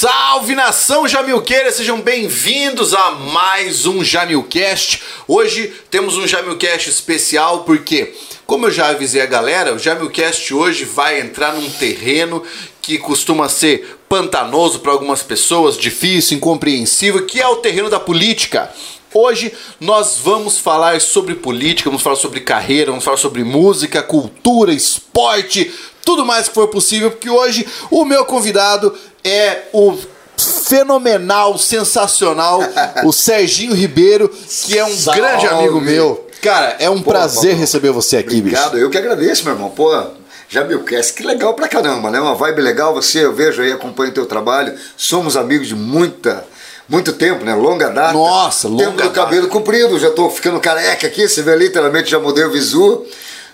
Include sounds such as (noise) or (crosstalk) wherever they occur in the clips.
Salve nação Jamilqueira, sejam bem-vindos a mais um Jamilcast. Hoje temos um Jamilcast especial porque, como eu já avisei a galera, o Jamilcast hoje vai entrar num terreno que costuma ser pantanoso para algumas pessoas, difícil, incompreensível, que é o terreno da política. Hoje nós vamos falar sobre política, vamos falar sobre carreira, vamos falar sobre música, cultura, esporte, tudo mais que for possível, porque hoje o meu convidado é o fenomenal, sensacional, (laughs) o Serginho Ribeiro, que é um Salve. grande amigo meu. Cara, é um Pô, prazer Paulo, receber você aqui, Obrigado, bicho. eu que agradeço, meu irmão. Pô, Jamilcast, que legal pra caramba, né? Uma vibe legal, você, eu vejo aí, acompanho o teu trabalho. Somos amigos de muita, muito tempo, né? Longa data. Nossa, longa Tempo do data. cabelo comprido, já tô ficando careca aqui, você vê literalmente, já mudei o visu.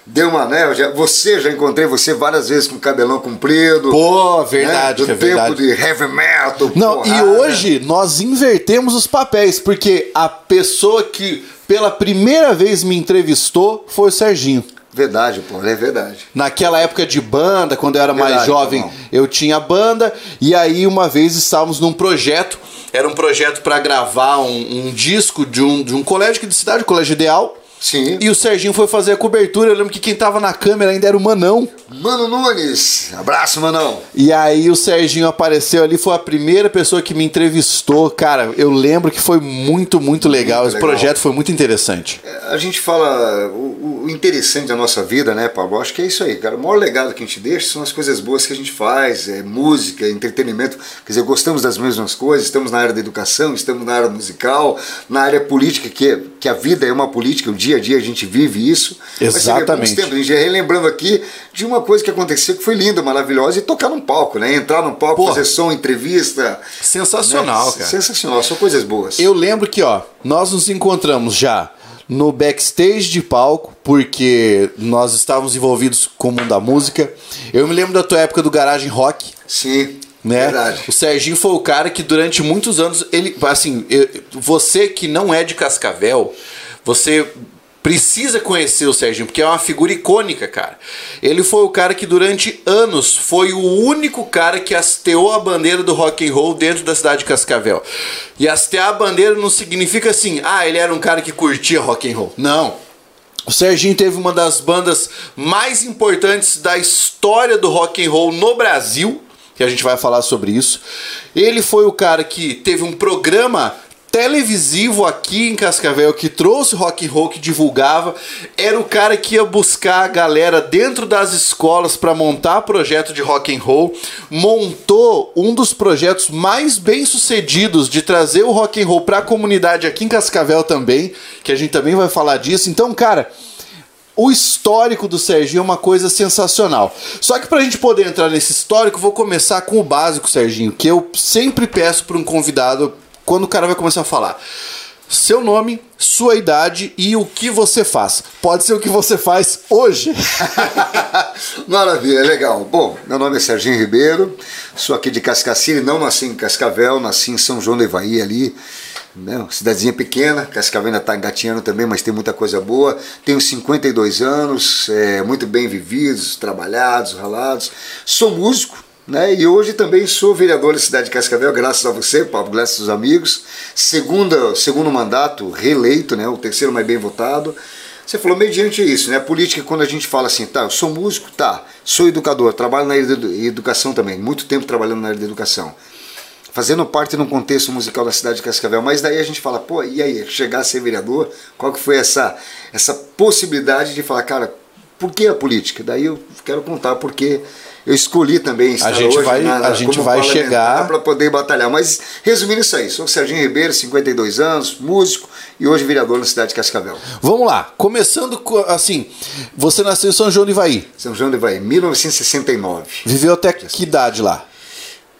Deu uma, né? já- você, já encontrei você várias vezes com cabelão comprido. Pô, verdade, né? Do é tempo verdade. de heavy metal. Não, e hoje nós invertemos os papéis, porque a pessoa que pela primeira vez me entrevistou foi o Serginho. Verdade, pô, é verdade. Naquela época de banda, quando eu era mais Verdade, jovem, irmão. eu tinha banda e aí uma vez estávamos num projeto, era um projeto para gravar um, um disco de um, de um colégio aqui de cidade, o Colégio Ideal. Sim. E o Serginho foi fazer a cobertura. Eu lembro que quem tava na câmera ainda era o Manão. Mano Nunes, abraço, Manão. E aí o Serginho apareceu ali, foi a primeira pessoa que me entrevistou. Cara, eu lembro que foi muito, muito legal. Muito Esse legal. projeto foi muito interessante. A gente fala o, o interessante da nossa vida, né, Pablo? Acho que é isso aí, cara. O maior legado que a gente deixa são as coisas boas que a gente faz, é música, entretenimento. Quer dizer, gostamos das mesmas coisas, estamos na área da educação, estamos na área musical, na área política, que, é- que a vida é uma política, o dia a dia a gente vive isso. Mas Exatamente. tempos, a gente é relembrando aqui de uma coisa que aconteceu que foi linda, maravilhosa, e tocar num palco, né? Entrar num palco, Porra. fazer som, entrevista. Sensacional, né? cara. Sensacional, são coisas boas. Eu lembro que, ó, nós nos encontramos já no backstage de palco, porque nós estávamos envolvidos com o mundo da música. Eu me lembro da tua época do Garagem Rock. Sim, né? verdade. O Serginho foi o cara que durante muitos anos ele, assim, eu- você que não é de Cascavel, você precisa conhecer o Serginho porque é uma figura icônica, cara. Ele foi o cara que durante anos foi o único cara que hasteou a bandeira do rock and roll dentro da cidade de Cascavel. E hastear a bandeira não significa assim, ah, ele era um cara que curtia rock and roll. Não. O Serginho teve uma das bandas mais importantes da história do rock and roll no Brasil, que a gente vai falar sobre isso. Ele foi o cara que teve um programa televisivo aqui em Cascavel que trouxe rock and roll, que divulgava. Era o cara que ia buscar a galera dentro das escolas para montar projeto de rock and roll. Montou um dos projetos mais bem sucedidos de trazer o rock and roll para a comunidade aqui em Cascavel também, que a gente também vai falar disso. Então, cara, o histórico do Serginho é uma coisa sensacional. Só que pra gente poder entrar nesse histórico, vou começar com o básico, Serginho, que eu sempre peço para um convidado quando o cara vai começar a falar. Seu nome, sua idade e o que você faz. Pode ser o que você faz hoje. (laughs) Maravilha, legal. Bom, meu nome é Serginho Ribeiro, sou aqui de Cascacilha, não nasci em Cascavel, nasci em São João do Ivaí ali, né, cidadezinha pequena, Cascavel ainda está engatinhando também, mas tem muita coisa boa. Tenho 52 anos, é, muito bem vividos, trabalhados, ralados. Sou músico, né? E hoje também sou vereador da cidade de Cascavel, graças a você, Pablo, graças aos amigos. Segunda, segundo mandato reeleito, né? O terceiro mais bem votado. Você falou mediante isso, né? Política, quando a gente fala assim, tá, eu sou músico, tá, sou educador, trabalho na área edu- educação também, muito tempo trabalhando na área da educação. Fazendo parte no contexto musical da cidade de Cascavel, mas daí a gente fala, pô, e aí, chegar a ser vereador, qual que foi essa, essa possibilidade de falar, cara, por que a política? Daí eu quero contar porque eu escolhi também estar gente hoje vai- na, a gente vai chegar- para poder batalhar. Mas resumindo isso aí, sou Serginho Ribeiro, 52 anos, músico e hoje vereador na cidade de Cascavel. Vamos lá. Começando com, assim, você nasceu em São João do Ivaí. São João de Ivaí, 1969. Viveu até que idade lá?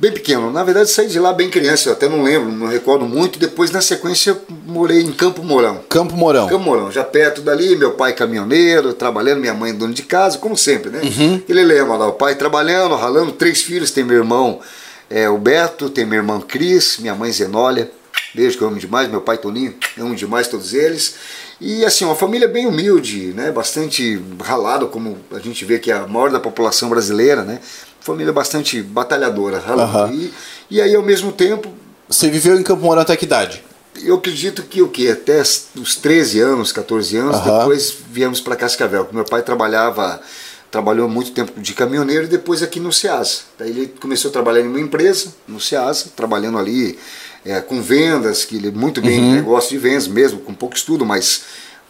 Bem pequeno, na verdade saí de lá bem criança, eu até não lembro, não recordo muito. Depois, na sequência, morei em Campo Mourão. Campo Mourão. Campo Mourão, já perto dali, meu pai caminhoneiro, trabalhando, minha mãe dona de casa, como sempre, né? Ele lembra lá, o pai trabalhando, ralando, três filhos, tem meu irmão é, o Beto, tem meu irmão Cris, minha mãe Zenólia, beijo que eu amo demais, meu pai Toninho, eu amo demais todos eles. E assim, uma família bem humilde, né? Bastante ralado, como a gente vê que é a maior da população brasileira, né? Família bastante batalhadora. Aham. E, E aí, ao mesmo tempo. Você viveu em Campo Mourão até que idade? Eu acredito que o quê? Até os 13 anos, 14 anos, Aham. depois viemos para Cascavel. Meu pai trabalhava, trabalhou muito tempo de caminhoneiro e depois aqui no Ceasa. Daí ele começou a trabalhar em uma empresa, no Ceasa, trabalhando ali é, com vendas, que ele muito bem Uhum. negócio de vendas mesmo, com pouco estudo, mas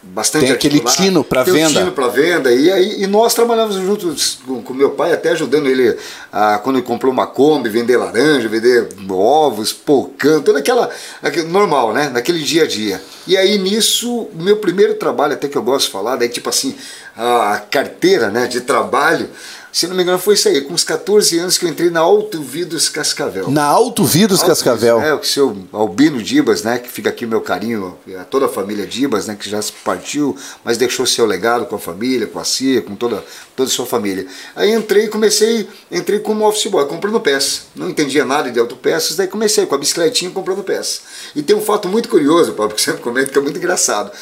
bastante Tem aquele tino Tem o venda. tino para venda e aí e nós trabalhávamos juntos com, com meu pai até ajudando ele a, quando ele comprou uma Kombi vender laranja vender ovos pocã toda aquela aquele- normal né naquele dia a dia e aí nisso meu primeiro trabalho até que eu gosto de falar daí tipo assim a carteira né de trabalho se não me engano foi isso aí com uns 14 anos que eu entrei na Auto Vidos Cascavel Na Alto Vidros Alto Cascavel. É, o seu Albino Dibas, né? Que fica aqui o meu carinho, a toda a família Dibas, né? Que já se partiu, mas deixou seu legado com a família, com a Cia, com toda, toda a sua família. Aí entrei e comecei, entrei como office boy, comprando peças. Não entendia nada de autopeças, daí comecei com a bicicletinha comprando peças. E tem um fato muito curioso, Paulo, que sempre comento, que é muito engraçado.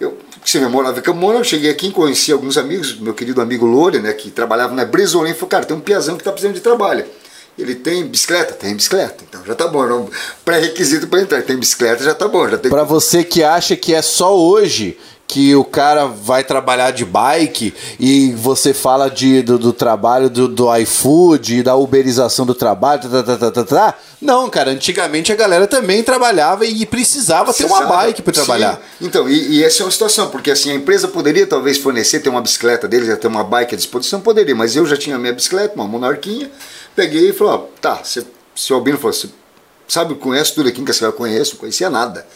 Eu, você morava em Camona, eu cheguei aqui, conheci alguns amigos, meu querido amigo Lore, né, que trabalhava na Bresolim, falou, cara, tem um piazão que tá precisando de trabalho. Ele tem bicicleta? Tem bicicleta. Então já tá bom. Pré-requisito para entrar. Tem bicicleta, já tá bom. Já tem Pra você que acha que é só hoje que o cara vai trabalhar de bike e você fala de, do, do trabalho do, do iFood, da uberização do trabalho, tá, tá, tá, tá, tá. não, cara, antigamente a galera também trabalhava e precisava ter uma Precisava. bike para trabalhar. Sim. Então, e, e essa é uma situação, porque assim, a empresa poderia talvez fornecer, ter uma bicicleta deles, ter uma bike à disposição, poderia, mas eu já tinha minha bicicleta, uma monarquinha, peguei e falei, ó, tá, você, seu Albino falou, sabe, conhece tudo aqui em Cascavel? Conheço, não conhecia nada.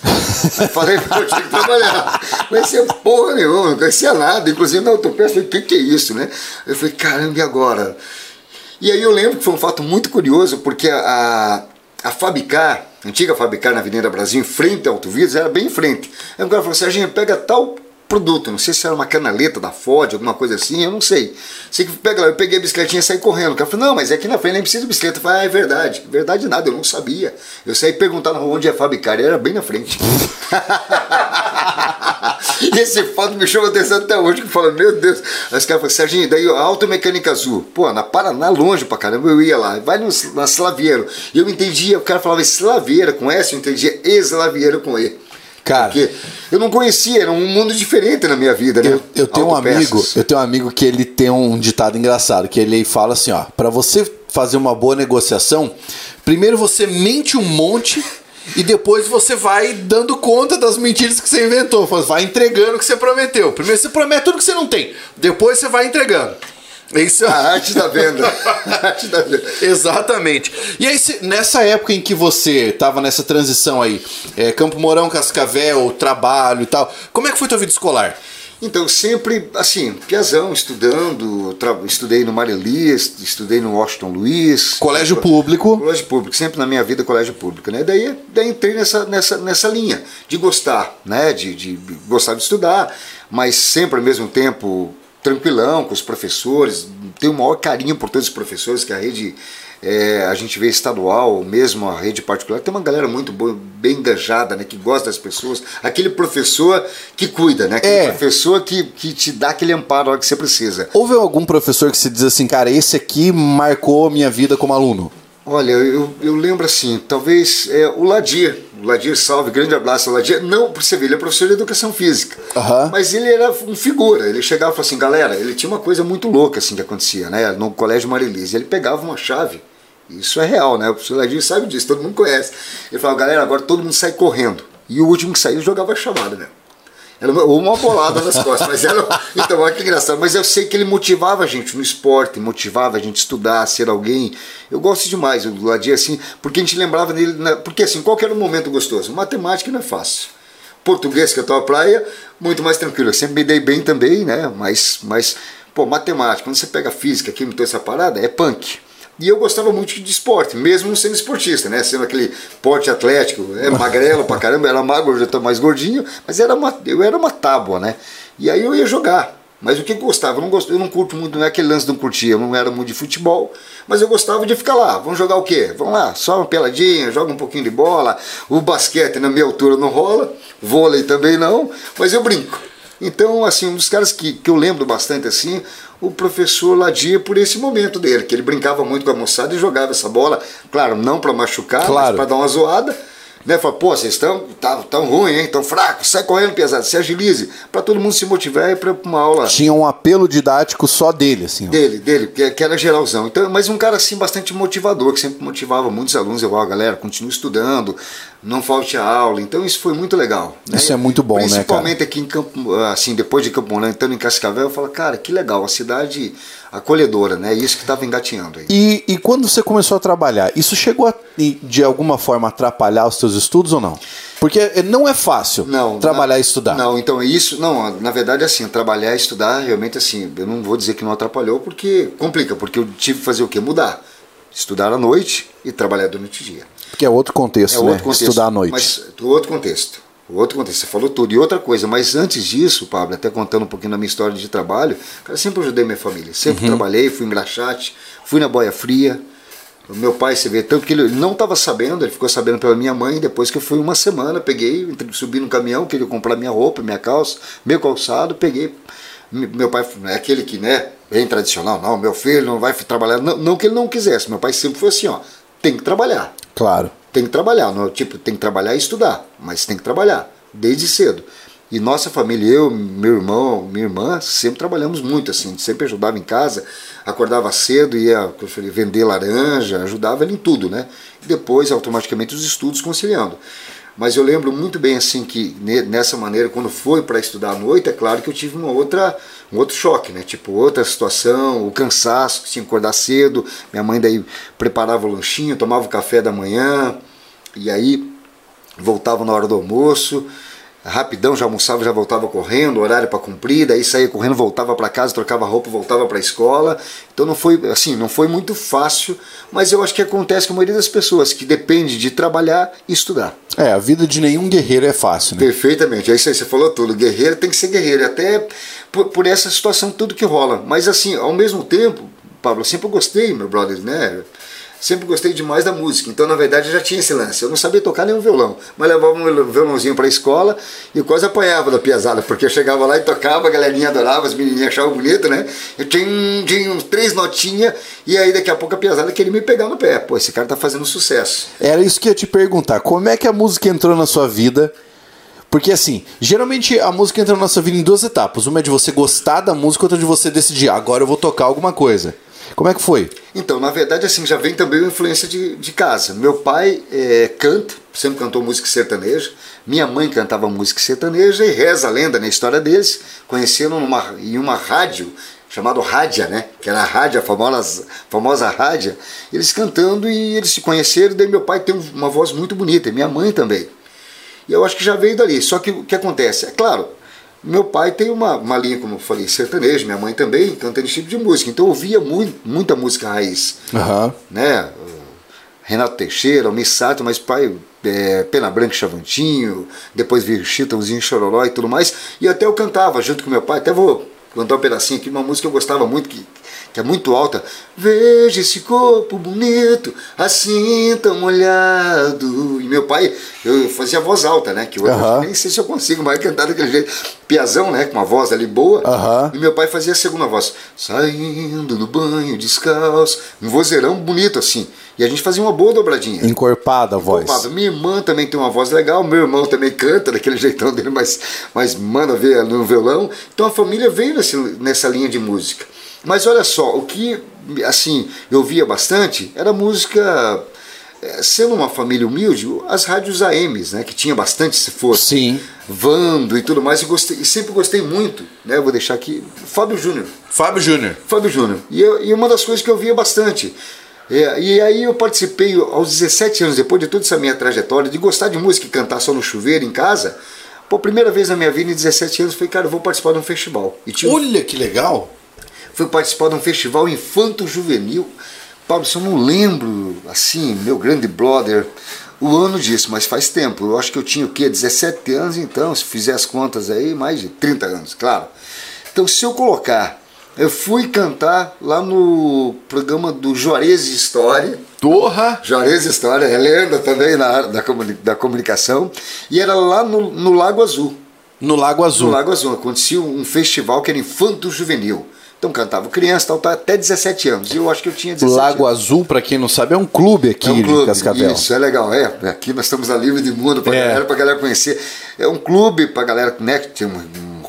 Aí (laughs) falei, eu tinha que trabalhar. Conhecia porra nenhuma, não conhecia nada. Inclusive na autopeça, eu falei, o que, que é isso, né? Eu falei, caramba, e agora? E aí eu lembro que foi um fato muito curioso, porque a, a Fabicar, a antiga Fabicar na Avenida Brasil, em frente ao Auto Vidas, era bem em frente. Aí o cara falou, Serginho, pega tal produto, não sei se era uma canaleta da Ford, alguma coisa assim, eu não sei. Sei que pega lá, eu peguei a bicicletinha e saí correndo. O cara falou, não, mas é aqui na frente nem precisa de bicicleta. Eu falei, ah, é verdade. Verdade nada, eu não sabia. Eu saí perguntar onde é a Fabicar, e era bem na frente. (laughs) E esse fato me chama atenção até hoje, que fala, meu Deus. Aí os caras falam, Serginho, daí a Automecânica Azul. Pô, na Paraná, longe pra caramba, eu ia lá. Vai no, na Slaviero. E eu entendia, o cara falava Slaviera com S, eu entendia Eslaviero com E. Cara, Porque eu não conhecia, era um mundo diferente na minha vida, né? Eu, eu tenho um amigo, eu tenho um amigo que ele tem um ditado engraçado, que ele fala assim, ó, para você fazer uma boa negociação, primeiro você mente um monte e depois você vai dando conta das mentiras que você inventou, vai entregando o que você prometeu. Primeiro você promete tudo que você não tem, depois você vai entregando. Isso A arte da venda. (laughs) A arte da venda. Exatamente. E aí, se- nessa época em que você tava nessa transição aí, é, Campo Mourão, Cascavel, trabalho e tal, como é que foi tua vida escolar? Então, sempre, assim, piazão, estudando, estudei no Marilis, estudei no Washington Luiz. Colégio público. Colégio público, sempre na minha vida colégio público, né? Daí, daí entrei nessa, nessa, nessa linha de gostar, né? De, de gostar de estudar, mas sempre ao mesmo tempo tranquilão com os professores, tenho o maior carinho por todos os professores, que a rede, é, a gente vê estadual, mesmo a rede particular, tem uma galera muito boa, bem engajada, né? Que gosta das pessoas, aquele professor que cuida, né? Aquele É. professor que, que te dá aquele amparo na hora que você precisa. Houve algum professor que se diz assim, cara, esse aqui marcou a minha vida como aluno? Olha, eu, eu lembro assim, talvez é, o Ladir, o Ladir Salve, grande abraço ao Ladir. Não, pra você ver, ele é professor de educação física. Aham. Mas ele era um figura, ele chegava e falava assim, galera, ele tinha uma coisa muito louca assim que acontecia, né? No colégio Marilise, ele pegava uma chave, isso é real, né? O professor Ladir sabe disso, todo mundo conhece. Ele falava, galera, agora todo mundo sai correndo. E o último que saiu jogava a chamada, né? Era uma, bolada nas costas, mas era. Então, olha que engraçado. Mas eu sei que ele motivava a gente no esporte, motivava a gente estudar, ser alguém. Eu gosto demais do Ladir, assim, porque a gente lembrava dele. na- porque, assim, qual que era o momento gostoso? Matemática não é fácil. Português, que eu tô na praia, muito mais tranquilo. Eu sempre me dei bem também, né? Mas, mas pô, matemática, quando você pega física, química, toda essa parada, é punk. E eu gostava muito de esporte, mesmo não sendo esportista, né? Sendo aquele porte atlético, é magrelo pra caramba, era magro, eu tô mais gordinho, mas era uma, eu era uma tábua, né? E aí eu ia jogar. Mas o que eu gostava? Eu não, gosto, eu não curto muito, não é aquele lance não curtir, eu não era muito de futebol, mas eu gostava de ficar lá. Vamos jogar o quê? Vamos lá, só uma peladinha, joga um pouquinho de bola. O basquete na minha altura não rola, vôlei também não, mas eu brinco. Então, assim, um dos caras que, que eu lembro bastante assim, o professor Ladia por esse momento dele, que ele brincava muito com a moçada e jogava essa bola, claro, não para machucar, Claro. mas para dar uma zoada. Né, fala, pô, vocês estão tão, tão ruim, hein? Tão fraco, sai correndo pesado, se agilize, para todo mundo se motivar e para uma aula Tinha um apelo didático só dele, assim. ó. dele, dele, que, que era geralzão. Então, mas um cara assim bastante motivador, que sempre motivava muitos alunos, eu, ó, galera, continue estudando, não falte a aula. Então isso foi muito legal. né? Isso é muito bom, né, cara? Principalmente aqui em Campo, assim, depois de Campo Mourão, entrando em Cascavel, eu falo, cara, que legal, uma cidade acolhedora, né? Isso que estava engatinhando aí. E, e quando você começou a trabalhar, isso chegou a, de alguma forma, atrapalhar os seus estudos ou não? Porque não é fácil Não, trabalhar na- e estudar. Não, então isso, não, na verdade assim, trabalhar e estudar realmente assim, eu não vou dizer que não atrapalhou porque complica, porque eu tive que fazer o quê? Mudar. Estudar à noite e trabalhar durante o dia. Porque é outro contexto, É né? outro contexto. Estudar à noite. Mas outro contexto. Outro contexto. Você falou tudo. E outra coisa, mas antes disso, Pablo, até contando um pouquinho da minha história de trabalho, cara, sempre ajudei minha família. Sempre Uhum. trabalhei, fui em graxate, fui na boia fria. O meu pai, você vê, tanto que ele não estava sabendo, ele ficou sabendo pela minha mãe, depois que eu fui uma semana, peguei, subi no caminhão, queria comprar minha roupa, minha calça, meu calçado, peguei. Me- Meu pai é aquele que, né, bem tradicional, não, meu filho não vai trabalhar, não, não que ele não quisesse, meu pai sempre foi assim, ó, tem que trabalhar Claro. Tem que trabalhar, não, é tipo, tem que trabalhar e estudar, mas tem que trabalhar, desde cedo. E nossa família, eu, meu irmão, minha irmã, sempre trabalhamos muito, assim, sempre ajudava em casa, acordava cedo, ia vender laranja, ajudava ele em tudo, né? E depois, automaticamente, os estudos conciliando. Mas eu lembro muito bem, assim, que ne- nessa maneira, quando foi para estudar à noite, é claro que eu tive uma outra, um outro choque, né? Tipo, outra situação, o cansaço, tinha que acordar cedo, minha mãe daí preparava o lanchinho, tomava o café da manhã, e aí voltava na hora do almoço, rapidão já almoçava, já voltava correndo, horário para cumprir, daí saía correndo, voltava para casa, trocava roupa, voltava para a escola. Então não foi assim, não foi muito fácil, mas eu acho que acontece com a maioria das pessoas que depende de trabalhar e estudar. É, a vida de nenhum guerreiro é fácil, né? Perfeitamente, é isso aí, você falou tudo. Guerreiro tem que ser guerreiro, até por, por essa situação, tudo que rola. Mas assim, ao mesmo tempo, Pablo, eu sempre gostei, meu brother, né? Sempre gostei demais da música. Então, na verdade, eu já tinha esse lance. Eu não sabia tocar nenhum violão, mas levava um violãozinho para a escola e quase apanhava da piazada, porque eu chegava lá e tocava, a galerinha adorava, as menininhas achavam bonito, né? Eu tinha, tinha três notinhas e aí daqui a pouco a piazada queria me pegar no pé. Pô, esse cara tá fazendo sucesso. Era isso que eu ia te perguntar. Como é que a música entrou na sua vida? Porque assim, geralmente a música entra na nossa vida em duas etapas. Uma é de você gostar da música, outra de você decidir, "Ah, agora eu vou tocar alguma coisa. Como é que foi? Então, na verdade, assim, já vem também uma influência de, de casa. Meu pai é, canta, sempre cantou música sertaneja. Minha mãe cantava música sertaneja e reza a lenda na história deles. Conheceram numa, em uma rádio chamado Rádia, né? Que era a rádio, a famosa, famosa rádia. Eles cantando e eles se conheceram. Daí meu pai tem uma voz muito bonita, e minha mãe também. E eu acho que já veio dali. Só que o que acontece? É claro, meu pai tem uma, uma linha, como eu falei, sertanejo, minha mãe também, cantando esse tipo de música. Então eu ouvia muito, muita música raiz. Aham. Né? Renato Teixeira, Almir Sato, mas pai, é, Pena Branca e Chavantinho, depois vi Chitãozinho Chororó e tudo mais. E até eu cantava junto com meu pai, até vou cantar um pedacinho aqui, uma música que eu gostava muito, que, que é muito alta. Veja esse corpo bonito, assim tão molhado. E meu pai, eu fazia voz alta, né? Que hoje nem sei se eu consigo mais cantar daquele jeito. Piazão, né? Com uma voz ali boa. Aham. E meu pai fazia a segunda voz. Saindo do banho, descalço. Um vozeirão bonito assim. E a gente fazia uma boa dobradinha. Encorpada a voz. Ocupado. Minha irmã também tem uma voz legal, meu irmão também canta daquele jeitão dele, mas, mas manda ver no violão. Então a família veio nesse, nessa linha de música. Mas olha só, o que assim eu via bastante era música. eh, Sendo uma família humilde, as rádios AMs, né, que tinha bastante se fosse. Sim. Vando e tudo mais, e, gostei, e sempre gostei muito, né? Vou deixar aqui, Fábio Júnior. Fábio Júnior. Fábio Júnior. E, eu- e uma das coisas que eu via bastante. É, e aí eu participei aos 17 anos, depois de toda essa minha trajetória, de gostar de música e cantar só no chuveiro em casa. Pô, primeira vez na minha vida, em 17 anos, falei, cara, eu vou participar de um festival. Um Olha que legal. Fui participar de um festival infanto-juvenil. Pablo, se eu não lembro, assim, meu grande brother, o ano disso, mas faz tempo. Eu acho que eu tinha o quê? 17 anos, então, se fizer as contas aí, mais de 30 anos, claro. Então, se eu colocar, eu fui cantar lá no programa do Juarez História, Torra. Juarez História, é lenda também na área da, comuni- da comunicação, e era lá no, no Lago Azul. No Lago Azul. No Lago Azul. Acontecia um festival que era infanto juvenil. Então cantava criança, tal, tal, até 17 anos. E eu acho que eu tinha 17 Lago anos. Azul, pra quem não sabe, é um clube aqui É um clube, de Cascavel. Isso, é legal. É, aqui nós estamos na Livre de Mundo pra É. galera, pra galera conhecer. É um clube pra galera, né, que tinha um, um-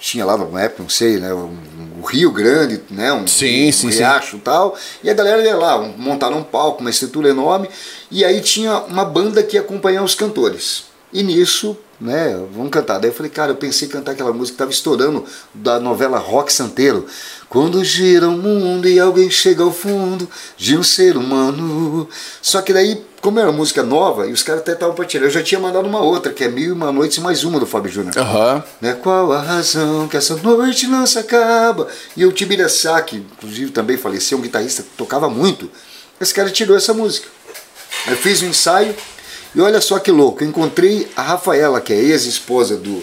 tinha lá na época, não sei, né, um, um Rio Grande, né, um, Sim, sim, riacho e tal. E a galera ia lá, um- montaram um palco, uma estrutura enorme, e aí tinha uma banda que ia acompanhar os cantores. E nisso, né, vamos cantar. Daí eu falei, cara, eu pensei em cantar aquela música que tava estourando da novela Rock Santeiro. Quando gira o mundo e alguém chega ao fundo de um ser humano. Só que daí, como era música nova, e os caras até estavam tirar, eu já tinha mandado uma outra, que é Mil e Uma Noites e Mais Uma, do Fábio Júnior. Aham. Né? Qual a razão que essa noite não se acaba? E o Tibiraçá, que inclusive também faleceu, um guitarrista que tocava muito, esse cara tirou essa música. Eu fiz um ensaio e olha só que louco, encontrei a Rafaela, que é ex-esposa do,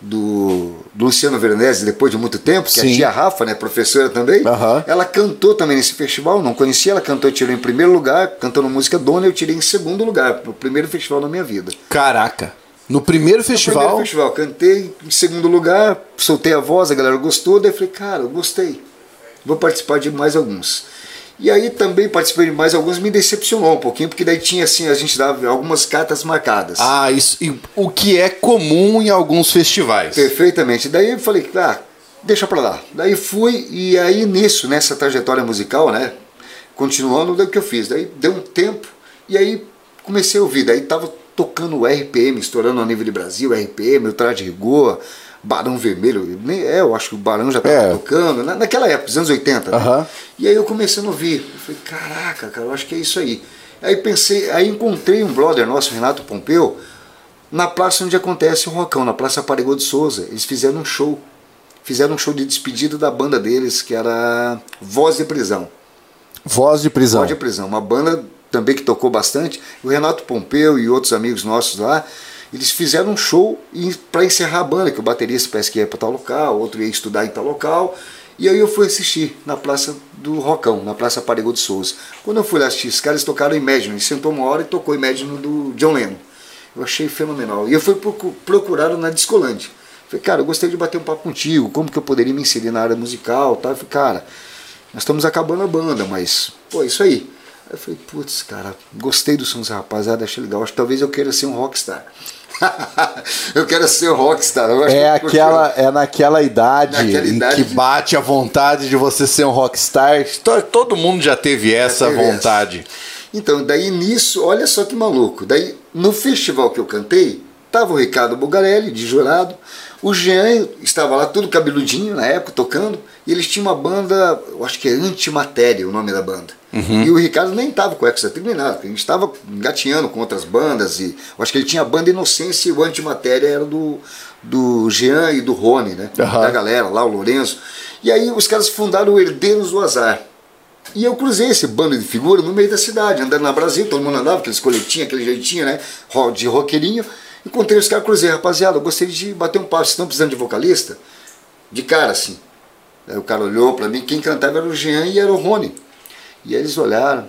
do, do Luciano Veronese, depois de muito tempo, que é Sim. a tia Rafa, né, professora também. Ela cantou também nesse festival, não conhecia, ela cantou, eu tirei em primeiro lugar, cantando música Dona, eu tirei em segundo lugar, o primeiro festival da minha vida. Caraca. No primeiro festival. Primeiro festival, cantei em segundo lugar, soltei a voz, a galera gostou, daí eu falei, cara, eu gostei. Vou participar de mais alguns. E aí também participei de mais alguns, me decepcionou um pouquinho, porque daí tinha assim, a gente dava algumas cartas marcadas. Ah, isso. o que é comum em alguns festivais. Perfeitamente. Daí eu falei, ah, deixa pra lá. Daí fui, e aí nisso, nessa trajetória musical, né? Continuando, daí o que eu fiz? Daí deu um tempo, e aí comecei a ouvir. Daí tava tocando o RPM, estourando a nível de Brasil, RPM, o Traje Rigor, Barão Vermelho. É, eu acho que o Barão já tava É. tocando, na, naquela época, dos anos 80. né? E aí eu comecei a ouvir. Eu falei, caraca, cara, eu acho que é isso aí. Aí pensei, aí encontrei um brother nosso, Renato Pompeu, na praça onde acontece o Rocão, na Praça Aparegô de Souza. Eles fizeram um show. Fizeram um show de despedida da banda deles, que era Voz de Prisão. Voz de prisão. Voz de Prisão, uma banda também que tocou bastante. O Renato Pompeu e outros amigos nossos lá, eles fizeram um show para encerrar a banda, que o baterista parece que ia para tal local, outro ia estudar em tal local. E aí eu fui assistir na Praça do Rocão, na Praça Aparegô de Souza. Quando eu fui lá assistir, os caras tocaram Imagine, sentou uma hora e tocou Imagine do John Lennon. Eu achei fenomenal. E eu fui procu- procurar na Discolândia. Falei, cara, eu gostaria de bater um papo contigo, como que eu poderia me inserir na área musical, tá? Eu falei, cara, nós estamos acabando a banda, mas, pô, isso aí. Aí eu falei, putz, cara, gostei do som rapaziada, achei legal. Acho que talvez eu queira ser um rockstar. (laughs) eu quero ser rockstar. É que- aquela, é naquela idade Naquela idade que de- bate a vontade de você ser um rockstar. To- Todo mundo já teve essa teve essa. vontade. Então, daí nisso, olha só que maluco. Daí, no festival que eu cantei, tava o Ricardo Bugarelli, de jurado. O Jean estava lá, todo cabeludinho na época, tocando. E eles tinham uma banda, eu acho que é Antimatéria o nome da banda. E o Ricardo nem estava com o Exa terminado, porque a gente estava engateando com outras bandas. E eu acho que ele tinha a banda Inocência e o Antimatéria era do, do Jean e do Rony, né? Aham. Da galera lá, o Lourenço. E aí os caras fundaram o Herdeiros do Azar. E eu cruzei esse bando de figura no meio da cidade, andando na Brasil, todo mundo andava, aqueles coletinhos, aquele jeitinho, né? De roqueirinho. Encontrei os caras, cruzei, rapaziada, eu gostaria de bater um papo, vocês estão precisando de vocalista? De cara, assim. Aí o cara olhou pra mim, quem cantava era o Jean e era o Rony. E eles olharam.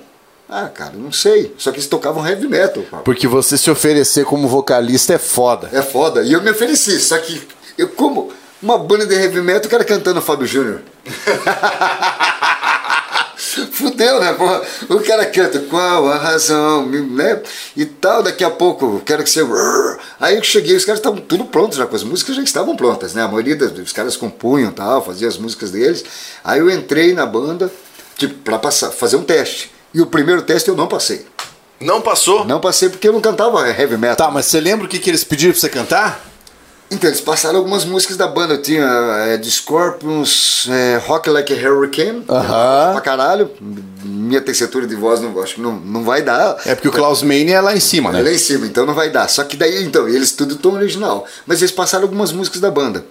Ah, cara, não sei. Só que eles tocavam heavy metal. Paulo. Porque você se oferecer como vocalista é foda. É foda. E eu me ofereci, só que eu como uma banda de heavy metal, o cara cantando Fábio Júnior. (laughs) Fudeu, né? Porra? O cara canta qual a razão, né? E tal, daqui a pouco, quero que você. Aí eu cheguei, os caras estavam tudo prontos já, com as músicas já estavam prontas, né? A maioria dos, dos caras compunham tal, faziam as músicas deles. Aí eu entrei na banda, tipo, pra passar, fazer um teste. E o primeiro teste eu não passei. Não passou? Não passei porque eu não cantava heavy metal. Tá, mas você lembra o que, que eles pediram pra você cantar? Então, eles passaram algumas músicas da banda. Eu tinha é, de Scorpions, é, Rock Like a Hurricane. Aham. Pra caralho. Minha tessitura de voz não, acho que não, não vai dar. É porque o Klaus Meine é lá em cima, É lá né? em cima, então não vai dar. Só que daí, então, eles tudo tom original. Mas eles passaram algumas músicas da banda.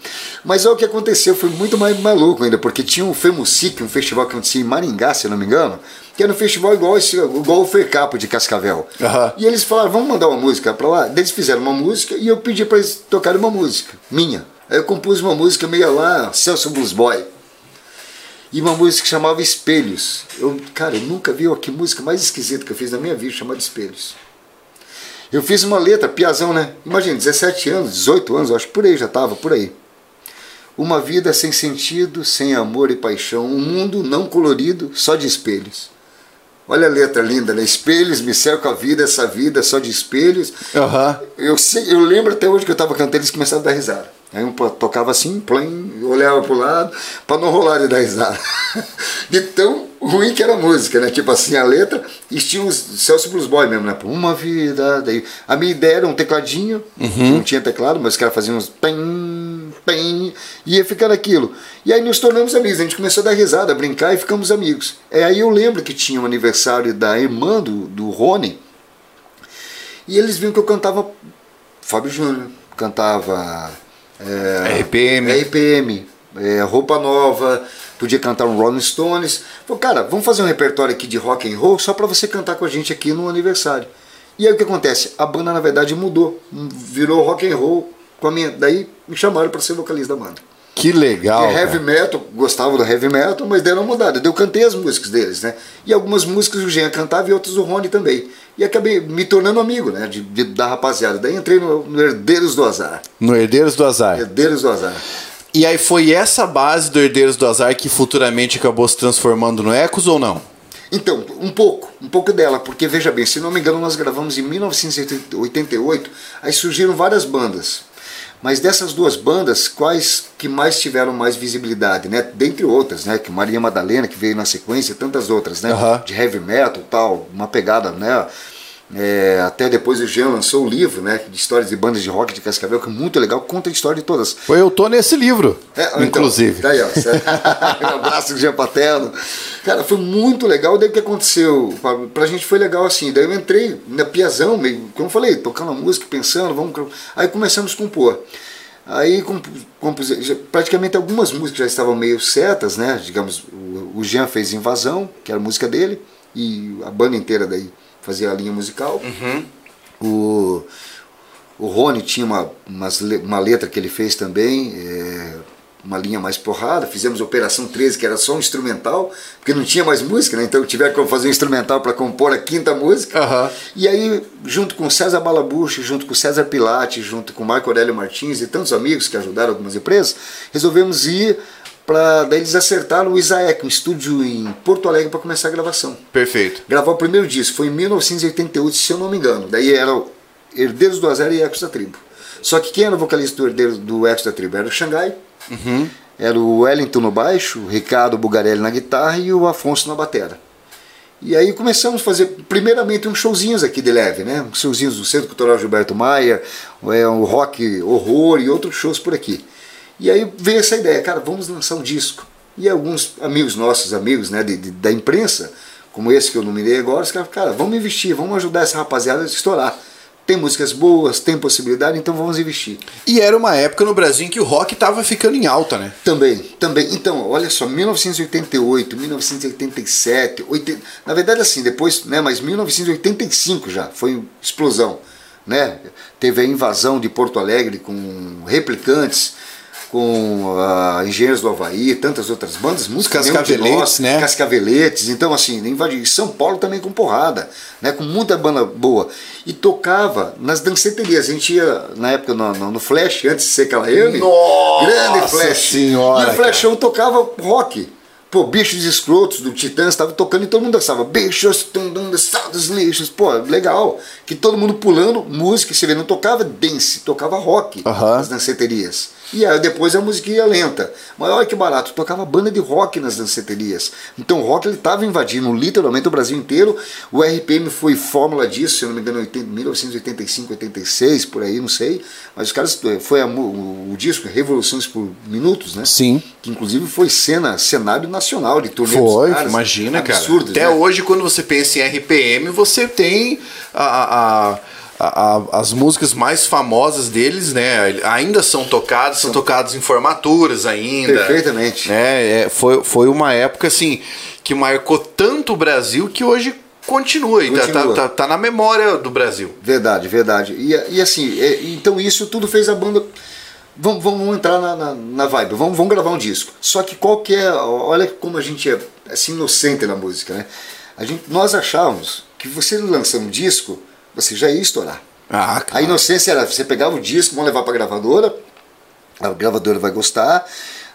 Mas olha o que aconteceu, foi muito mais maluco ainda, porque tinha um Femusic, um festival que acontecia em Maringá, se eu não me engano, que era um festival igual, esse, igual o Fercapo de Cascavel. Aham. E eles falaram, vamos mandar uma música pra lá. Eles fizeram uma música e eu pedi pra eles tocarem uma música, minha. Aí eu compus uma música meio lá, Celso Blues Boy. E uma música que chamava Espelhos. Eu, cara, eu nunca vi ó, que música mais esquisita que eu fiz na minha vida, chamada Espelhos. Eu fiz uma letra, piazão, né? Imagina, 17 anos, 18 anos, acho por aí já tava, por aí. Uma vida sem sentido, sem amor e paixão, um mundo não colorido, só de espelhos. Olha a letra linda, né? Espelhos, me cerco a vida, essa vida só de espelhos. Aham. Eu, sei, eu lembro até hoje que eu estava cantando, eles começaram a dar risada. Aí um pô, tocava assim, plain, olhava pro lado, para não rolar de dar risada. (laughs) de tão ruim que era a música, né? Tipo assim, a letra, e tinha os Celso Blues Boy mesmo, né? Uma vida. Daí, a minha ideia era um tecladinho, não tinha teclado, mas os caras faziam uns. Pem, pem, e ia ficando aquilo. E aí nos tornamos amigos, a gente começou a dar risada, a brincar e ficamos amigos. É, aí eu lembro que tinha um aniversário da irmã do, do Rony, e eles viram que eu cantava Fábio Júnior, cantava é, RPM. RPM, é, roupa nova, podia cantar um Rolling Stones. Falei, cara, vamos fazer um repertório aqui de rock and roll só para você cantar com a gente aqui no aniversário. E aí o que acontece? A banda na verdade mudou, virou rock and roll com a minha. Daí me chamaram para ser vocalista da banda. Que legal. Porque heavy cara. metal, gostava do heavy metal, mas deram uma mudada. Eu cantei as músicas deles, né? E algumas músicas o Jean cantava e outras o Rony também. E acabei me tornando amigo, né? De, de- da rapaziada. Daí entrei no, no Herdeiros do Azar. No Herdeiros do Azar. Herdeiros do Azar. E aí foi essa base do Herdeiros do Azar que futuramente acabou se transformando no Ecos ou não? Então, um pouco, um pouco dela, porque veja bem, se não me engano, nós gravamos em 1988, aí surgiram várias bandas. Mas dessas duas bandas, quais que mais tiveram mais visibilidade, né? Dentre outras, né? Que Maria Madalena, que veio na sequência, e tantas outras, né? De heavy metal tal, uma pegada, né? É, até depois o Jean lançou o livro, né? De histórias de bandas de rock de Cascavel, que é muito legal, conta a história de todas. Foi eu tô nesse livro, É, então, inclusive. Daí, ó, (laughs) um abraço do Jean Paterno. Cara, foi muito legal. Daí o que aconteceu? Pra gente foi legal assim. Daí eu entrei na piazão, meio, como eu falei, tocando a música, pensando, vamos. Aí começamos a compor. Aí compu- compus, praticamente algumas músicas já estavam meio certas, né? Digamos, o, o Jean fez Invasão, que era a música dele, e a banda inteira daí fazia a linha musical. O, o Rony tinha uma, umas uma letra que ele fez também, é, uma linha mais porrada. Fizemos Operação 13, que era só um instrumental, porque não tinha mais música, né? então tiveram que fazer um instrumental para compor a quinta música. Aham. E aí, junto com César Balabuche, junto com César Pilate, junto com Marco Aurélio Martins e tantos amigos que ajudaram algumas empresas, resolvemos ir para. Daí eles acertaram o Isaek, um estúdio em Porto Alegre, para começar a gravação Perfeito. gravar o primeiro disco. Foi em 1988, se eu não me engano. Daí era o Herdeiros do Azar e Ecos da Tribo. Só que quem era o vocalista do Herdeiros do Ecos da Tribo? Era o Xangai, era o Wellington no baixo, o Ricardo Bugarelli na guitarra e o Afonso na batera. E aí começamos a fazer, primeiramente, uns showzinhos aqui de leve, né? Uns showzinhos do Centro Cultural Gilberto Maia, é, o Rock Horror e outros shows por aqui. E aí veio essa ideia, cara, vamos lançar um disco. E alguns amigos nossos, amigos né, de, de- da imprensa, como esse que eu nominei agora, os caras, cara, vamos investir, vamos ajudar essa rapaziada a estourar. Tem músicas boas, tem possibilidade, então vamos investir. E era uma época no Brasil em que o rock tava ficando em alta, né? Também, também. Então, olha só, 1988, 1987, 80, na verdade assim, depois, né, mas 1985 já, foi explosão, né? Teve a invasão de Porto Alegre com replicantes, com a Engenheiros do Havaí, tantas outras bandas, música Cascaveletes, nós, né? Cascaveletes, então assim, invadiu São Paulo também com porrada, né, com muita banda boa. E tocava nas danceterias, a gente ia na época no, no, no Flash, antes de ser aquela Nossa grande Flash. Senhora, e o Flashão tocava rock. Pô, bichos escrotos do Titãs estava tocando e todo mundo dançava. Bichos, tum, dum, dos lixos. Pô, legal. Que todo mundo pulando música, você vê, não tocava dance, tocava rock Aham. nas danceterias. E aí depois a musiquinha lenta. Mas olha que barato, tocava banda de rock nas danceterias. Então o rock ele estava invadindo literalmente o Brasil inteiro. O RPM foi fórmula disso, se eu não me engano, em 80 1985, 86, por aí, não sei. Mas os caras, foi a o, o disco Revoluções por Minutos, né? Sim. Que inclusive foi cena, cenário nacional de turnê dos Foi, caras. imagina, Absurdos, cara. Até né? hoje, quando você pensa em RPM, você tem a- a- a- a- as músicas mais famosas deles, né? Ainda são tocadas, são tocadas em formaturas ainda. Perfeitamente. É, é, foi, foi uma época assim que marcou tanto o Brasil que hoje continua, e tá- tá, Continua. tá, tá na memória do Brasil. Verdade, verdade. E, e assim, é, então isso tudo fez a banda. Vamos, vamos entrar na, na, na vibe, vamos, vamos gravar um disco. Só que qual que é. Olha como a gente é assim, inocente na música, né? A gente, nós achávamos que você lançando um disco, você já ia estourar. Ah, A inocência era, você pegava o disco, vamos levar pra gravadora, a gravadora vai gostar,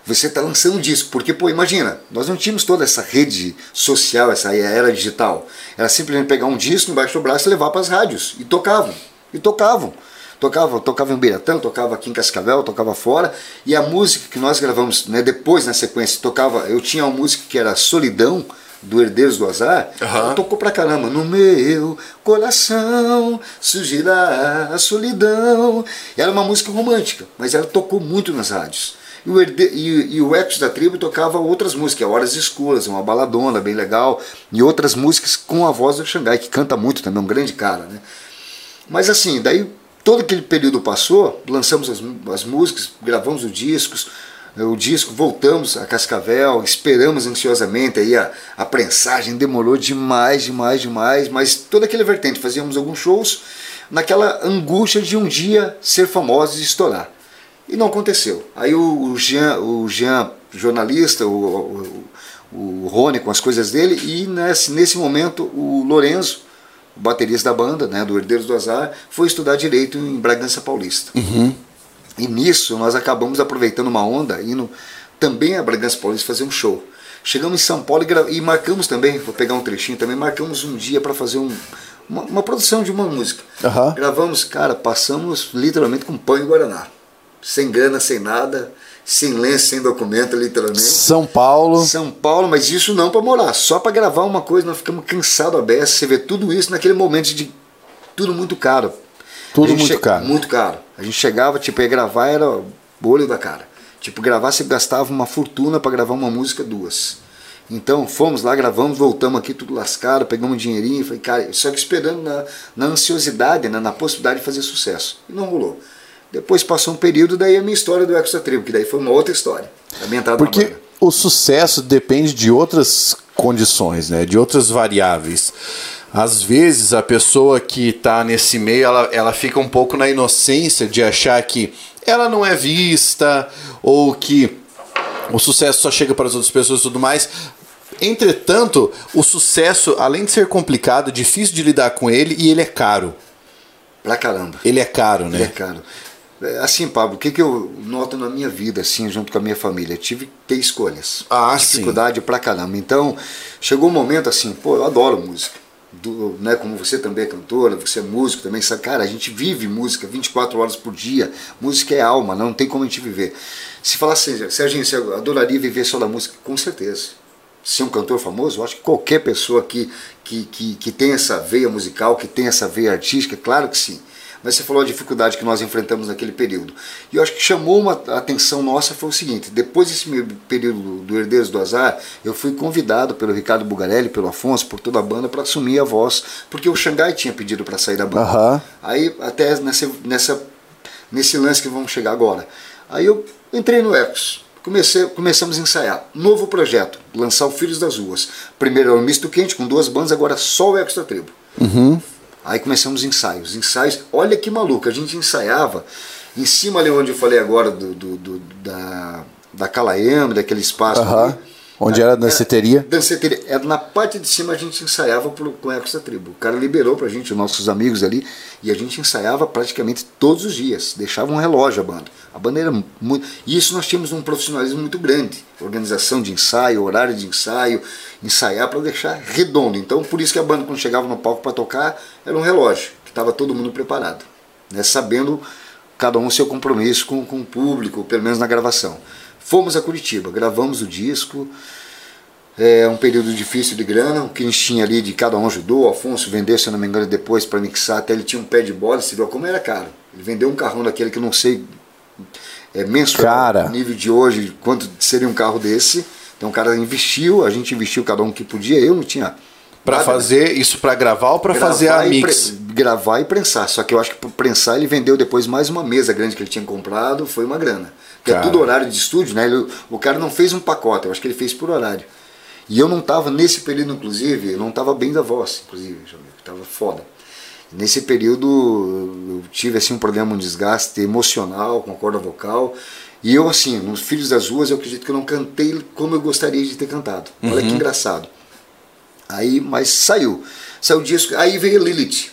você está lançando um disco. Porque, pô, imagina, nós não tínhamos toda essa rede social, essa era digital. Era simplesmente pegar um disco embaixo do braço e levar para as rádios. E tocavam. E tocavam. Tocava, tocava em Beiratã, tocava aqui em Cascavel, tocava fora. E a música que nós gravamos né, depois, na sequência, tocava. Eu tinha uma música que era Solidão, do Herdeiros do Azar, ela tocou pra caramba. No meu coração surgirá a solidão. Era uma música romântica, mas ela tocou muito nas rádios. E o, herde... e, e o Ecos da Tribo tocava outras músicas, Horas Escuras, uma baladona bem legal, e outras músicas com a voz do Xangai, que canta muito também, um grande cara. Né? Mas assim, daí todo aquele período passou, lançamos as, as músicas, gravamos os discos, o disco, voltamos a Cascavel, esperamos ansiosamente aí a, a prensagem, demorou demais, demais, demais, mas toda aquela vertente, fazíamos alguns shows naquela angústia de um dia ser famosos e estourar. E não aconteceu. Aí o, o Jean, o Jean jornalista, o, o, o Rony com as coisas dele, e nesse, nesse momento o Lorenzo, baterista da banda, né, do Herdeiros do Azar, foi estudar direito em Bragança Paulista. Uhum. E nisso nós acabamos aproveitando uma onda, indo também a Bragança Paulista fazer um show. Chegamos em São Paulo e, e marcamos também, vou pegar um trechinho também, marcamos um dia para fazer um- uma, uma produção de uma música. Aham. Gravamos, cara, passamos literalmente com pão e guaraná. Sem grana, sem nada, sem lenço, sem documento, literalmente. São Paulo. São Paulo, mas isso não para morar, só para gravar uma coisa, nós ficamos cansados a beça. Você vê tudo isso naquele momento de tudo muito caro. Tudo muito che- caro. Muito caro. A gente chegava, tipo, ia gravar, era o olho da cara. Tipo, gravar você gastava uma fortuna para gravar uma música, duas. Então, fomos lá, gravamos, voltamos aqui tudo lascado, pegamos um dinheirinho, falei, cara, só que esperando na, na ansiosidade, né, na possibilidade de fazer sucesso. E não rolou. Depois passou um período, daí a minha história do Extra Tribo, que daí foi uma outra história. A minha entrada Porque o sucesso depende de outras condições, né? De outras variáveis. Às vezes a pessoa que está nesse meio, ela, ela fica um pouco na inocência de achar que ela não é vista ou que o sucesso só chega para as outras pessoas e tudo mais. Entretanto, o sucesso, além de ser complicado, difícil de lidar com ele e ele é caro. Pra caramba. Ele é caro, Ele é né? caro. É, Assim, Pablo, o que, que eu noto na minha vida, assim, junto com a minha família? Tive que ter escolhas. Ah, sim. Dificuldade pra caramba. Então, chegou um momento assim, pô, eu adoro música. Do, né, como você também é cantora, você é músico também, sabe? Cara, a gente vive música 24 horas por dia. Música é alma, não tem como a gente viver. Se falasse, Serginho, você adoraria viver só da música? Com certeza. Ser um cantor famoso, eu acho que qualquer pessoa que, que, que, que tem essa veia musical, que tem essa veia artística, claro que sim. Mas você falou a dificuldade que nós enfrentamos naquele período. E eu acho que chamou uma atenção nossa foi o seguinte: depois desse meu período do Herdeiros do Azar, eu fui convidado pelo Ricardo Bugarelli, pelo Afonso, por toda a banda para assumir a voz, porque o Xangai tinha pedido para sair da banda. Aham. Aí, até nessa, nessa, nesse lance que vamos chegar agora. Aí eu entrei no Ecos. Comecei, começamos a ensaiar. Novo projeto, lançar o Filhos das Ruas. Primeiro era o Misto Quente com duas bandas, agora só o da Tribo. Aí começamos os ensaios. Ensaios, olha que maluco, a gente ensaiava em cima ali onde eu falei agora do, do- do- da, da Calaema, daquele espaço. Aham. ali. Onde era a danceteria? Danceteria. Era na parte de cima a gente ensaiava pro, com da Tribo. O cara liberou pra gente, os nossos amigos ali, e a gente ensaiava praticamente todos os dias. Deixava um relógio a banda. A banda era muito. E isso nós tínhamos um profissionalismo muito grande. Organização de ensaio, horário de ensaio, ensaiar para deixar redondo. Então, por isso que a banda, quando chegava no palco para tocar, era um relógio, que estava todo mundo preparado. Né? Sabendo cada um seu compromisso com, com o público, pelo menos na gravação. Fomos a Curitiba, gravamos o disco. É um período difícil de grana, o que a gente tinha ali de cada um ajudou. O Afonso vendeu, se eu não me engano, depois para mixar, até ele tinha um pé de bola, você viu como era caro. Ele vendeu um carrão daquele que eu não sei é, mensurar Cara. o nível de hoje, quanto seria um carro desse. Então o cara investiu, a gente investiu cada um que podia, eu não tinha. Pra nada, né? fazer isso pra gravar ou pra Gravar fazer a mix? pre- gravar e prensar. Só que eu acho que para prensar ele vendeu depois mais uma mesa grande que ele tinha comprado, foi uma grana. Porque é Cara. tudo horário de estúdio, né? Ele- o cara não fez um pacote, eu acho que ele fez por horário. E eu não estava nesse período, inclusive, eu não estava bem da voz, inclusive, estava foda. Nesse período eu tive assim um problema, um desgaste emocional com a corda vocal. E eu assim, nos Filhos das Ruas, eu acredito que eu não cantei como eu gostaria de ter cantado. Olha que engraçado. Aí, mas saiu. Saiu o disco, aí veio Lilith.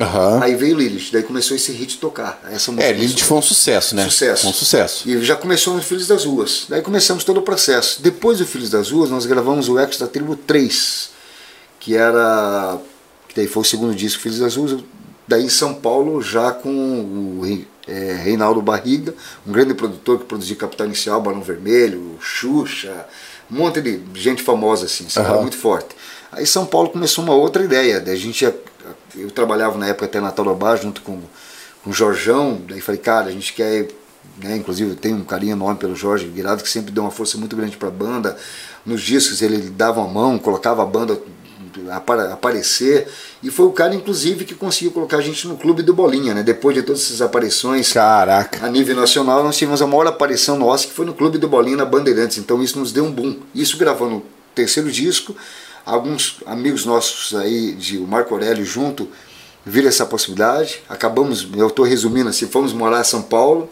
Aham. Aí veio Lilith, daí começou esse hit tocar. Essa música É, Lilith foi um sucesso, né? Sucesso. Foi um sucesso. E já começou no Filhos das Ruas. Daí começamos todo o processo. Depois do Filhos das Ruas, nós gravamos o Ex da Tribo 3, que era. que daí foi o segundo disco, Filhos das Ruas. Daí em São Paulo, já com o é, Reinaldo Barriga, um grande produtor que produzia Capital Inicial, Barão Vermelho, Xuxa, um monte de gente famosa assim, cara Aham. muito forte. Aí São Paulo começou uma outra ideia. Daí a gente ia- eu trabalhava na época até na Taurubar junto com, com o Jorjão, daí falei, cara, a gente quer, né, inclusive eu tenho um carinho enorme pelo Jorge Guirado, que sempre deu uma força muito grande para a banda. Nos discos ele dava a mão, colocava a banda apa- aparecer, e foi o cara, inclusive, que conseguiu colocar a gente no clube do Bolinha, né? Depois de todas essas aparições Caraca. a nível nacional, nós tivemos a maior aparição nossa, que foi no Clube do Bolinha, na Bandeirantes. Então isso nos deu um boom. Isso gravando o terceiro disco, alguns amigos nossos aí, de o Marco Aurélio junto, viram essa possibilidade. Acabamos, eu estou resumindo assim, fomos morar em São Paulo,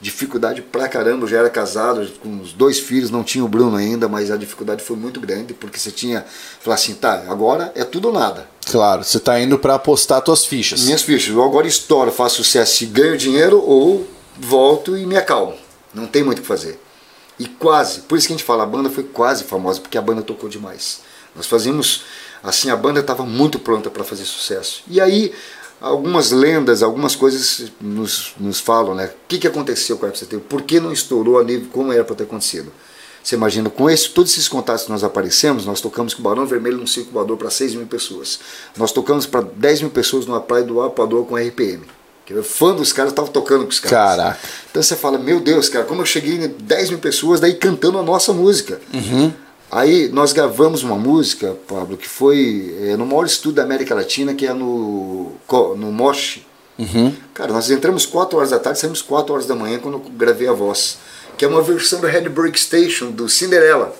dificuldade pra caramba, eu já era casado, com os dois filhos, não tinha o Bruno ainda, mas a dificuldade foi muito grande, porque você tinha, falar assim, tá, agora é tudo ou nada. Claro, você tá indo pra apostar tuas fichas. Minhas fichas, eu agora estouro, faço sucesso e ganho dinheiro ou volto e me acalmo. Não tem muito o que fazer. E quase, por isso que a gente fala, a banda foi quase famosa, porque a banda tocou demais. Nós fazíamos, assim, a banda estava muito pronta para fazer sucesso. E aí, algumas lendas, algumas coisas nos, nos falam, né? O que, que aconteceu com a FCT? Por que não estourou a nível como era para ter acontecido? Você imagina, com esse, todos esses contatos que nós aparecemos, nós tocamos com o Barão Vermelho num circo voador para 6 mil pessoas. Nós tocamos para 10 mil pessoas numa praia do Apador com RPM. Que eu, fã dos caras, estava tocando com os caras. Caraca. Então você fala, meu Deus, cara, como eu cheguei em 10 mil pessoas daí cantando a nossa música. Aí nós gravamos uma música, Pablo, que foi é, no maior estúdio da América Latina, que é no, no Mosh. Cara, nós entramos 4 horas da tarde, saímos 4 horas da manhã quando eu gravei a voz. Que é uma versão do Red Brick Station, do Cinderella.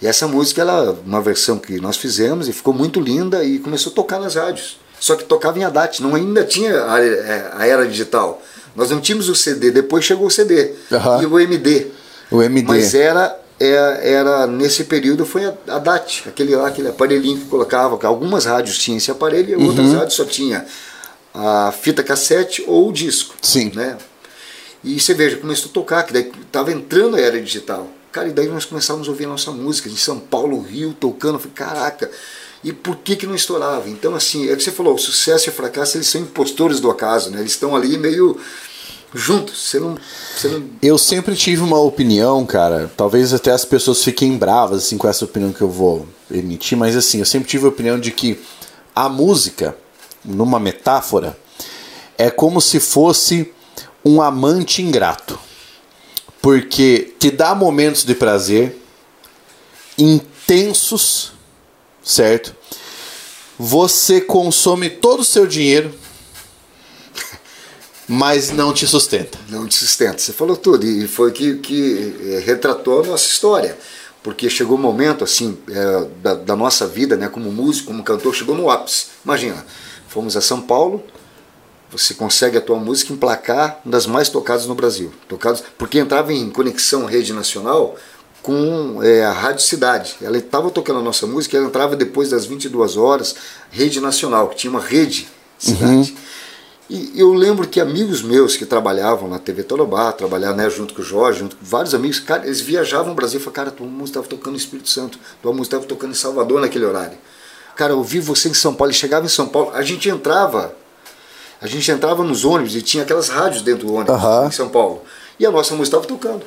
E essa música, ela é uma versão que nós fizemos e ficou muito linda e começou a tocar nas rádios. Só que tocava em ADAT, não ainda tinha a, é, a era digital. Nós não tínhamos o CD, depois chegou o CD Aham. e o MD. O MD. Mas era, era, era nesse período foi a, a DAT, aquele lá, aquele aparelhinho que colocava. que Algumas rádios tinham esse aparelho e Uhum. outras rádios só tinha a fita cassete ou o disco. Sim. Né? E você veja, começou a tocar, que daí estava entrando a era digital. Cara, e daí nós começávamos a ouvir a nossa música, de São Paulo, Rio, tocando. Eu falei, caraca, e por que que não estourava? Então, assim, é o que você falou, o sucesso e o fracasso, eles são impostores do acaso, né? Eles estão ali meio juntos. Você não, você não Eu sempre tive uma opinião, cara. Talvez até as pessoas fiquem bravas assim com essa opinião que eu vou emitir, mas assim, eu sempre tive a opinião de que a música, numa metáfora, é como se fosse um amante ingrato. Porque te dá momentos de prazer intensos, certo? Você consome todo o seu dinheiro, mas não te sustenta. não te sustenta. Você falou tudo e foi que, que eh, retratou a nossa história. Porque chegou um momento assim eh, da, da nossa vida, né, como músico, como cantor, chegou no ápice. Imagina, fomos a São Paulo, você consegue a tua música emplacar uma das mais tocadas no Brasil. Tocadas, porque entrava em conexão rede nacional com eh, a Rádio Cidade. Ela estava tocando a nossa música, ela entrava depois das 22 horas, rede nacional, que tinha uma rede cidade. E eu lembro que amigos meus que trabalhavam na TV Torobá, trabalhavam né, junto com o Jorge, junto com vários amigos, cara, eles viajavam no Brasil e falaram, cara, tua música estava tocando no Espírito Santo, tua música estava tocando em Salvador naquele horário. Cara, eu vi você em São Paulo, e chegava em São Paulo, a gente entrava, a gente entrava nos ônibus e tinha aquelas rádios dentro do ônibus em São Paulo. E a nossa música estava tocando.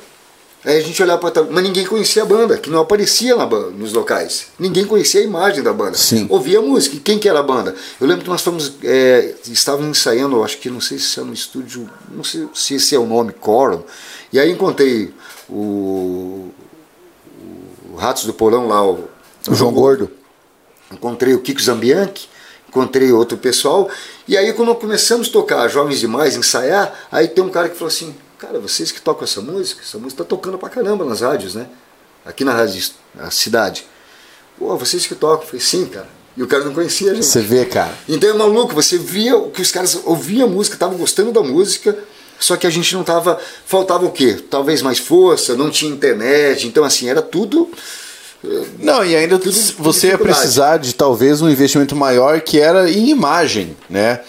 Aí a gente olhava para mas ninguém conhecia a banda, que não aparecia na ban- nos locais. Ninguém conhecia a imagem da banda. Sim. Ouvia a música. Quem que era a banda? Eu lembro que nós fomos, é, estávamos ensaiando, acho que não sei se é no estúdio, não sei se esse é o nome, Coral. E aí encontrei o, o Ratos do Porão lá, o, O João Gordo. encontrei o Kiko Zambianchi, encontrei outro pessoal, e aí quando começamos a tocar Jovens Demais, ensaiar, aí tem um cara que falou assim, cara, vocês que tocam essa música, essa música tá tocando pra caramba nas rádios, né? Aqui na rádio, na cidade. Pô, vocês que tocam, eu falei, sim, cara. E o cara não conhecia a gente. Você vê, cara. Então é maluco, você via que os caras ouviam a música, estavam gostando da música, só que a gente não tava. Faltava o quê? Talvez mais força, não tinha internet, então assim, era tudo Não, e ainda Tudo- você ia precisar de talvez um investimento maior que era em imagem, né?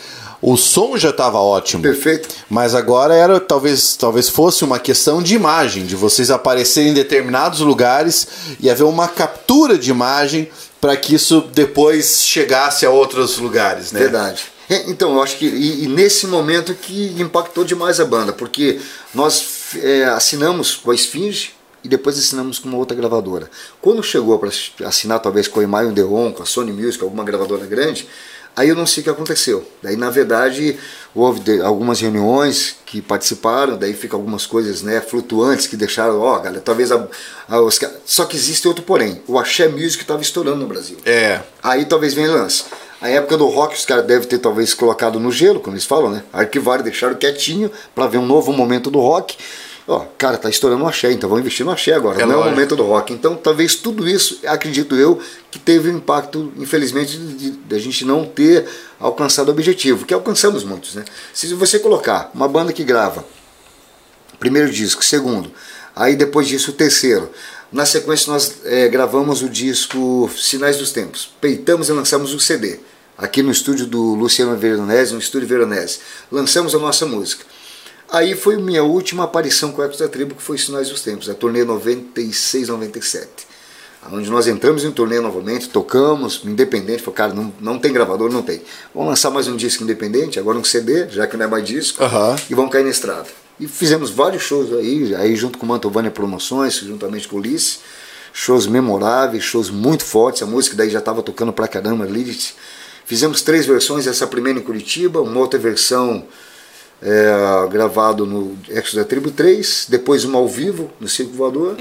O som já estava ótimo. Perfeito. Mas agora era talvez talvez fosse uma questão de imagem, de vocês aparecerem em determinados lugares e haver uma captura de imagem para que isso depois chegasse a outros lugares, né? Verdade. É, Então, eu acho que e, e nesse momento que impactou demais a banda, porque nós é, assinamos com a Esfinge e depois assinamos com uma outra gravadora. Quando chegou para assinar talvez com a Email Deon, com a Sony Music, alguma gravadora grande, aí eu não sei o que aconteceu. Daí, na verdade, houve algumas reuniões que participaram, daí fica algumas coisas né, flutuantes que deixaram, ó, galera, talvez a, a- os Só que existe outro porém. O Axé Music estava estourando no Brasil. É. Aí talvez venha o lance. A época do rock os caras devem ter talvez colocado no gelo, como eles falam, né? Arquivaram, deixaram quietinho para ver um novo momento do rock. Ó, cara, tá estourando o axé, então vamos investir no axé agora. É não é o lógico. momento do rock. Então talvez tudo isso, acredito eu, que teve um impacto, infelizmente, de, de a gente não ter alcançado o objetivo, que alcançamos muitos, né? Se você colocar uma banda que grava primeiro disco, segundo, aí depois disso o terceiro. Na sequência nós eh, gravamos o disco Sinais dos Tempos, peitamos e lançamos o CD, aqui no estúdio do Luciano Veronese, no estúdio Veronese. Lançamos a nossa música. Aí foi minha última aparição com o Ecos da Tribo, que foi Sinais dos Tempos, a turnê 96-97. Onde nós entramos em turnê novamente, tocamos, independente, falou, cara, não, não tem gravador, não tem. Vamos lançar mais um disco independente, agora um CD, já que não é mais disco, e vamos cair na estrada. E fizemos vários shows aí, aí junto com o Mantovânia Promoções, juntamente com o Ulisses, shows memoráveis, shows muito fortes, a música daí já estava tocando pra caramba, Lilith. Fizemos três versões, essa primeira em Curitiba, uma outra versão é, gravado no Exo da Tribo 3, depois uma ao vivo no Circo Voador,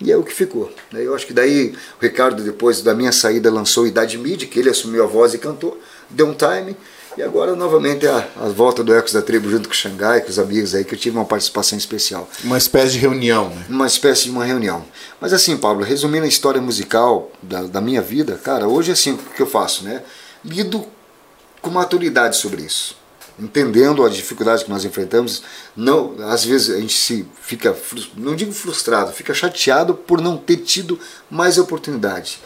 e é o que ficou. Daí Eu acho que daí o Ricardo, depois da minha saída, lançou Idade Mid, que ele assumiu a voz e cantou, deu um time, e agora novamente a, a volta do Ecos da Tribo junto com o Xangai, com os amigos aí, que eu tive uma participação especial. Uma espécie de reunião, né? Uma espécie de uma reunião. Mas assim, Pablo, resumindo a história musical da, da minha vida, cara, hoje assim, o que eu faço, né? Lido com maturidade sobre isso. Entendendo as dificuldades que nós enfrentamos, não, às vezes a gente se fica, não digo frustrado, fica chateado por não ter tido mais oportunidade.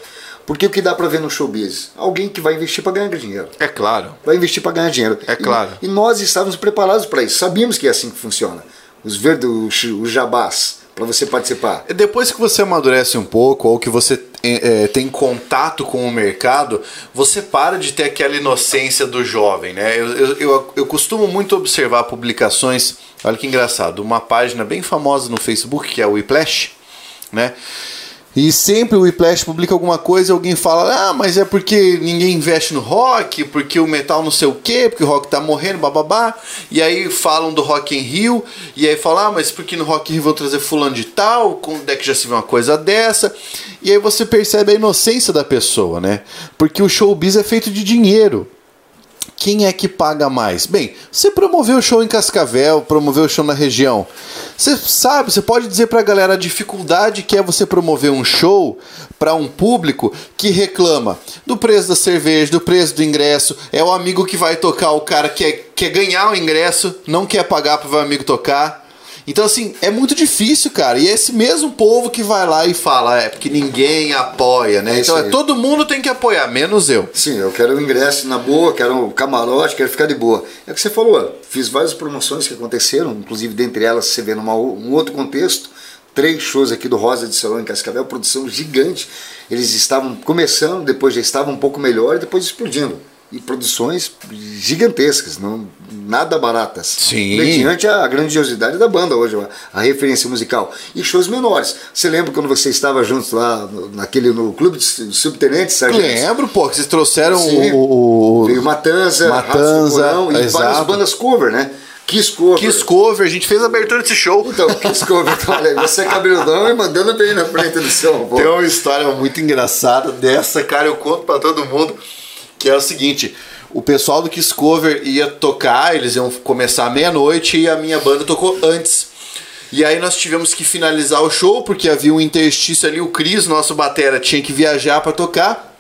Porque o que dá para ver no showbiz? Alguém que vai investir para ganhar dinheiro É claro. vai investir para ganhar dinheiro. É claro. E, e nós estávamos preparados para isso. Sabíamos que é assim que funciona. Os verdes, os jabás, para você participar. Depois que você amadurece um pouco, ou que você é, é, tem contato com o mercado, você para de ter aquela inocência do jovem, né? Eu, eu, eu, eu costumo muito observar publicações, olha que engraçado, uma página bem famosa no Facebook, que é o Whiplash, né? E sempre o Whiplash publica alguma coisa e alguém fala, ah, mas é porque ninguém investe no rock, porque o metal não sei o quê, porque o rock tá morrendo, bababá. E aí falam do Rock in Rio, e aí falam, ah, mas porque no Rock in Rio vão trazer fulano de tal, quando é que já se viu uma coisa dessa? E aí você percebe a inocência da pessoa, né? Porque o showbiz é feito de dinheiro. Quem é que paga mais? Bem, você promoveu o show em Cascavel, promoveu o show na região. Você sabe, você pode dizer pra galera a dificuldade que é você promover um show para um público que reclama do preço da cerveja, do preço do ingresso. É o amigo que vai tocar, o cara que quer, quer ganhar o ingresso, não quer pagar para o amigo tocar. Então, assim, é muito difícil, cara. E é esse mesmo povo que vai lá e fala, é porque ninguém apoia, né? É então, é, todo mundo tem que apoiar, menos eu. Sim, eu quero o ingresso na boa, quero o camarote, quero ficar de boa. É o que você falou, fiz várias promoções que aconteceram, inclusive dentre elas você vê num um outro contexto, três shows aqui do Rosa de Salão em Cascavel, produção gigante. Eles estavam começando, depois já estavam um pouco melhor e depois explodindo. E produções gigantescas, não, nada baratas. Sim. Mediante a grandiosidade da banda hoje, a, a referência musical. E shows menores. Você lembra quando você estava juntos lá no, naquele, no clube de subtenentes, sargentos? Lembro, pô, que vocês trouxeram Sim. o, Veio Matanza, Matanza, Porão e exato. várias bandas cover, né? Kiss cover. Kiss Cover, a gente fez a abertura desse show. Então, Kiss cover. Então, (laughs) olha, você é cabeludão e mandando bem na frente do som. pô. Tem uma história muito engraçada dessa, cara, eu conto pra todo mundo, que é o seguinte, o pessoal do Kiss Cover ia tocar, eles iam começar meia-noite e a minha banda tocou antes. E aí nós tivemos que finalizar o show, porque havia um interstício ali, o Cris, nosso batera, tinha que viajar pra tocar.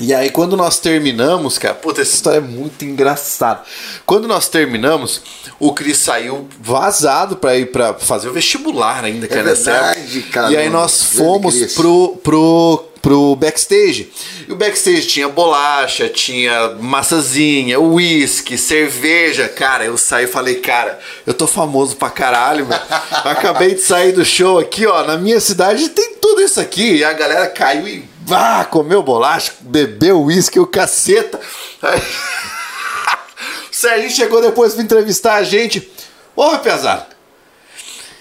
E aí, quando nós terminamos, cara, puta, essa história é muito engraçada. Quando nós terminamos, o Cris saiu vazado pra ir pra fazer o vestibular ainda, cara, É verdade, cara. E aí nós fomos pro, pro, pro backstage. E o backstage tinha bolacha, tinha massazinha, uísque, cerveja. Cara, eu saí e falei, cara, eu tô famoso pra caralho, meu. (laughs) Acabei de sair do show aqui, ó. Na minha cidade tem tudo isso aqui. E a galera caiu e ah, comeu bolacha, bebeu uísque, o caceta. Aí... (laughs) o Serginho chegou depois pra entrevistar a gente. Ô, rapaziada,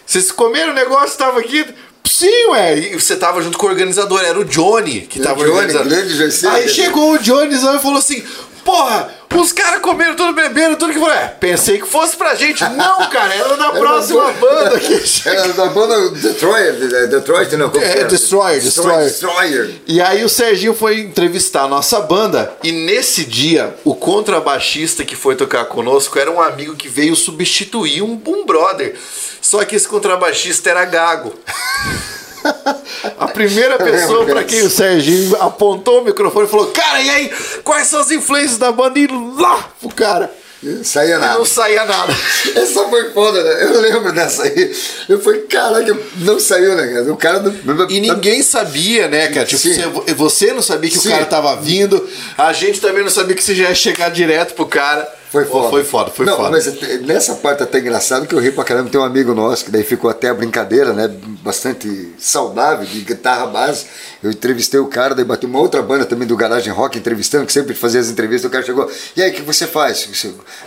vocês comeram o negócio, tava aqui. Sim, ué. E você tava junto com o organizador, era o Johnny que tava Johnny, organizando. grande. Aí chegou o Johnny e falou assim: Porra, os caras comeram tudo, beberam tudo que foi. É, pensei que fosse pra gente. Não, cara, era da (laughs) próxima banda que (laughs) Era da banda Detroit, eh, Detroit, não, como É? Destroyer, Destroyer. Destroyer. E aí o Serginho foi entrevistar a nossa banda e nesse dia o contrabaixista que foi tocar conosco era um amigo que veio substituir um, um brother. Só que esse contrabaixista era gago. (laughs) A primeira pessoa para quem o Serginho apontou o microfone e falou: Cara, e aí? Quais são as influências da banda? E lá pro cara. Saía E nada. não saía nada. (laughs) Essa foi foda, né? Eu lembro dessa aí. Eu falei, caraca, não saiu, né, cara? O cara do. E ninguém sabia, né, cara? Tipo, você, você não sabia que Sim. o cara tava vindo, a gente também não sabia que você já ia chegar direto pro cara. Foi foda. Foi foda, foi não, foda. Mas até- nessa parte até engraçado que eu ri pra caramba. Tem um amigo nosso que daí ficou até a brincadeira, né? Bastante saudável, de guitarra base. Eu entrevistei o cara, daí bati uma outra banda também do Garagem Rock entrevistando, que sempre fazia as entrevistas. O cara chegou, e aí, o que você faz?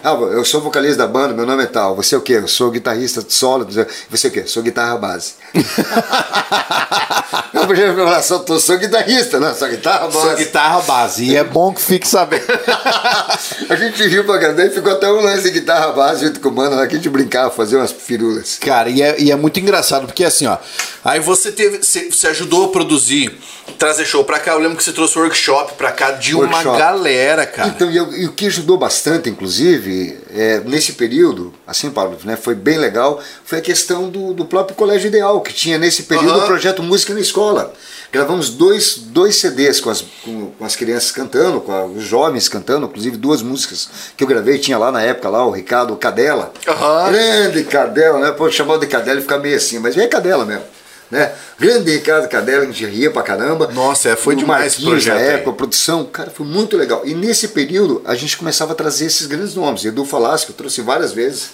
Ah, eu sou vocalista da banda, meu nome é tal. Você é o quê? Eu sou guitarrista de solo. Você é o quê? Sou guitarra base. (laughs) eu podia falar, sou, tô- sou guitarrista, não, sou guitarra base. Sua guitarra base. E é bom que fique sabendo. (laughs) a gente riu pra caramba, daí ficou até um lance de guitarra base junto com o mano lá que a gente brincava, fazia umas firulas. Cara, e é, e é muito engraçado, porque assim, ó. Aí você teve. Você, ajudou a produzir, trazer show pra cá. Eu lembro que você trouxe workshop pra cá de uma Workshop. galera, cara. Então, e, e o que ajudou bastante, inclusive, é, nesse período, assim, Paulo, né, foi bem legal, foi a questão do, do próprio Colégio Ideal, que tinha nesse período Aham. o projeto Música na Escola. Gravamos dois, dois CDs com as, com, com as crianças cantando, com a- os jovens cantando, inclusive duas músicas que eu gravei, tinha lá na época lá o Ricardo Cadela. Aham. Grande Cadela, né? Pode chamar de Cadela e ficar meio assim, mas é Cadela mesmo. Né? Grande Ricardo Cadela, a gente ria pra caramba. Nossa, é, foi O demais Marquinhos projeto na época, a produção, cara, foi muito legal. E nesse período a gente começava a trazer esses grandes nomes. Edu Falasco, eu trouxe várias vezes.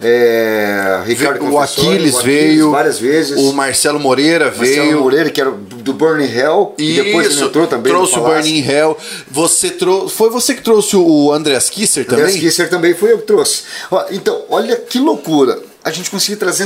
É, Ricardo o Confessori, Aquiles o veio. várias vezes. O Marcelo Moreira Marcelo veio. Moreira, que era do Burning Hell, e depois ele entrou também. trouxe o. Burning Hell. Você trouxe. Foi você que trouxe o Andreas Kisser também? Andrés Kisser também foi eu que trouxe. Então, olha que loucura. A gente conseguiu trazer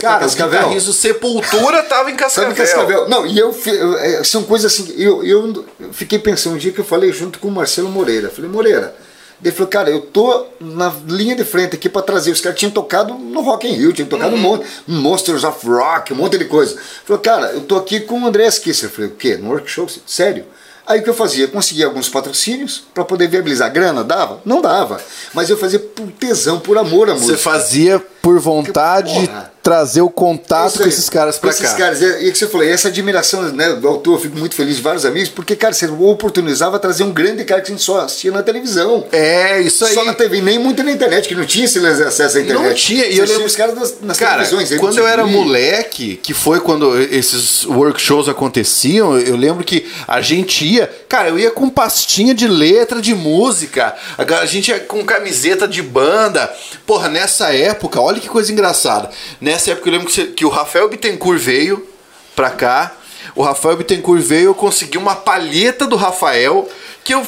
para Cara, o Cascavel. guitarrista do Sepultura (laughs) tava em Cascavel. Sabe Cascavel? Não, e eu, é, são coisas assim, eu, eu fiquei pensando um dia que eu falei junto com o Marcelo Moreira. Falei, Moreira, ele falou, cara, eu tô na linha de frente aqui para trazer. Os caras tinham tocado no Rock in Rio, tinham tocado um monte, Monsters of Rock, um monte de coisa. Falou, cara, eu tô aqui com o André Kisser. Eu falei, o quê? No workshop? Sério? Aí o que eu fazia? Conseguia alguns patrocínios para poder viabilizar. Grana dava? Não dava. Mas eu fazia por tesão, por amor à Você música. fazia por vontade de Porra. trazer o contato com esses caras pra com esses cá. caras. E e que você falou, e essa admiração né, do autor, eu fico muito feliz de vários amigos, porque, cara, você oportunizava trazer um grande cara que a gente só assistia na televisão. É, isso aí. Só na TV, nem muito na internet, que não tinha esse acesso à internet. Não tinha, e eu lembro- os caras nas, nas Cara, televisões. quando eu era moleque, que foi quando esses workshows aconteciam, eu lembro que a gente ia, cara, eu ia com pastinha de letra de música, a gente ia com camiseta de banda. Porra, nessa época, olha que coisa engraçada. Nessa época eu lembro que, que o Rafael Bittencourt veio pra cá. O Rafael Bittencourt veio, eu consegui uma palheta do Rafael que eu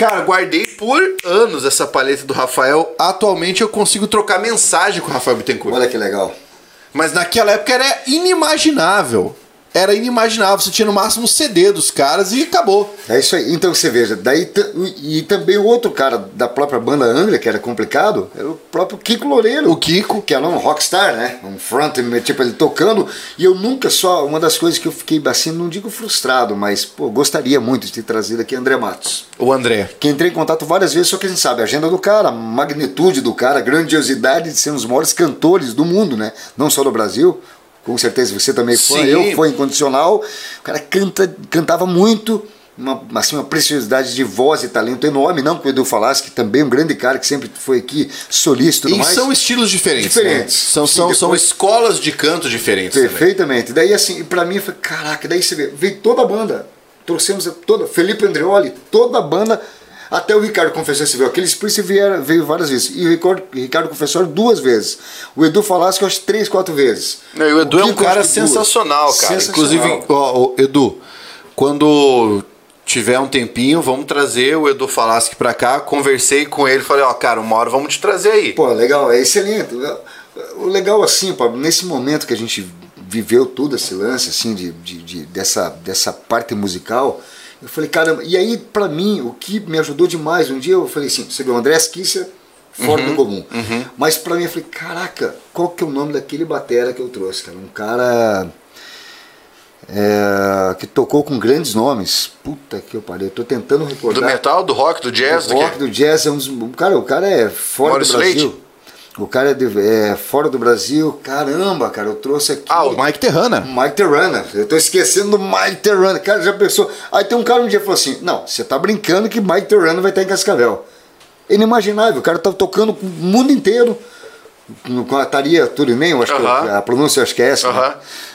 Cara, guardei por anos essa palheta do Rafael. Atualmente eu consigo trocar mensagem com o Rafael Bittencourt. Olha que legal. Mas naquela época era inimaginável. Era inimaginável. Você tinha no máximo um CD dos caras e acabou. É isso aí. Então você veja, daí e também o outro cara da própria banda Angra, que era complicado, era o próprio Kiko Loureiro. O Kiko. Que era um rockstar, né? Um frontman, tipo, ele tocando. E eu nunca só, uma das coisas que eu fiquei assim, não digo frustrado, mas pô, gostaria muito de ter trazido aqui André Matos. O André. Que entrei em contato várias vezes, só que a gente sabe a agenda do cara, a magnitude do cara, a grandiosidade de ser um dos maiores cantores do mundo, né? Não só do Brasil. Com certeza você também foi, Sim. eu foi incondicional. O cara canta, cantava muito uma, assim, uma preciosidade de voz e talento enorme, não que o Edu falasse, que também é um grande cara que sempre foi aqui solista e e mais. são estilos diferentes. Diferentes. Né? São, são, depois... são escolas de canto diferentes. Perfeitamente. Também. Daí assim, pra mim, foi, caraca, daí você vê, veio toda a banda. Trouxemos toda, Felipe Andreoli, toda a banda até o Ricardo Confessor você viu, aqueles Prince vieram, veio várias vezes. E o Ricardo, Ricardo Confessor duas vezes. O Edu Falasco, acho três, quatro vezes. Não, o Edu o é um cara sensacional, cara. Sensacional. Inclusive, ó, Edu, quando tiver um tempinho, vamos trazer o Edu Falaschi pra cá. Conversei com ele, falei, ó, cara, uma hora vamos te trazer aí. Pô, legal, é excelente. O legal assim, pô, nesse momento que a gente viveu todo esse lance, assim, de, de, de dessa, dessa parte musical, eu falei, caramba, e aí para mim, o que me ajudou demais, um dia eu falei assim, você viu, o André Kisser, fora uhum, do comum. Uhum. Mas para mim eu falei, caraca, qual que é o nome daquele batera que eu trouxe, cara? Um cara é, que tocou com grandes nomes. Puta que eu parei, eu tô tentando recordar. Do metal, do rock, do jazz? Do, do rock, do jazz, é um dos, cara, o cara é fora Morris do Brasil. Slade? O cara é, de, é, fora do Brasil, caramba, cara, eu trouxe aqui. Ah, o Mike Terrana. Mike Terrana, eu tô esquecendo do Mike Terrana. Cara, já pensou? Aí tem um cara um dia falou assim: Não, você tá brincando que Mike Terrana vai estar em Cascavel. Inimaginável, o cara tá tocando com o mundo inteiro, com a Taria Turiném, acho uh -huh. que a pronúncia acho que é essa. Uh -huh. né?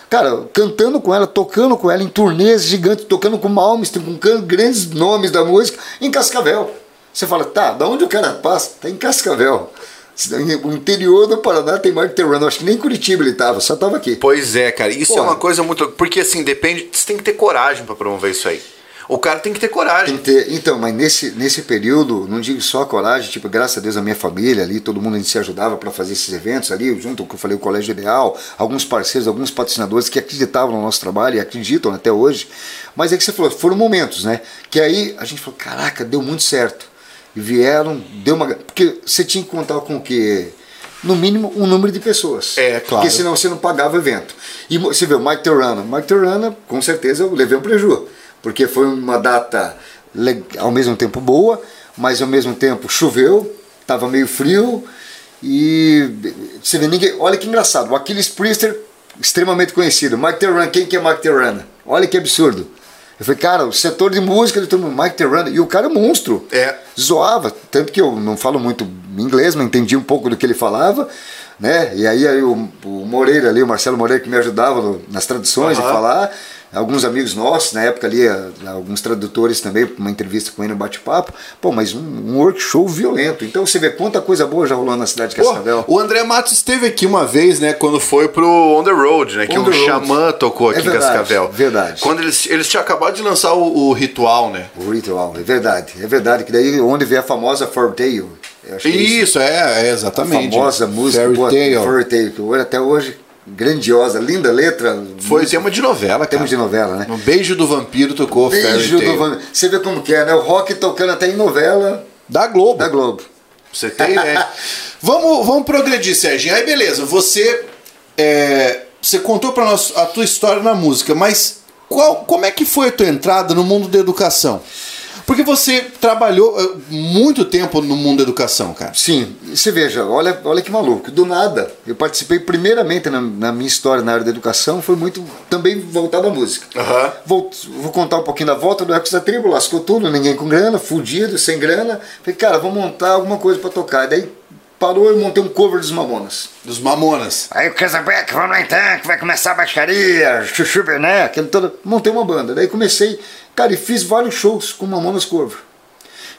Cara, cantando com ela, tocando com ela em turnês gigantes, tocando com Malmsteen, com grandes nomes da música, em Cascavel. Você fala, tá, da onde o cara passa? Tá em Cascavel. O interior do Paraná tem Mark Terrano. Acho que nem Curitiba ele tava, só tava aqui. Pois é, cara. Isso é Porra. é uma coisa muito. Porque assim, depende. Você tem que ter coragem para promover isso aí. O cara tem que ter coragem. Que ter, então, mas nesse, nesse período, não digo só coragem, tipo, graças a Deus a minha família ali, todo mundo a gente se ajudava para fazer esses eventos ali, junto com o que eu falei, o Colégio Ideal, alguns parceiros, alguns patrocinadores que acreditavam no nosso trabalho e acreditam até hoje. Mas é que você falou, foram momentos, né? Que aí a gente falou, caraca, deu muito certo. Vieram, deu uma. Porque você tinha que contar com o quê? no mínimo um número de pessoas. É, claro. Porque senão você não pagava o evento. E você vê o Mike Terrana. Mike Terrana, com certeza, eu levei um prejuízo porque foi uma data ao mesmo tempo boa, mas ao mesmo tempo choveu, estava meio frio e você vê ninguém. Olha que engraçado, o Aquiles Priester, extremamente conhecido, Mike Terran, quem que é Mike Terran? Olha que absurdo. Eu falei, cara, o setor de música todo mundo, Mike Terran, e o cara é monstro. É. Zoava, tanto que eu não falo muito inglês, mas entendi um pouco do que ele falava, né? E aí, aí o, o Moreira ali, o Marcelo Moreira que me ajudava no, nas traduções uhum. falar alguns amigos nossos, na época ali, alguns tradutores também, uma entrevista com ele no bate-papo. Pô, mas um, um workshop violento. Então você vê quanta coisa boa já rolou na cidade de Cascavel. o André Matos esteve aqui uma vez, né, quando foi pro On the Road, né, que o Xamã tocou aqui é verdade, em Cascavel. Verdade. Quando eles, eles tinham acabado de lançar o, o, Ritual, né? O Ritual, é verdade. É verdade, que daí onde vem a famosa. Isso, é, isso, é, é exatamente. A famosa música Fairy Tale, que até hoje grandiosa, linda letra. Foi música. tema de novela, Tema de novela, né? No Beijo do Vampiro tocou Beijo do Vampiro. Você vê como que é, né? O rock tocando até em novela. Da Globo. Da Globo. Você tem ideia. (laughs) vamos, vamos progredir, Serginho. Aí beleza, você, é, você contou para nós a tua história na música, mas qual, como é que foi a tua entrada no mundo da educação? Porque você trabalhou eh, muito tempo no mundo da educação, cara. Sim, você veja, olha, olha que maluco. Do nada, eu participei primeiramente na, na minha história na área da educação, foi muito também voltado à música. Uhum. Vou, vou contar um pouquinho da volta do Ecos da Tribo, lascou tudo, ninguém com grana, fudido, sem grana. Falei, cara, vou montar alguma coisa para tocar. E daí parou e montei um cover dos Mamonas. Dos Mamonas. Aí o Casabeck, vamos lá então, que vai começar a baixaria, chuchu Bené, aquele todo. Montei uma banda. Daí comecei Cara, e fiz vários shows com Mamonas Corvo.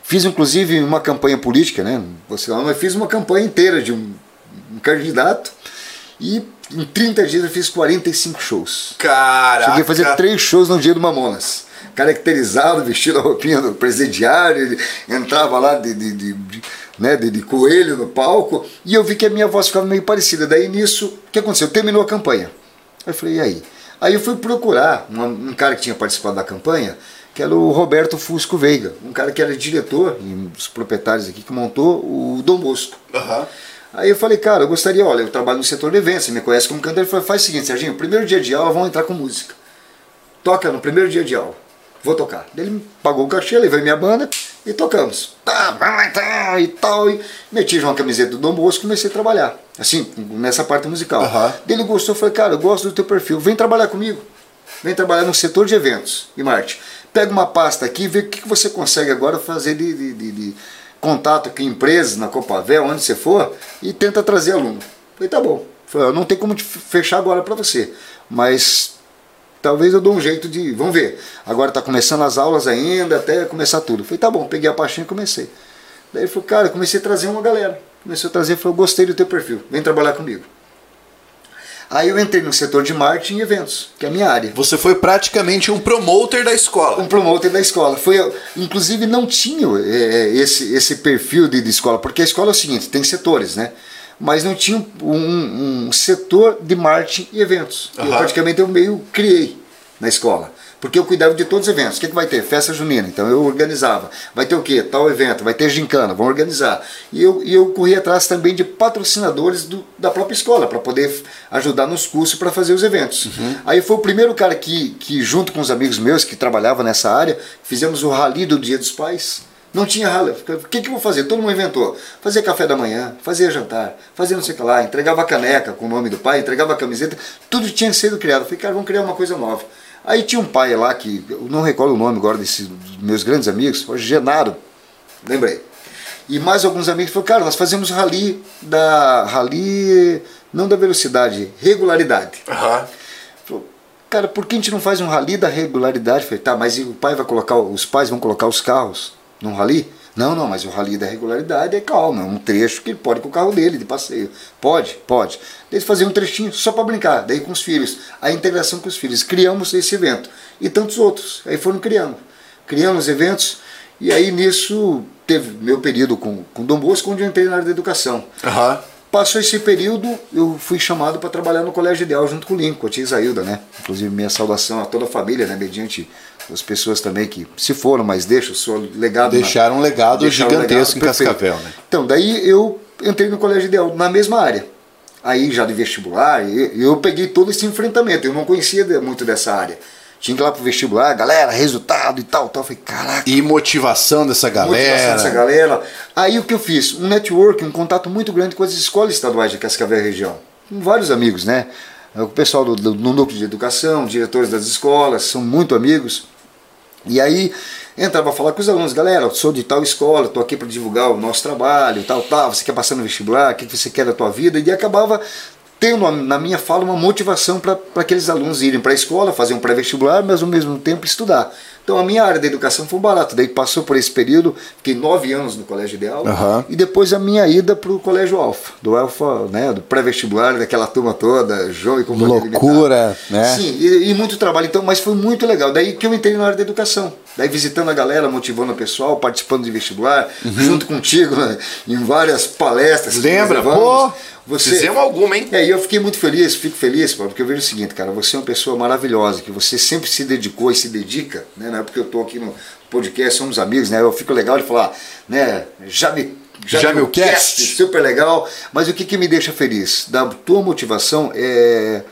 Fiz inclusive uma campanha política, né? Você não, mas fiz uma campanha inteira de um, um candidato e em 30 dias eu fiz 45 shows. Cara! Cheguei a fazer três shows no dia do Mamonas. Caracterizado, vestido a roupinha do presidiário, entrava lá de, de, de, de né, de, de, coelho no palco, e eu vi que a minha voz ficava meio parecida. Daí nisso, o que aconteceu? Terminou a campanha. Eu falei, e aí? Aí eu fui procurar um, um cara que tinha participado da campanha, que era o Roberto Fusco Veiga, um cara que era diretor, um dos proprietários aqui, que montou o Dom Bosco. Uhum. Aí eu falei, cara, eu gostaria, olha, eu trabalho no setor de eventos, você me conhece como cantor. Ele falou, faz o seguinte, Serginho, primeiro dia de aula vamos entrar com música. Toca no primeiro dia de aula vou tocar. Ele pagou o cachê, levei minha banda e tocamos. Tá, tá, e tal. E meti uma camiseta do Dom Bosco e comecei a trabalhar. Assim, nessa parte musical. Uhum. Ele gostou, falei, cara, eu gosto do teu perfil, vem trabalhar comigo. Vem trabalhar no setor de eventos e marketing. pega uma pasta aqui e vê o que, que você consegue agora fazer de, de, de, de contato com empresas, na Copavel, onde você for, e tenta trazer aluno. Falei, tá bom. Falei, não tem como te fechar agora para você, mas talvez eu dou um jeito de. Vamos ver. Agora está começando as aulas ainda, até começar tudo. Falei, tá bom, peguei a pastinha e comecei. Daí ele falou, cara, comecei a trazer uma galera. Comecei a trazer, falou, gostei do teu perfil, vem trabalhar comigo. Aí eu entrei no setor de marketing e eventos, que é a minha área. Você foi praticamente um promoter da escola. Um promoter da escola. Foi, inclusive não tinha é, esse, esse perfil de, de escola, porque a escola é o seguinte, tem setores, né? Mas não tinha um, um setor de marketing e eventos. Uhum. Eu praticamente eu meio criei na escola porque eu cuidava de todos os eventos. O que, que vai ter? Festa junina, então eu organizava. Vai ter o quê? Tal evento, vai ter gincana, vamos organizar. E eu, e eu corri atrás também de patrocinadores do, da própria escola, para poder ajudar nos cursos para fazer os eventos. Uhum. Aí foi o primeiro cara que, que, junto com os amigos meus que trabalhavam nessa área, fizemos o rally do Dia dos Pais. Não tinha rally. O que, que eu vou fazer? Todo mundo inventou. Fazer café da manhã, fazer jantar, fazer não sei o que lá, entregava caneca com o nome do pai, entregava camiseta, tudo tinha sido criado. Eu falei, cara, vamos criar uma coisa nova. Aí tinha um pai lá que, eu não recordo o nome agora desses meus grandes amigos, foi Genaro, lembrei. E mais alguns amigos falaram, cara, nós fazemos rally da. rally. não da velocidade, regularidade. Uhum. Falou, cara, por que a gente não faz um rally da regularidade? Eu falei, tá, mas o pai vai colocar, os pais vão colocar os carros num rally? Não, não, mas o rally da regularidade é calma, é um trecho que ele pode com o carro dele de passeio. Pode, pode. Daí fazer um trechinho só para brincar, daí com os filhos. A integração com os filhos. Criamos esse evento. E tantos outros. Aí foram criando. Criamos eventos. E aí nisso teve meu período com, com Dom Bosco, onde eu entrei na área da educação. Uhum. Passou esse período, eu fui chamado para trabalhar no Colégio Ideal junto com o Lincoln, a tia Isailda, né? Inclusive minha saudação a toda a família, né? Mediante as pessoas também que se foram, mas deixam o seu legado. Deixaram na, um legado deixaram gigantesco um legado em Cascavel, né? Então, daí eu entrei no Colégio Ideal, na mesma área. Aí já de vestibular, eu peguei todo esse enfrentamento. Eu não conhecia muito dessa área. Tinha que ir lá pro vestibular, galera, resultado e tal, tal. Eu falei, caraca. E motivação dessa galera. Motivação dessa galera. Aí o que eu fiz? Um network, um contato muito grande com as escolas estaduais de Cascavel região. Com vários amigos, né? O pessoal do, do, do núcleo de educação, diretores das escolas, são muito amigos. E aí entrava a falar com os alunos, galera, eu sou de tal escola, estou aqui para divulgar o nosso trabalho, tal, tal, você quer passar no vestibular, o que você quer da tua vida? E acabava tendo na minha fala uma motivação para aqueles alunos irem para a escola, fazer um pré-vestibular, mas ao mesmo tempo estudar. Então a minha área da educação foi barato. Daí passou por esse período, fiquei nove anos no colégio ideal uhum. e depois a minha ida para o colégio Alfa, do Alfa, né, do pré-vestibular, daquela turma toda, João e companhia Loucura, né? Sim, e, e, muito trabalho. Então, mas foi muito legal. Daí que eu entrei na área da educação. Daí visitando a galera, motivando o pessoal, participando de vestibular, uhum. junto contigo né, em várias palestras. Lembra? Pô, você... Fizemos alguma, hein? É, e eu fiquei muito feliz, fico feliz, porque eu vejo o seguinte, cara, você é uma pessoa maravilhosa, que você sempre se dedicou e se dedica, né? Não é porque eu estou aqui no podcast, somos amigos, né? Eu fico legal de falar, né? Já me já, já meu cast. cast, super legal. Mas o que, que me deixa feliz? Da tua motivação é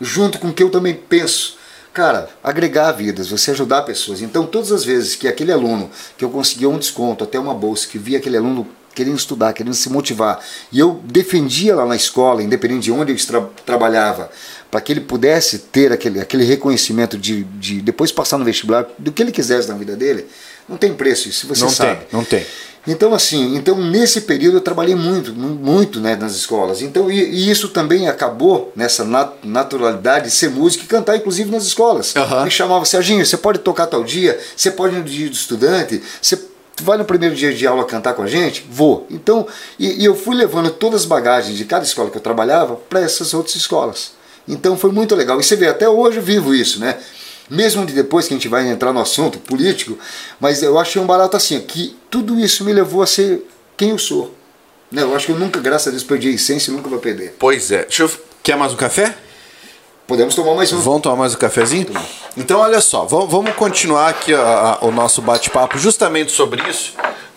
junto com o que eu também penso. Cara, agregar vidas, você ajudar pessoas. Então, todas as vezes que aquele aluno que eu conseguia um desconto, até uma bolsa, que via aquele aluno querendo estudar, querendo se motivar. E eu defendia lá na escola, independente de onde eu tra trabalhava, para que ele pudesse ter aquele, aquele reconhecimento de, de depois passar no vestibular, do que ele quisesse na vida dele. Não tem preço isso, você não sabe. Tem, não tem. Então assim, então nesse período eu trabalhei muito, muito né, nas escolas. Então e, e isso também acabou nessa nat naturalidade de ser músico e cantar inclusive nas escolas. Uhum. Me chamava Serginho, você pode tocar tal dia, você pode ir no dia do estudante, você Tu vai no primeiro dia de aula cantar com a gente? Vou. Então, e, e eu fui levando todas as bagagens de cada escola que eu trabalhava para essas outras escolas. Então foi muito legal. E você vê, até hoje eu vivo isso, né? Mesmo de depois que a gente vai entrar no assunto político, mas eu achei um barato assim, que tudo isso me levou a ser quem eu sou. Né? Eu acho que eu nunca, graças a Deus, perdi a essência e nunca vou perder. Pois é. Deixa eu... Quer mais um café? Podemos tomar mais um. Vamos tomar mais um cafezinho? Então, olha só, vamos continuar aqui a, a, o nosso bate-papo justamente sobre isso,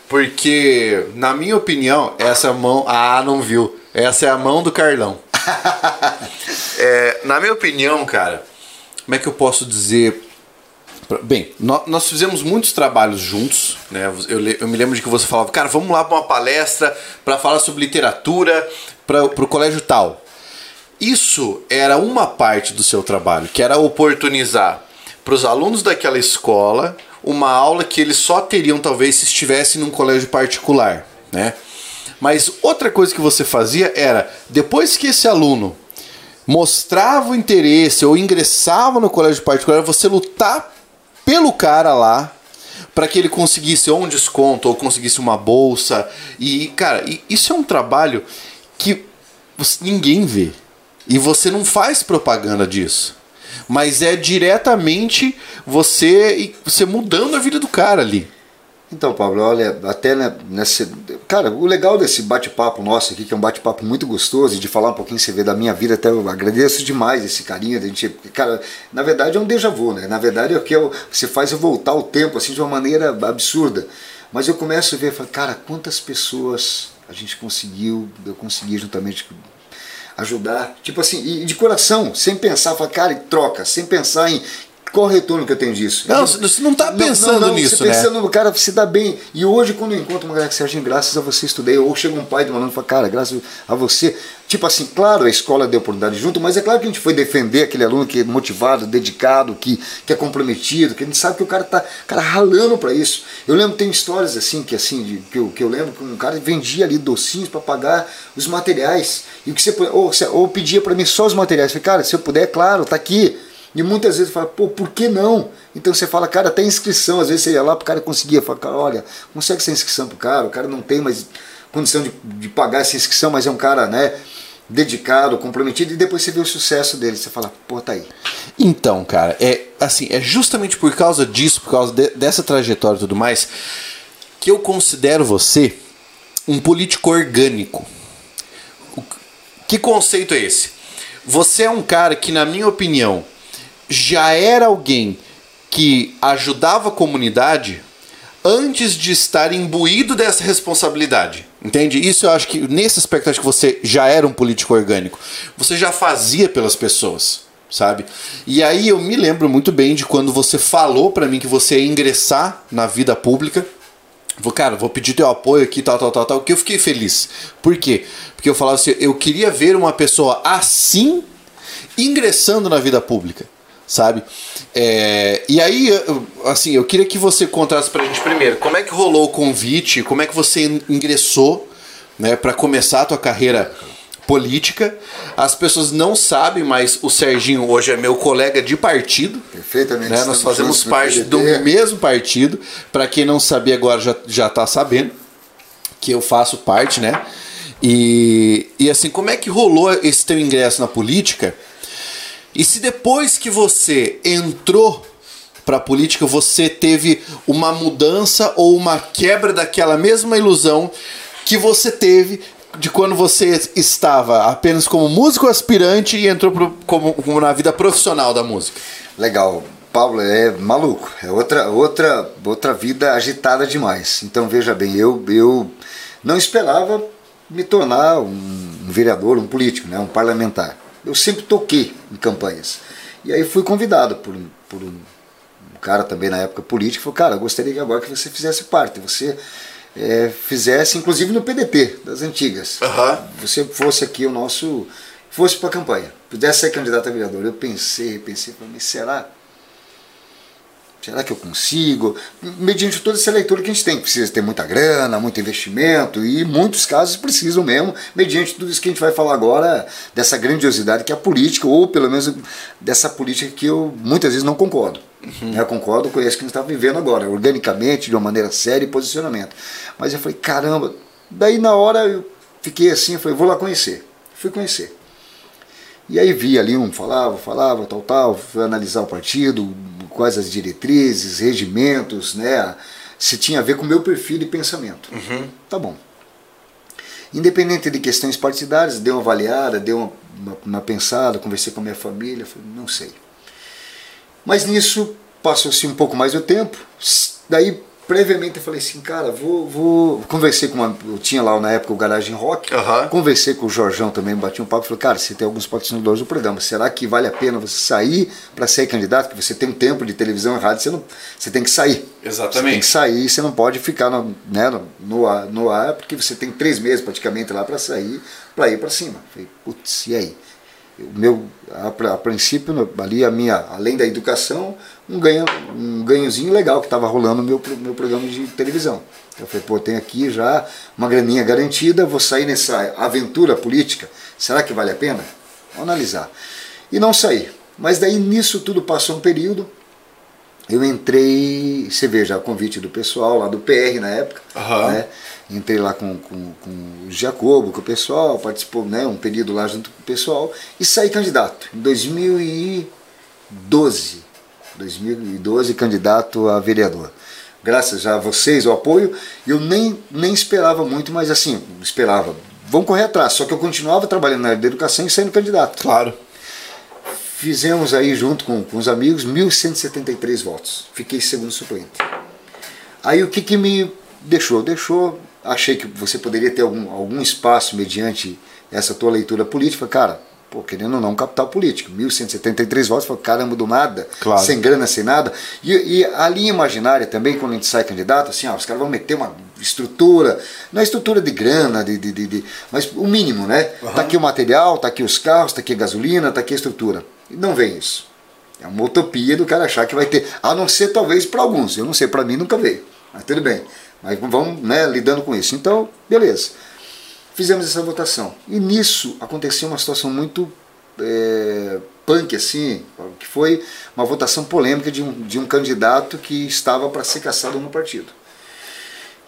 porque, na minha opinião, essa mão. Ah, não viu. Essa é a mão do Carlão. (laughs) é, na minha opinião, cara, como é que eu posso dizer. Bem, nós fizemos muitos trabalhos juntos, né? Eu, eu me lembro de que você falava, cara, vamos lá para uma palestra para falar sobre literatura para o colégio tal. Isso era uma parte do seu trabalho, que era oportunizar para os alunos daquela escola uma aula que eles só teriam talvez se estivesse num colégio particular, né? Mas outra coisa que você fazia era, depois que esse aluno mostrava o interesse ou ingressava no colégio particular, você lutar pelo cara lá para que ele conseguisse ou um desconto ou conseguisse uma bolsa. E, cara, isso é um trabalho que ninguém vê. E você não faz propaganda disso. Mas é diretamente você, você mudando a vida do cara ali. Então, Pablo, olha, até nesse. Cara, o legal desse bate-papo nosso aqui, que é um bate-papo muito gostoso, de falar um pouquinho, você vê, da minha vida, até eu agradeço demais esse carinho. A gente, cara, na verdade é um déjà vu, né? Na verdade é o que eu, você faz eu voltar o tempo, assim, de uma maneira absurda. Mas eu começo a ver, cara, quantas pessoas a gente conseguiu, eu consegui juntamente ajudar, tipo assim, e de coração, sem pensar, falar, cara, troca, sem pensar em qual o retorno que eu tenho disso? Não, você não está pensando não, não, nisso, você né? pensando no cara se dá bem. E hoje, quando eu encontro uma galera que Serginho, graças a você estudei, ou chega um pai de um aluno e fala, cara, graças a você. Tipo assim, claro, a escola deu oportunidade junto, mas é claro que a gente foi defender aquele aluno que é motivado, dedicado, que, que é comprometido, que a gente sabe que o cara tá cara, ralando para isso. Eu lembro, tem histórias assim, que assim, de, que, eu, que eu lembro que um cara vendia ali docinhos para pagar os materiais. E o que você ou, ou pedia para mim só os materiais. Eu falei, cara, se eu puder, claro, tá aqui e muitas vezes fala, pô, por que não? Então você fala, cara, até inscrição, às vezes você ia lá, o cara conseguia, fala, cara, olha, consegue essa inscrição pro cara, o cara não tem mais condição de, de pagar essa inscrição, mas é um cara, né, dedicado, comprometido, e depois você vê o sucesso dele, você fala, pô, tá aí. Então, cara, é assim, é justamente por causa disso, por causa de, dessa trajetória e tudo mais, que eu considero você um político orgânico. O, que conceito é esse? Você é um cara que, na minha opinião, já era alguém que ajudava a comunidade antes de estar imbuído dessa responsabilidade. Entende? Isso eu acho que nesse aspecto acho que você já era um político orgânico. Você já fazia pelas pessoas, sabe? E aí eu me lembro muito bem de quando você falou para mim que você ia ingressar na vida pública. Vou, cara, vou pedir teu apoio aqui, tal, tal, tal, tal. Que eu fiquei feliz. Por quê? Porque eu falava assim, eu queria ver uma pessoa assim ingressando na vida pública sabe? É, e aí, assim, eu queria que você contasse pra gente primeiro como é que rolou o convite, como é que você ingressou, né, para começar a tua carreira política. As pessoas não sabem, mas o Serginho hoje é meu colega de partido. Perfeitamente. Né? Nós fazemos parte do mesmo partido. Para quem não sabia agora já já tá sabendo que eu faço parte, né? E, e assim, como é que rolou esse teu ingresso na política? E se depois que você entrou para a política você teve uma mudança ou uma quebra daquela mesma ilusão que você teve de quando você estava apenas como músico aspirante e entrou pro, como, como na vida profissional da música? Legal. Paulo é maluco, é outra outra outra vida agitada demais. Então veja bem, eu eu não esperava me tornar um, um vereador, um político, né, um parlamentar eu sempre toquei em campanhas. E aí fui convidado por, por um, um cara também na época político, falou, cara, gostaria que agora que você fizesse parte, você é, fizesse, inclusive no PDT, das antigas, uhum. você fosse aqui o nosso, fosse para a campanha, pudesse ser candidato a vereador. Eu pensei, pensei, falei, será? Será que eu consigo? Mediante toda essa leitura que a gente tem, precisa ter muita grana, muito investimento, e muitos casos precisam mesmo, mediante tudo isso que a gente vai falar agora, dessa grandiosidade que é a política, ou pelo menos dessa política que eu muitas vezes não concordo. Uhum. Eu concordo com isso que a gente está vivendo agora, organicamente, de uma maneira séria e posicionamento. Mas eu falei, caramba, daí na hora eu fiquei assim, eu falei, vou lá conhecer. Fui conhecer. E aí vi ali um falava, falava, tal, tal, fui analisar o partido, quais as diretrizes, regimentos, né? Se tinha a ver com o meu perfil de pensamento. Uhum. Tá bom. Independente de questões partidárias, dei uma avaliada, dei uma, uma, uma pensada, conversei com a minha família, falei, não sei. Mas nisso passou-se um pouco mais do tempo, daí previamente eu falei assim, cara, vou, vou. Conversei com uma. Eu tinha lá na época o Garagem Rock. Uhum. Conversei com o Jorjão também, bati um papo. Falei, cara, você tem alguns patrocinadores do programa. Será que vale a pena você sair para ser candidato? Porque você tem um tempo de televisão e rádio, você, não, você tem que sair. Exatamente. Você tem que sair, você não pode ficar no, né, no, no, ar, no ar, porque você tem três meses praticamente lá para sair, para ir para cima. Falei, putz, e aí? O meu, a, a, princípio, ali a minha, além da educação, um, ganho, um ganhozinho legal que estava rolando no meu, meu programa de televisão. Eu falei, pô, tem aqui já uma graninha garantida, vou sair nessa aventura política. Será que vale a pena? Vamos analisar. E não saí. Mas daí nisso tudo passou um período, eu entrei, você veja, o convite do pessoal lá do PR na época, uhum. né? Entrei lá com, com, com o Jacobo, com o pessoal, participou né, um período lá junto com o pessoal e saí candidato em 2012. 2012, candidato a vereador. Graças a vocês, o apoio, eu nem, nem esperava muito, mas assim, esperava. Vamos correr atrás. Só que eu continuava trabalhando na área da educação e sendo candidato. Claro. Fizemos aí, junto com, com os amigos, 1.173 votos. Fiquei segundo suplente. Aí o que, que me deixou? Deixou. Achei que você poderia ter algum, algum espaço mediante essa tua leitura política. Cara, pô, querendo ou não, capital político. 1.173 votos, falei, caramba, do nada, claro. sem grana, sem nada. E, e, a linha imaginária também, quando a gente sai candidato, assim, ó, os caras vão meter uma estrutura, não é estrutura de grana, de, de, de, de mas o mínimo, né? Uhum. Tá aqui o material, tá aqui os carros, tá aqui a gasolina, tá aqui a estrutura. E não vem isso. É uma utopia do cara achar que vai ter, a não ser talvez para alguns, eu não sei, para mim nunca veio. Mas tudo bem. Mas vamos né, lidando com isso. Então, beleza. Fizemos essa votação. E nisso aconteceu uma situação muito é, punk, assim, que foi uma votação polêmica de um, de um candidato que estava para ser caçado no partido.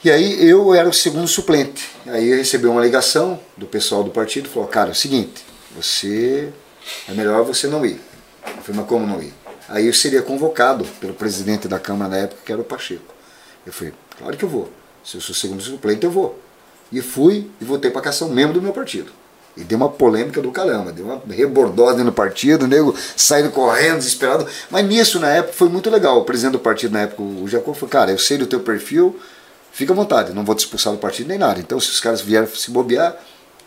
E aí eu era o segundo suplente. Aí eu recebi uma ligação do pessoal do partido, falou, cara, é o seguinte, você é melhor você não ir. Eu falei, mas como não ir? Aí eu seria convocado pelo presidente da Câmara na época, que era o Pacheco. Eu falei, claro que eu vou. Se eu sou segundo suplente, eu vou. E fui e votei para caçar um membro do meu partido. E deu uma polêmica do caramba, deu uma rebordosa no partido, nego saindo correndo, desesperado. Mas nisso, na época, foi muito legal. O presidente do partido, na época, o Jacob, falou: Cara, eu sei do teu perfil, fica à vontade, não vou te expulsar do partido nem nada. Então, se os caras vierem se bobear,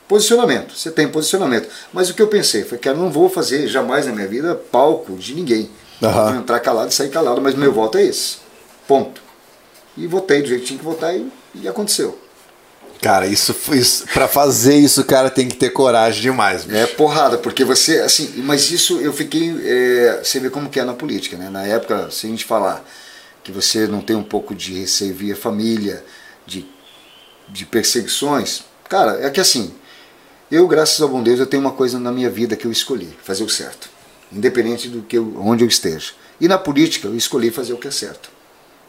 posicionamento, você tem posicionamento. Mas o que eu pensei foi eu não vou fazer jamais na minha vida palco de ninguém. Uhum. Vou entrar calado e sair calado, mas meu voto é esse. Ponto. E votei do jeito que tinha que votar e, e aconteceu. Cara, isso, isso para fazer isso, cara, tem que ter coragem demais. Bicho. É porrada, porque você, assim, mas isso eu fiquei, é, você vê como que é na política, né? Na época, se a gente falar que você não tem um pouco de receio via família, de, de perseguições, cara, é que assim, eu, graças ao bom Deus, eu tenho uma coisa na minha vida que eu escolhi, fazer o certo, independente do que eu, onde eu esteja. E na política, eu escolhi fazer o que é certo.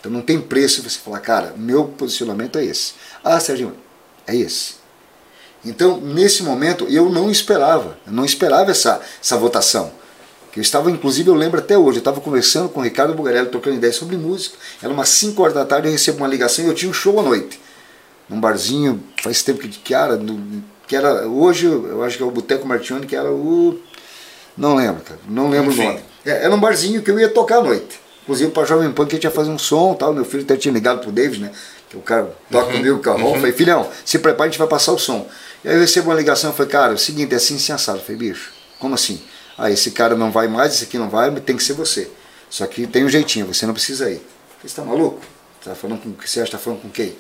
Então não tem preço você falar, cara, meu posicionamento é esse. Ah, Sérgio, é esse. Então, nesse momento, eu não esperava, eu não esperava essa, essa votação. Que eu estava, inclusive, eu lembro até hoje, eu estava conversando com o Ricardo Bugarelli, trocando ideias sobre música. Era umas 5 horas da tarde, eu recebo uma ligação e eu tinha um show à noite. Num barzinho, faz tempo que, que era, no, que era, hoje eu acho que é o Boteco Martione, que era o. Não lembro, cara, não lembro Enfim. o nome. É, era um barzinho que eu ia tocar à noite. Inclusive para Jovem Pan que a gente ia fazer um som tal. Meu filho até tinha ligado pro David, né? que o cara toca uhum. comigo o carro. Uhum. Falei, filhão, se prepara, a gente vai passar o som. E aí eu recebo uma ligação, falei, cara, é o seguinte, é assim, assim, assado. Eu falei, bicho, como assim? Ah, esse cara não vai mais, esse aqui não vai, tem que ser você. Só que tem um jeitinho, você não precisa ir. Você está maluco? Tá falando com você acha que está falando com quem?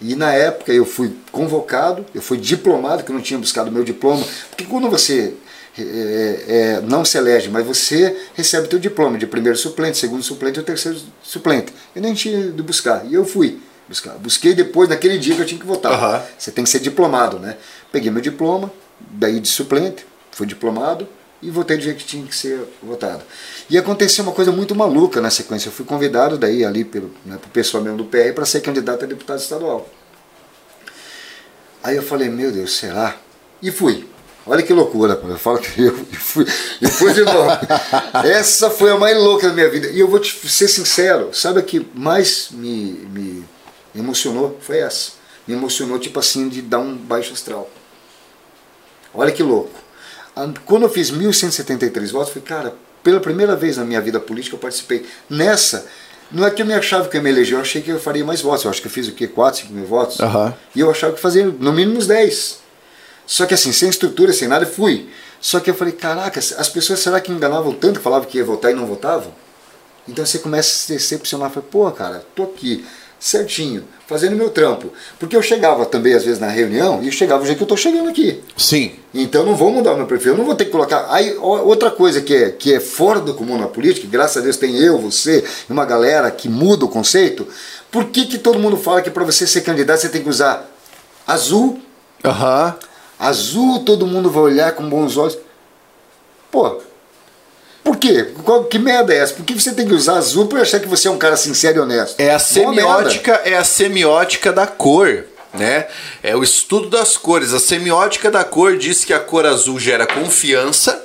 E na época eu fui convocado, eu fui diplomado, que eu não tinha buscado meu diploma, porque quando você é, é, é não se elege, mas você recebe teu diploma de primeiro suplente, segundo suplente e terceiro suplente. Eu nem tinha de buscar, e eu fui buscar. Busquei depois, naquele dia que eu tinha que votar. Uhum. Você tem que ser diplomado, né? Peguei meu diploma, daí de suplente, fui diplomado e votei do jeito que tinha que ser votado. E aconteceu uma coisa muito maluca na sequência. Eu fui convidado daí ali pelo, né, pelo pessoal mesmo do PR para ser candidato a deputado estadual. Aí eu falei, meu Deus, será? E fui. Olha que loucura, eu falo que eu fui, e fui de novo. (laughs) Essa foi a mais louca da minha vida. E eu vou te ser sincero, sabe o que mais me, me emocionou? Foi essa. Me emocionou, tipo assim, de dar um baixo astral. Olha que louco. Quando eu fiz 1.173 votos, eu falei, cara, pela primeira vez na minha vida política eu participei. Nessa, não é que eu me achava que eu me elegi, eu achei que eu faria mais votos. Eu acho que eu fiz o quê? 4, 5 mil votos? Uhum. E eu achava que fazia no mínimo uns 10. Só que assim, sem estrutura, sem nada, fui. Só que eu falei, caraca, as pessoas será que enganavam tanto que falavam que ia votar e não votavam? Então você começa a se decepcionar, falei, pô, cara, tô aqui certinho, fazendo meu trampo. Porque eu chegava também, às vezes, na reunião, e chegava do jeito que eu estou chegando aqui. Sim. Então não vou mudar o meu perfil, eu não vou ter que colocar. Aí, outra coisa que é, que é fora do comum na política, graças a Deus tem eu, você e uma galera que muda o conceito. Por que, que todo mundo fala que para você ser candidato você tem que usar azul? Aham. Azul, todo mundo vai olhar com bons olhos. Pô, por quê? Qual, que merda é essa? Por que você tem que usar azul para achar que você é um cara sincero e honesto? É a semiótica, é a semiótica da cor. Né? É o estudo das cores. A semiótica da cor diz que a cor azul gera confiança.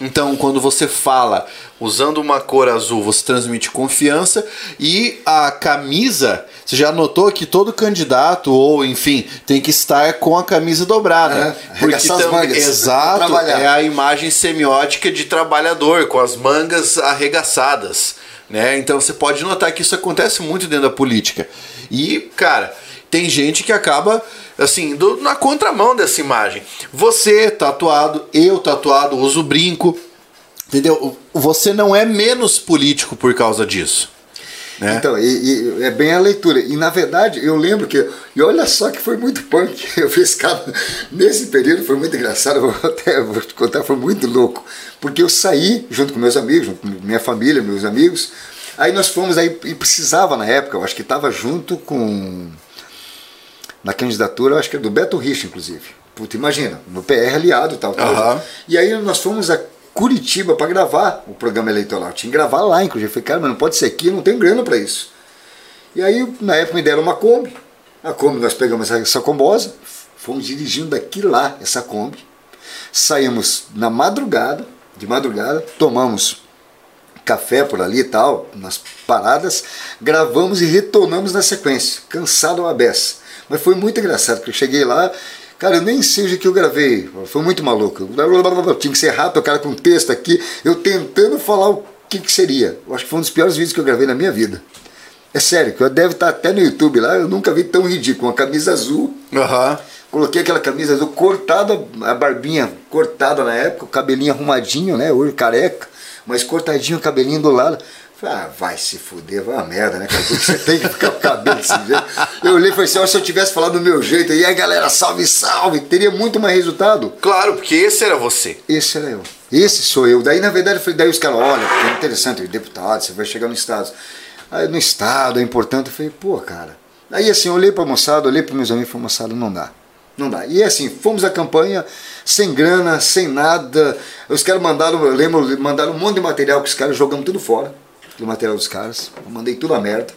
Então, quando você fala usando uma cor azul, você transmite confiança e a camisa, você já notou que todo candidato ou enfim tem que estar com a camisa dobrada, é, porque também, exato é a imagem semiótica de trabalhador com as mangas arregaçadas, né? Então você pode notar que isso acontece muito dentro da política e cara tem gente que acaba assim do, na contramão dessa imagem. Você tatuado, eu tatuado, uso brinco Entendeu? Você não é menos político por causa disso. Né? Então, e, e, é bem a leitura. E na verdade, eu lembro que. E olha só que foi muito punk. (laughs) Eu fiz cara. Nesse período foi muito engraçado, vou até vou te contar, foi muito louco. Porque eu saí junto com meus amigos, junto com minha família, meus amigos. Aí nós fomos aí e precisava na época, eu acho que estava junto com. Na candidatura, eu acho que era do Beto Rich, inclusive. Puta, imagina, no PR aliado e tal. tal. Uhum. E aí nós fomos a Curitiba para gravar o programa eleitoral. Tinha que gravar lá, inclusive. Eu falei, cara, mas não pode ser aqui, eu não tenho grana para isso. E aí, na época, me deram uma Kombi. A Kombi, nós pegamos essa, essa combosa, fomos dirigindo daqui lá, essa Kombi. Saímos na madrugada, de madrugada, tomamos café por ali e tal, nas paradas, gravamos e retornamos na sequência, cansado a beça. Mas foi muito engraçado, porque eu cheguei lá, Cara, eu nem sei o que eu gravei. Foi muito maluco. Tinha que ser rápido, o cara com texto aqui, eu tentando falar o que, que seria. Eu acho que foi um dos piores vídeos que eu gravei na minha vida. É sério, que eu deve estar até no YouTube lá, eu nunca vi tão ridículo. Uma camisa azul. Uhum. Coloquei aquela camisa azul cortada, a barbinha cortada na época, o cabelinho arrumadinho, né? Hoje careca, mas cortadinho o cabelinho do lado. Ah, vai se fuder, vai uma merda, né, cara? Você tem que ficar com o cabelo desse jeito. Eu olhei e falei assim: se eu tivesse falado do meu jeito, e aí galera, salve, salve, teria muito mais resultado. Claro, porque esse era você. Esse era eu. Esse sou eu. Daí, na verdade, eu falei, daí os caras, olha, porque é interessante, deputado, você vai chegar no Estado. Aí no Estado é importante. Eu falei, pô, cara. Aí assim, eu olhei pra moçada, olhei para meus amigos e falei, moçada, não dá. Não dá. E assim, fomos à campanha sem grana, sem nada. Os caras mandaram, eu lembro, mandaram um monte de material que os caras jogamos tudo fora do material dos caras. Eu mandei tudo a merda.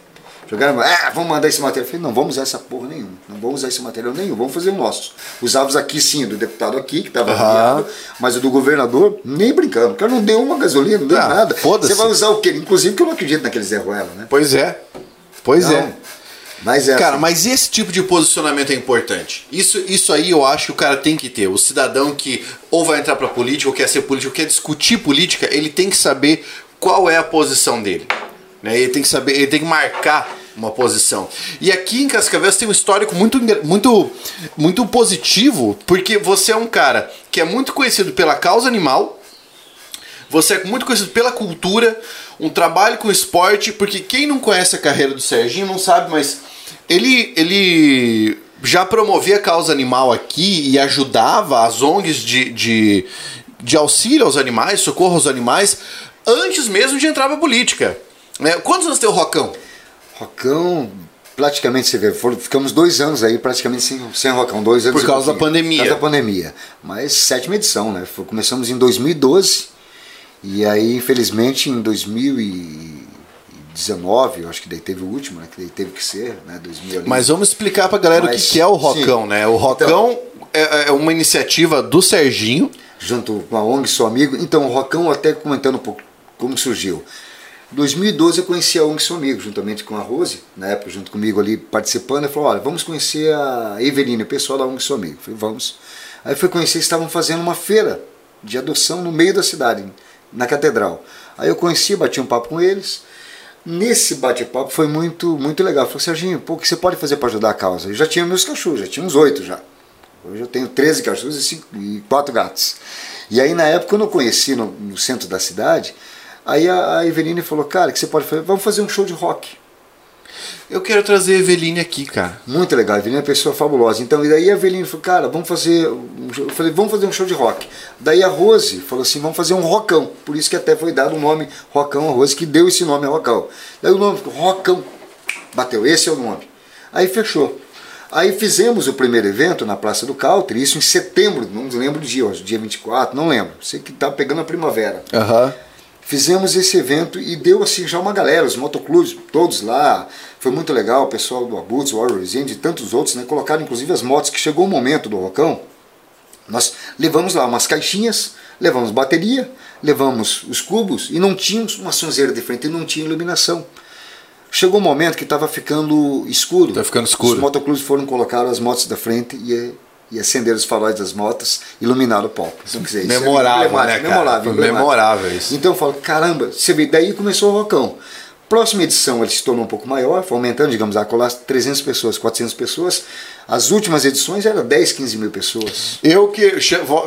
Jogaram, ah, vamos mandar esse material. Eu falei, não, vamos usar essa porra nenhuma. Não vamos usar esse material nenhum, vamos fazer o nosso. Usávamos aqui sim, do deputado aqui, que estava uhum. mas o do governador, nem brincando. O cara não deu uma gasolina, não deu ah, nada. Você vai usar o quê? Inclusive que eu não acredito naquele Zé Ruela, né? Pois é. Pois não, é. Mas é cara, assim. mas esse tipo de posicionamento é importante. Isso, isso aí eu acho que o cara tem que ter. O cidadão que ou vai entrar pra política, ou quer ser político, ou quer discutir política, ele tem que saber qual é a posição dele. Né? Ele tem que saber, ele tem que marcar uma posição. E aqui em Cascavel tem um histórico muito, muito, muito positivo, porque você é um cara que é muito conhecido pela causa animal, você é muito conhecido pela cultura, um trabalho com esporte, porque quem não conhece a carreira do Serginho não sabe, mas ele, ele já promovia a causa animal aqui e ajudava as ONGs de, de, de auxílio aos animais, socorro aos animais, antes mesmo de entrar pra política. Né? Quantos anos tem o Rocão? Rocão, praticamente, você vê, ficamos dois anos aí praticamente sem, sem Rocão, dois anos. Por causa da pandemia. Por causa da pandemia. Mas sétima edição, né? Começamos em 2012 e aí, infelizmente, em 2019, eu acho que daí teve o último, né? Que daí teve que ser, né? 2000 Mas vamos explicar pra galera Mas, o que, é o Rocão, sim. né? O Rocão então, é, é uma iniciativa do Serginho. Junto com a ONG Sou Amigo. Então, o Rocão, até comentando um pouco como surgiu. Em 2012 eu conheci a ONG Seu Amigo, juntamente com a Rose, na época junto comigo ali participando, e falou, olha, vamos conhecer a Eveline, o pessoal da ONG Seu Amigo. Eu falei, vamos. Aí foi conhecer, estavam fazendo uma feira de adoção no meio da cidade, na catedral. Aí eu conheci, bati um papo com eles. Nesse bate-papo foi muito, muito legal. Falei, Serginho, pô, o que você pode fazer para ajudar a causa? Eu já tinha meus cachorros, já tinha uns oito já. Hoje eu tenho 13 cachorros e, e quatro gatos. E aí na época, quando eu conheci no, no centro da cidade, Aí a, a Eveline falou, cara, que você pode fazer? Vamos fazer um show de rock. Eu quero trazer a Eveline aqui, cara. Muito legal, a Eveline é uma pessoa fabulosa. Então, e daí a Eveline falou, cara, vamos fazer. Eu falei, vamos fazer um show de rock. Daí a Rose falou assim, vamos fazer um rockão. Por isso que até foi dado o nome Rockão, a Rose que deu esse nome a Rockão. Daí o nome ficou Rockão. Bateu, esse é o nome. Aí fechou. Aí fizemos o primeiro evento na Praça do Country, isso em setembro, não lembro o dia, hoje, dia 24, não lembro. Sei que tá pegando a primavera. Aham. Fizemos esse evento e deu assim já uma galera, os motoclubes todos lá. Foi muito legal, o pessoal do Abutres, Warrior Resende e tantos outros, né? Colocaram inclusive as motos, que chegou o momento do Rocão. Nós levamos lá umas caixinhas, levamos bateria, levamos os cubos e não tínhamos uma sonzeira de frente e não tinha iluminação. Chegou um momento que estava ficando escuro. Tá ficando escuro. Os motoclubes foram colocar as motos da frente e, e acender os faróis das motos, iluminar o palco. Então, dizer, isso é Memorável, né, memorável, memorável isso. Então eu falo, caramba, você vê, daí começou o Rocão. Próxima edição ele se tornou um pouco maior, foi aumentando, digamos, a colar 300 pessoas, 400 pessoas. As últimas edições eram 10, 15 mil pessoas. Eu que.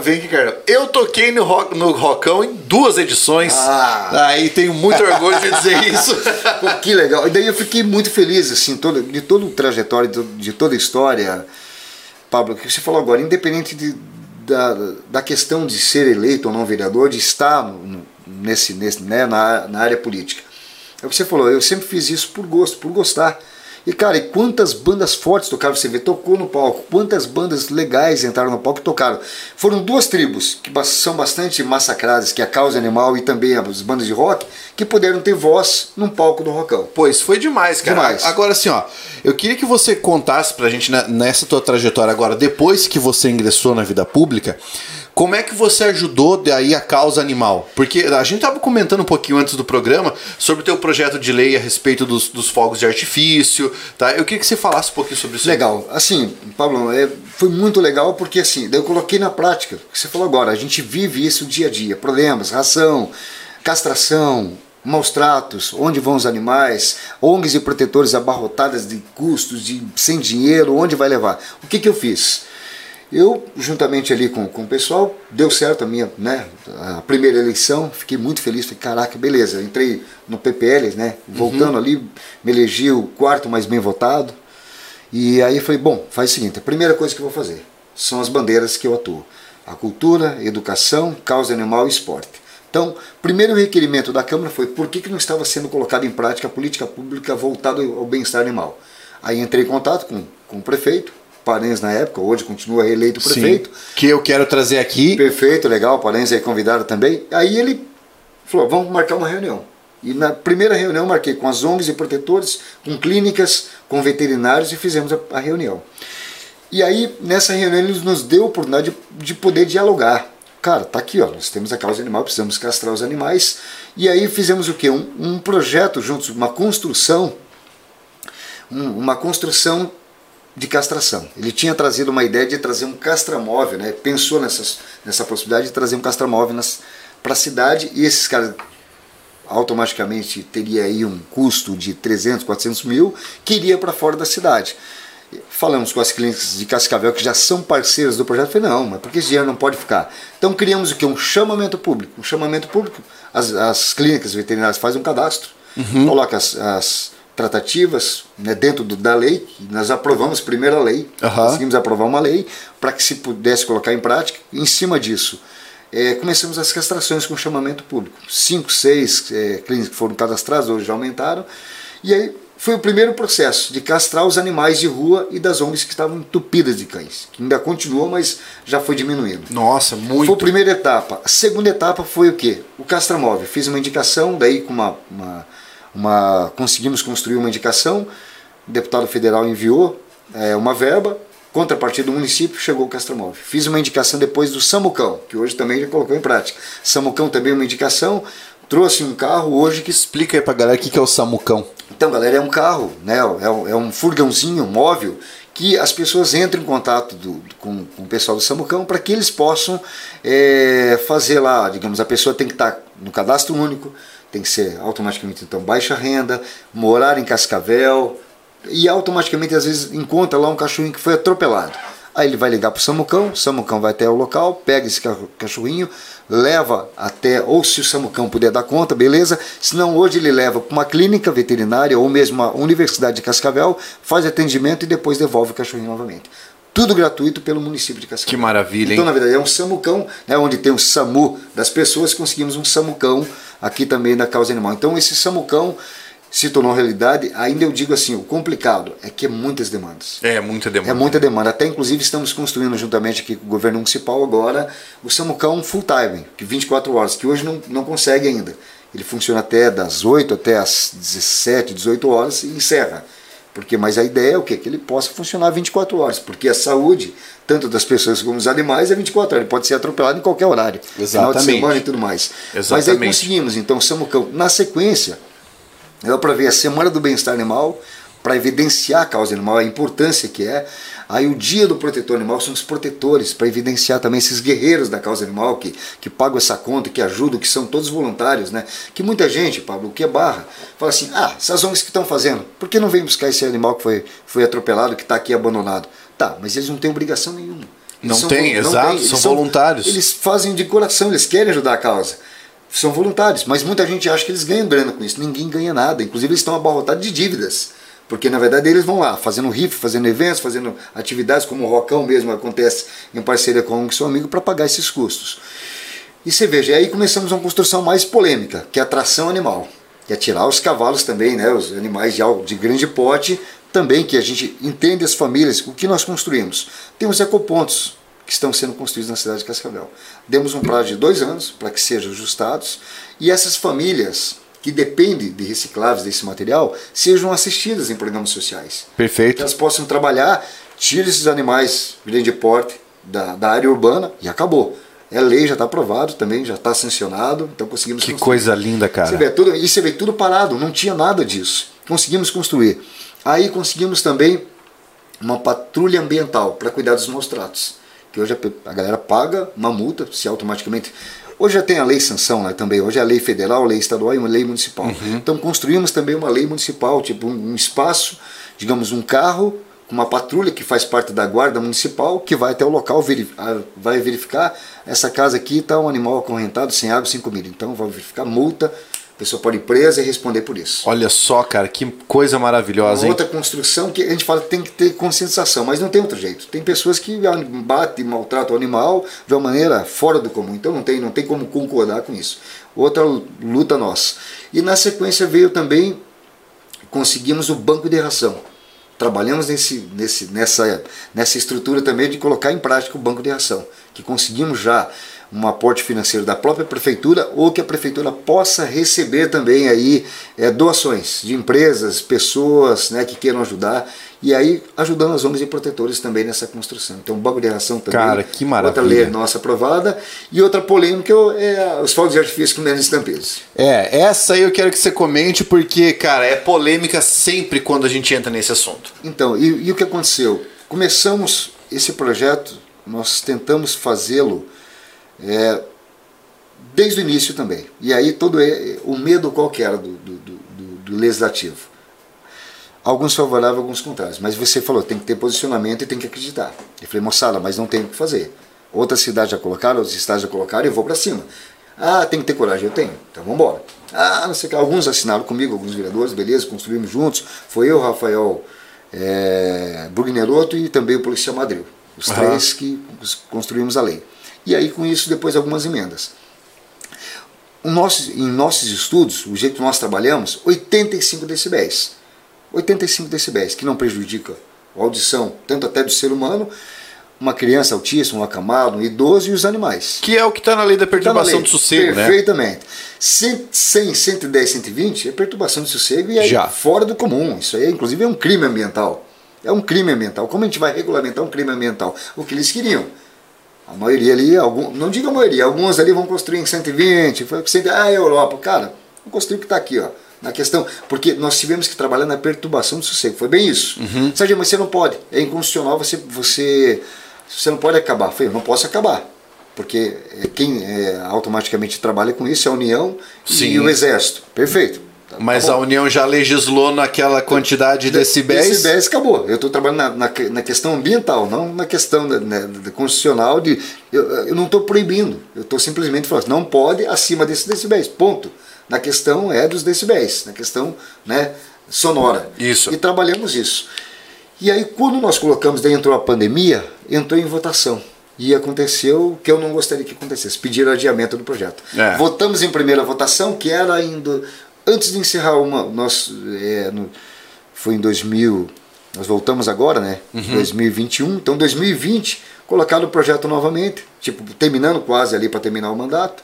Vem aqui, cara. Eu toquei no, rock, no Rockão em duas edições. Ah. Aí tenho muito orgulho de dizer (laughs) isso. Pô, que legal. E daí eu fiquei muito feliz, assim, todo, de todo o trajetório, de, de toda a história, Pablo, que você falou agora, independente de, da, da questão de ser eleito ou não vereador, de estar no- nesse, nesse, né, na, na área política. É o que você falou, eu sempre fiz isso por gosto, por gostar. E cara, e quantas bandas fortes tocaram? Você vê, tocou no palco, quantas bandas legais entraram no palco e tocaram. Foram duas tribos que são bastante massacradas, que é a Causa Animal e também as bandas de rock, que puderam ter voz num palco do rockão. Pô, isso foi demais, cara. Demais. Agora, assim, ó, eu queria que você contasse pra gente né, nessa tua trajetória agora, depois que você ingressou na vida pública, como é que você ajudou daí a causa animal? Porque a gente tava comentando um pouquinho antes do programa sobre o teu projeto de lei a respeito dos, dos fogos de artifício, tá? Eu queria que você falasse um pouquinho sobre isso. Legal. Assim, Pablo, é, foi muito legal porque assim, eu coloquei na prática, o que você falou agora, a gente vive isso dia a dia, problemas, ração, castração, maus tratos, onde vão os animais, ONGs e protetores abarrotadas de custos, de sem dinheiro, onde vai levar? O que, que eu fiz? Eu, juntamente ali com, com o pessoal, deu certo a minha, né, a primeira eleição, fiquei muito feliz, falei, caraca, beleza, entrei no PPL, né, voltando ali, me elegi o quarto mais bem votado, e aí falei, bom, faz o seguinte, a primeira coisa que eu vou fazer são as bandeiras que eu atuo. A cultura, educação, causa animal e esporte. Então, primeiro requerimento da Câmara foi por que, que não estava sendo colocada em prática a política pública voltada ao bem-estar animal. Aí entrei em contato com, com o prefeito, Parens na época, hoje continua reeleito Sim. prefeito. Que eu quero trazer aqui. Perfeito, legal, Parens aí convidado também. Aí ele falou, vamos marcar uma reunião. E na primeira reunião marquei com as ONGs e protetores, com clínicas, com veterinários e fizemos a, a reunião. E aí, nessa reunião, ele nos deu a oportunidade de, de poder dialogar. Cara, tá aqui, ó, nós temos a causa animal, precisamos castrar os animais. E aí fizemos o quê? Um, um projeto juntos, uma construção, um- uma construção de castração. Ele tinha trazido uma ideia de trazer um castramóvel, né? pensou nessas, nessa possibilidade de trazer um castramóvel para a cidade e esses caras automaticamente teria aí um custo de 300, 400 mil que iria para fora da cidade. Falamos com as clínicas de Cascavel que já são parceiras do projeto. Falei, não, mas por que esse dinheiro não pode ficar? Então criamos o que? Um chamamento público. Um chamamento público, as, as clínicas veterinárias fazem um cadastro, coloca as, as tratativas né, dentro do- da lei. Nós aprovamos primeiro a lei, Aham. conseguimos aprovar uma lei para que se pudesse colocar em prática. Em cima disso, é, começamos as castrações com chamamento público. Cinco, seis é, clínicas foram cadastradas, hoje já aumentaram. E aí foi o primeiro processo de castrar os animais de rua e das ONGs que estavam entupidas de cães, que ainda continua, mas já foi diminuindo. Nossa, muito. Foi a primeira etapa. A segunda etapa foi o quê? O castramóvel. Fiz uma indicação, daí com uma, uma, uma- conseguimos construir uma indicação, o deputado federal enviou é, uma verba, contrapartida do município, chegou o castramóvel. Fiz uma indicação depois do Samucão, que hoje também já colocou em prática. Samucão também uma indicação, trouxe um carro hoje que Explica aí pra galera o que que é o Samucão. então, galera, é um carro, né? É um, é um furgãozinho móvel que as pessoas entram em contato do- com, com o pessoal do Samucão para que eles possam é, fazer lá, digamos, a pessoa tem que estar no cadastro único, tem que ser automaticamente então baixa renda, morar em Cascavel e automaticamente às vezes encontra lá um cachorrinho que foi atropelado. Aí ele vai ligar para o Samucão, o Samucão vai até o local, pega esse cachorrinho, leva até, ou se o Samucão puder dar conta, beleza. Se não, hoje ele leva para uma clínica veterinária ou mesmo uma universidade de Cascavel, faz atendimento e depois devolve o cachorrinho novamente. Tudo gratuito pelo município de Cascavel. Que maravilha, Então, hein? na verdade, é um Samucão, né, onde tem o SAMU das pessoas, conseguimos um Samucão aqui também na causa animal. Então, esse Samucão se tornou realidade, ainda eu digo assim, o complicado é que é muitas demandas. É muita demanda. É muita demanda. Até inclusive estamos construindo juntamente aqui com o governo municipal agora o Samucão full time, que 24 horas, que hoje não, não consegue ainda. Ele funciona até das 8 até as 17, 18 horas e encerra. Porque, mas a ideia é o quê? Que ele possa funcionar 24 horas, porque a saúde, tanto das pessoas como dos animais, é 24 horas. Ele pode ser atropelado em qualquer horário. Final de Exatamente. semana e tudo mais. Mas aí Exatamente. conseguimos, então, Samucão. Na sequência, é para ver a Semana do Bem-Estar Animal, para evidenciar a causa animal, a importância que é. Aí o Dia do Protetor Animal são os protetores, para evidenciar também esses guerreiros da causa animal que, que pagam essa conta, que ajudam, que são todos voluntários, né? Que muita gente, Pablo, que é barra, fala assim, ah, essas ONGs que estão fazendo, por que não vem buscar esse animal que foi, foi atropelado, que está aqui abandonado? Tá, mas eles não têm obrigação nenhuma. Não Eles tem, vol- exato, eles são voluntários. Eles fazem de coração, eles querem ajudar a causa são voluntários, mas muita gente acha que eles ganham grana com isso. Ninguém ganha nada. Inclusive, eles estão abarrotados de dívidas. Porque na verdade eles vão lá fazendo riff, fazendo eventos, fazendo atividades como o Rocão mesmo acontece em parceria com o seu amigo para pagar esses custos. E você veja, aí começamos uma construção mais polêmica, que é a tração animal. Que é tirar os cavalos também, né, os animais de, de grande porte, também que a gente entende as famílias, o que nós construímos. Temos ecopontos que estão sendo construídos na cidade de Cascavel. Demos um prazo de dois anos para que sejam ajustados e essas famílias que dependem de recicláveis desse material sejam assistidas em programas sociais. Que Perfeito. elas possam trabalhar, tire esses animais de grande porte da, da área urbana e acabou. É lei, já está aprovado também, já está sancionado, então conseguimos Que construir. coisa linda, Você cara. vê, tudo, e você vê tudo parado, não tinha nada disso. Conseguimos construir. Aí conseguimos também uma patrulha ambiental para cuidar dos maus tratos. Que hoje a, a galera paga uma multa, se automaticamente. Hoje já tem a lei sanção né, também, hoje é a lei federal, lei estadual e uma lei municipal. Então construímos também uma lei municipal, tipo um, um espaço, digamos um carro, com uma patrulha que faz parte da guarda municipal, que vai até o local, verif- ah, vai verificar, essa casa aqui está um animal acorrentado, sem água, sem comida. Então vai verificar multa, a pessoa pode ir presa e responder por isso. Olha só, cara, que coisa maravilhosa, Uma hein? outra construção que a gente fala que tem que ter conscientização, mas não tem outro jeito. Tem pessoas que batem, maltratam o animal de uma maneira fora do comum, então não tem, não tem como concordar com isso. Outra luta nossa. E na sequência veio também, conseguimos o banco de ração. Trabalhamos nesse, nesse, nessa, nessa estrutura também de colocar em prática o banco de ração, que conseguimos já um aporte financeiro da própria prefeitura ou que a prefeitura possa receber também aí é, doações de empresas, pessoas né, que queiram ajudar e aí ajudando as ONGs e protetores também nessa construção. Então, banco de ração também. Cara, que maravilha. Outra lei nossa aprovada e outra polêmica é os fogos de artifício com menos estampeiros. É, essa aí eu quero que você comente, porque, cara, é polêmica sempre quando a gente entra nesse assunto. Então, e, e o que aconteceu? Começamos esse projeto, nós tentamos fazê-lo é, desde o início também. E aí todo é- o medo qual que era do, do, do- do- legislativo? Alguns favoráveis, alguns contrários. Mas você falou, tem que ter posicionamento e tem que acreditar. Eu falei, moçada, mas não tem o que fazer. Outras cidades já colocaram, outros estados já colocaram, eu vou para cima. Ah, tem que ter coragem, eu tenho. Então vamos embora. Ah, não sei o que. Alguns assinaram comigo, alguns vereadores, beleza, construímos juntos. Foi eu, Rafael é, Brugneroto e também o policial Madril. Os Aham. três que construímos a lei. E aí com isso depois algumas emendas. Nosso, em nossos estudos, o jeito que nós trabalhamos, 85 decibéis. 85 decibéis, que não prejudica a audição, tanto até do ser humano, uma criança autista, um acamado, um idoso e os animais. Que é o que está na lei da Tá perturbação lei. do sossego, né? Perfeitamente. 100, 100, 110, 120 é perturbação de sossego e é Já. fora do comum. Isso aí, inclusive, é um crime ambiental. É um crime ambiental. Como a gente vai regulamentar um crime ambiental? O que eles queriam. A maioria ali, algum, não digo a maioria, alguns ali vão construir em 120, foi 100, ah, Europa. Cara, vamos construir o que está aqui, ó. Na questão, porque nós tivemos que trabalhar na perturbação do sossego, foi bem isso. Uhum. Sérgio, mas você não pode, é inconstitucional, você, você, você não pode acabar. Falei, eu não posso acabar, porque é, quem é, automaticamente trabalha com isso é a União Sim. e o Exército. Perfeito. Mas a União já legislou naquela quantidade de decibéis? Decibéis acabou. Eu estou trabalhando na, na, na, questão ambiental, não na questão né, constitucional de. Eu, eu não estou proibindo, eu estou simplesmente falando, não pode acima desses decibéis. Ponto. Na questão é dos decibéis, na questão né, sonora. Isso. E trabalhamos isso. E aí, quando nós colocamos, daí entrou a pandemia, entrou em votação. E aconteceu o que eu não gostaria que acontecesse, pediram adiamento do projeto. É. Votamos em primeira votação, que era ainda antes de encerrar uma, nós é, no, foi em 2000, nós voltamos agora, né? Uhum. 2021. Então 2020 colocaram o projeto novamente, tipo terminando quase ali para terminar o mandato,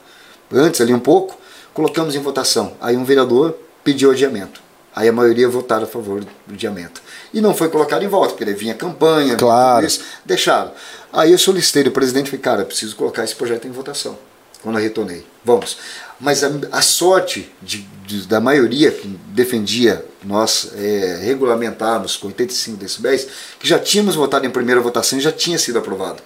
antes ali um pouco, colocamos em votação. Aí um vereador pediu adiamento. Aí a maioria votaram a favor do adiamento. E não foi colocado em volta, porque vinha campanha, claro. isso, deixaram. Aí eu solicitei o presidente e falei, cara, preciso colocar esse projeto em votação. Quando eu retornei. Vamos. Mas a, a sorte de, de, da maioria que defendia nós é, regulamentarmos com 85 decibéis, que já tínhamos votado em primeira votação e já tinha sido aprovado.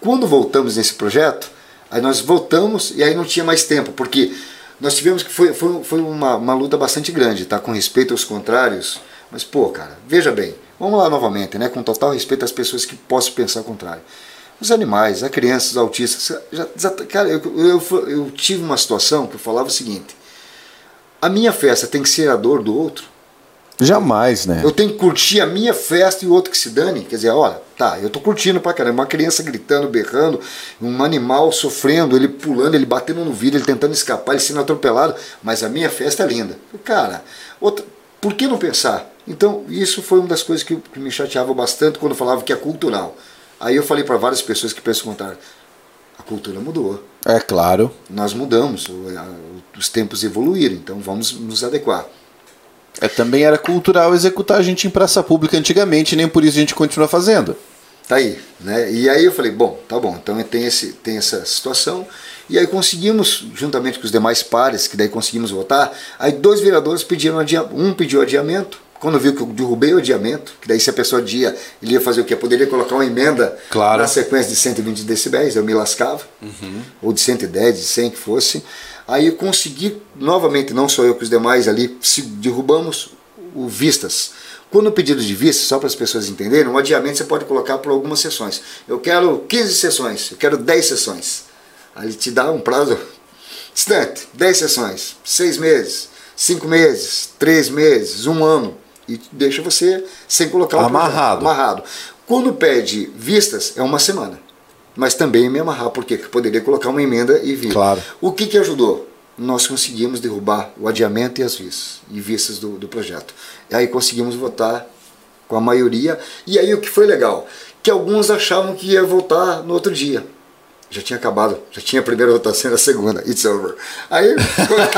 Quando voltamos nesse projeto, aí nós voltamos e aí não tinha mais tempo, porque nós tivemos que foi, foi, foi uma, uma luta bastante grande, tá? Com respeito aos contrários. Mas, pô, cara, veja bem, vamos lá novamente, né? Com total respeito às pessoas que possam pensar o contrário os animais, as crianças, os autistas. Já, já, cara, eu, eu, eu, tive uma situação que eu falava o seguinte: a minha festa tem que ser a dor do outro. Jamais, né? Eu tenho que curtir a minha festa e o outro que se dane. Quer dizer, olha, tá, eu tô curtindo pra caramba. Uma criança gritando, berrando, um animal sofrendo, ele pulando, ele batendo no vidro, ele tentando escapar, ele sendo atropelado. Mas a minha festa é linda. Cara, outra, por que não pensar? Então, isso foi uma das coisas que, que me chateava bastante quando falava que é cultural. Aí eu falei para várias pessoas que pensam contrário. A cultura mudou. É claro. Nós mudamos, os tempos evoluíram, então vamos nos adequar. É, também era cultural executar a gente em praça pública antigamente, nem por isso a gente continua fazendo. Tá aí, né? E aí eu falei, bom, tá bom, então tem, esse, tem essa situação. E aí conseguimos, juntamente com os demais pares, que daí conseguimos votar, aí dois vereadores pediram um pediu adiamento quando viu que eu derrubei o adiamento, que daí se a pessoa adia, ele ia fazer o quê? Poderia colocar uma emenda claro. na sequência de 120 decibéis, eu me lascava, uhum. ou de 110, de 100 que fosse. Aí eu consegui, novamente, não só eu que os demais ali, se derrubamos o vistas. Quando o pedido de vista, só para as pessoas entenderem, um adiamento você pode colocar por algumas sessões. Eu quero 15 sessões, eu quero 10 sessões. Aí ele te dá um prazo distante, 10 sessões, 6 meses, 5 meses, 3 meses, um ano e deixa você sem colocar o amarrado. amarrado. Quando pede vistas, é uma semana. Mas também me amarrar, porque poderia colocar uma emenda e vir. Claro. O que, que ajudou? Nós conseguimos derrubar o adiamento e as vistas, e vistas do, do projeto. E aí conseguimos votar com a maioria. E aí o que foi legal? Que alguns achavam que ia votar no outro dia já tinha acabado, já tinha a primeira votação e a segunda, it's over. Aí,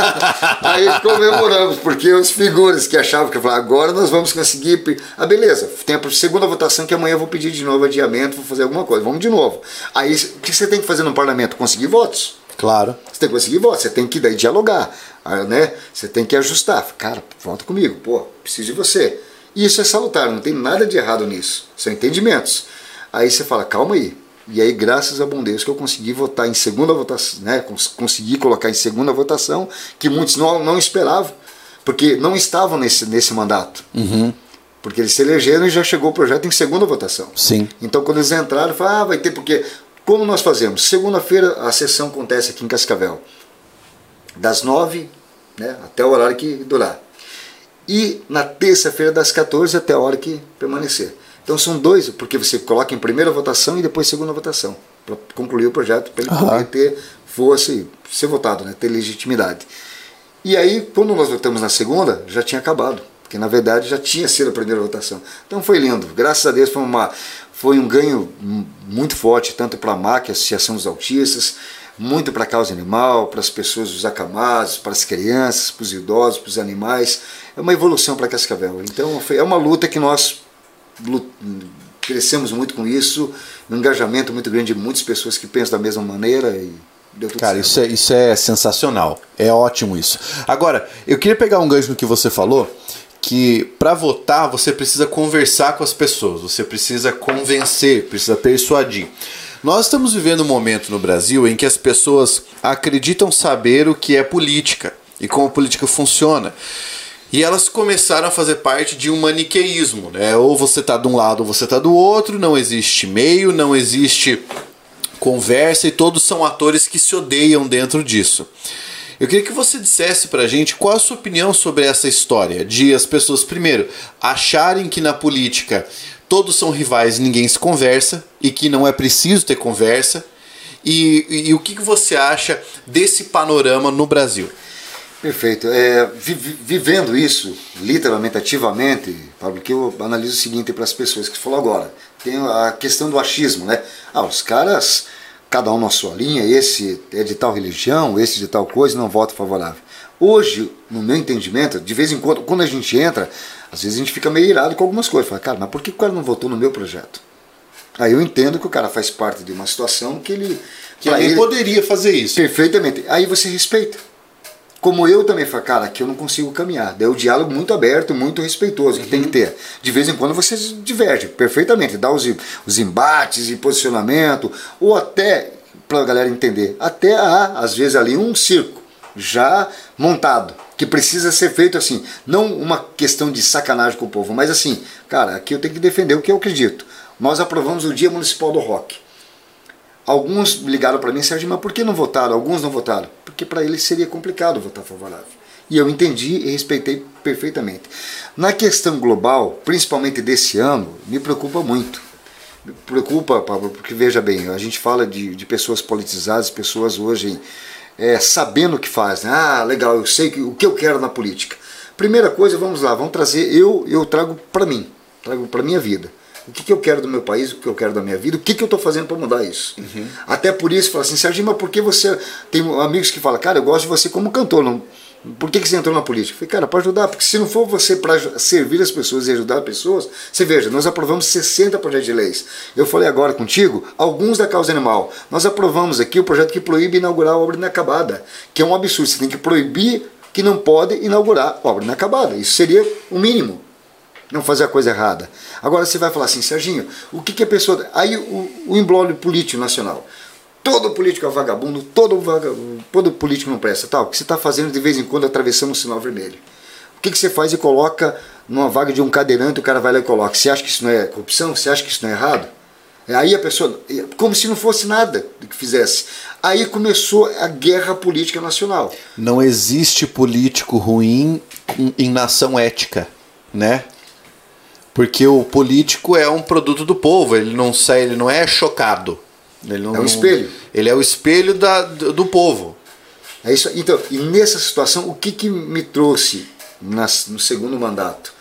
(laughs) aí comemoramos, porque os figuras que achavam que falaram, agora nós vamos conseguir. Ah, beleza, tem a segunda votação que amanhã eu vou pedir de novo adiamento, vou fazer alguma coisa, vamos de novo. Aí o que você tem que fazer no parlamento? Conseguir votos. Claro. Você tem que conseguir votos, você tem que daí dialogar, ah, né? Você tem que ajustar. Cara, volta comigo, pô, preciso de você. Isso é salutar, não tem nada de errado nisso. São entendimentos. Aí você fala, calma aí, e aí, graças a bom Deus, que eu consegui votar em segunda votação, né? Consegui colocar em segunda votação, que muitos não, não esperavam, porque não estavam nesse, nesse mandato. Uhum. Porque eles se elegeram e já chegou o projeto em segunda votação. Sim. Então, quando eles entraram, falaram, ah, vai ter, porque. Como nós fazemos? Segunda-feira a sessão acontece aqui em Cascavel, das nove né, até o horário que durar. E na terça-feira, das 14 até a hora que permanecer. Então são dois, porque você coloca em primeira votação e depois segunda votação, para concluir o projeto, para ele uhum. poder ter força e ser votado, né, ter legitimidade. E aí, quando nós votamos na segunda, já tinha acabado, porque na verdade já tinha sido a primeira votação. Então foi lindo, graças a Deus foi, uma, foi um ganho muito forte, tanto para a MAC, a Associação dos Autistas, muito para a causa animal, para as pessoas, os acamados, para as crianças, para os idosos, para os animais. É uma evolução para Cascavel. Então é uma luta que nós crescemos muito com isso, um engajamento muito grande de muitas pessoas que pensam da mesma maneira e deu tudo Cara, certo. isso é, isso é sensacional. É ótimo isso. Agora, eu queria pegar um gancho no que você falou, que para votar você precisa conversar com as pessoas, você precisa convencer, precisa persuadir. Nós estamos vivendo um momento no Brasil em que as pessoas acreditam saber o que é política. e como a política funciona. E elas começaram a fazer parte de um maniqueísmo, né? Ou você tá de um lado ou você tá do outro, não existe meio, não existe conversa e todos são atores que se odeiam dentro disso. Eu queria que você dissesse pra gente qual a sua opinião sobre essa história de as pessoas, primeiro, acharem que na política todos são rivais e ninguém se conversa e que não é preciso ter conversa. E, e, e o que, que você acha desse panorama no Brasil? Perfeito. É, vi, vivendo isso, literalmente, ativamente, Pablo, que eu analiso o seguinte para as pessoas que falou agora. Tem a questão do achismo, né? Ah, os caras cada um na sua linha, esse é de tal religião, esse de tal coisa, não voto favorável. Hoje, no meu entendimento, de vez em quando, quando a gente entra, às vezes a gente fica meio irado com algumas coisas. Fala, cara, mas por que o cara não votou no meu projeto? Aí eu entendo que o cara faz parte de uma situação que ele. Que alguém ele, poderia fazer isso. Perfeitamente. Aí você respeita. Como eu também falo, cara, aqui eu não consigo caminhar. Daí o diálogo muito aberto, muito respeitoso que uhum. tem que ter. De vez em quando você diverge perfeitamente, dá os, os embates e posicionamento, ou até, para a galera entender, até há, às vezes, ali um circo já montado, que precisa ser feito assim. Não uma questão de sacanagem com o povo, mas assim, cara, aqui eu tenho que defender o que eu acredito. Nós aprovamos o Dia Municipal do Rock. Alguns ligaram para mim, Sérgio, mas por que não votaram? Alguns não votaram. Porque para eles seria complicado votar favorável. E eu entendi e respeitei perfeitamente. Na questão global, principalmente desse ano, me preocupa muito. Me preocupa, Pablo, porque veja bem, a gente fala de, de pessoas politizadas, pessoas hoje é, sabendo o que fazem. Ah, legal, eu sei que, o que eu quero na política. Primeira coisa, vamos lá, vamos trazer, eu, eu trago para mim, trago para minha vida o que, que eu quero do meu país, o que eu quero da minha vida, o que, que eu estou fazendo para mudar isso. Uhum. Até por isso, fala assim, Serginho, mas por que você. Tem amigos que falam, cara, eu gosto de você como cantor, não. Por que, que você entrou na política? Eu falei, cara, para ajudar, porque se não for você para servir as pessoas e ajudar as pessoas, você veja, nós aprovamos 60 projetos de leis. Eu falei agora contigo, alguns da causa animal. Nós aprovamos aqui o projeto que proíbe inaugurar a obra inacabada, que é um absurdo. Você tem que proibir que não pode inaugurar obra inacabada. Isso seria o mínimo não fazer a coisa errada. Agora você vai falar assim, Serginho, o que, que a pessoa. Aí o, o político nacional. Todo político é vagabundo, todo, todo político não presta. Tal, o que você está fazendo de vez em quando atravessando um sinal vermelho? O que, que você faz e coloca numa vaga de um cadeirante, o cara vai lá e coloca. Você acha que isso não é corrupção? Você acha que isso não é errado? Aí a pessoa, como se não fosse nada do que fizesse. Aí começou a guerra política nacional. Não existe político ruim em nação ética, né? Porque o político é um produto do povo, ele não sai, ele não é chocado. Ele não, é um espelho. Ele é o espelho da, do, povo. É isso. Então, e nessa situação, o que, que me trouxe nas, no segundo mandato?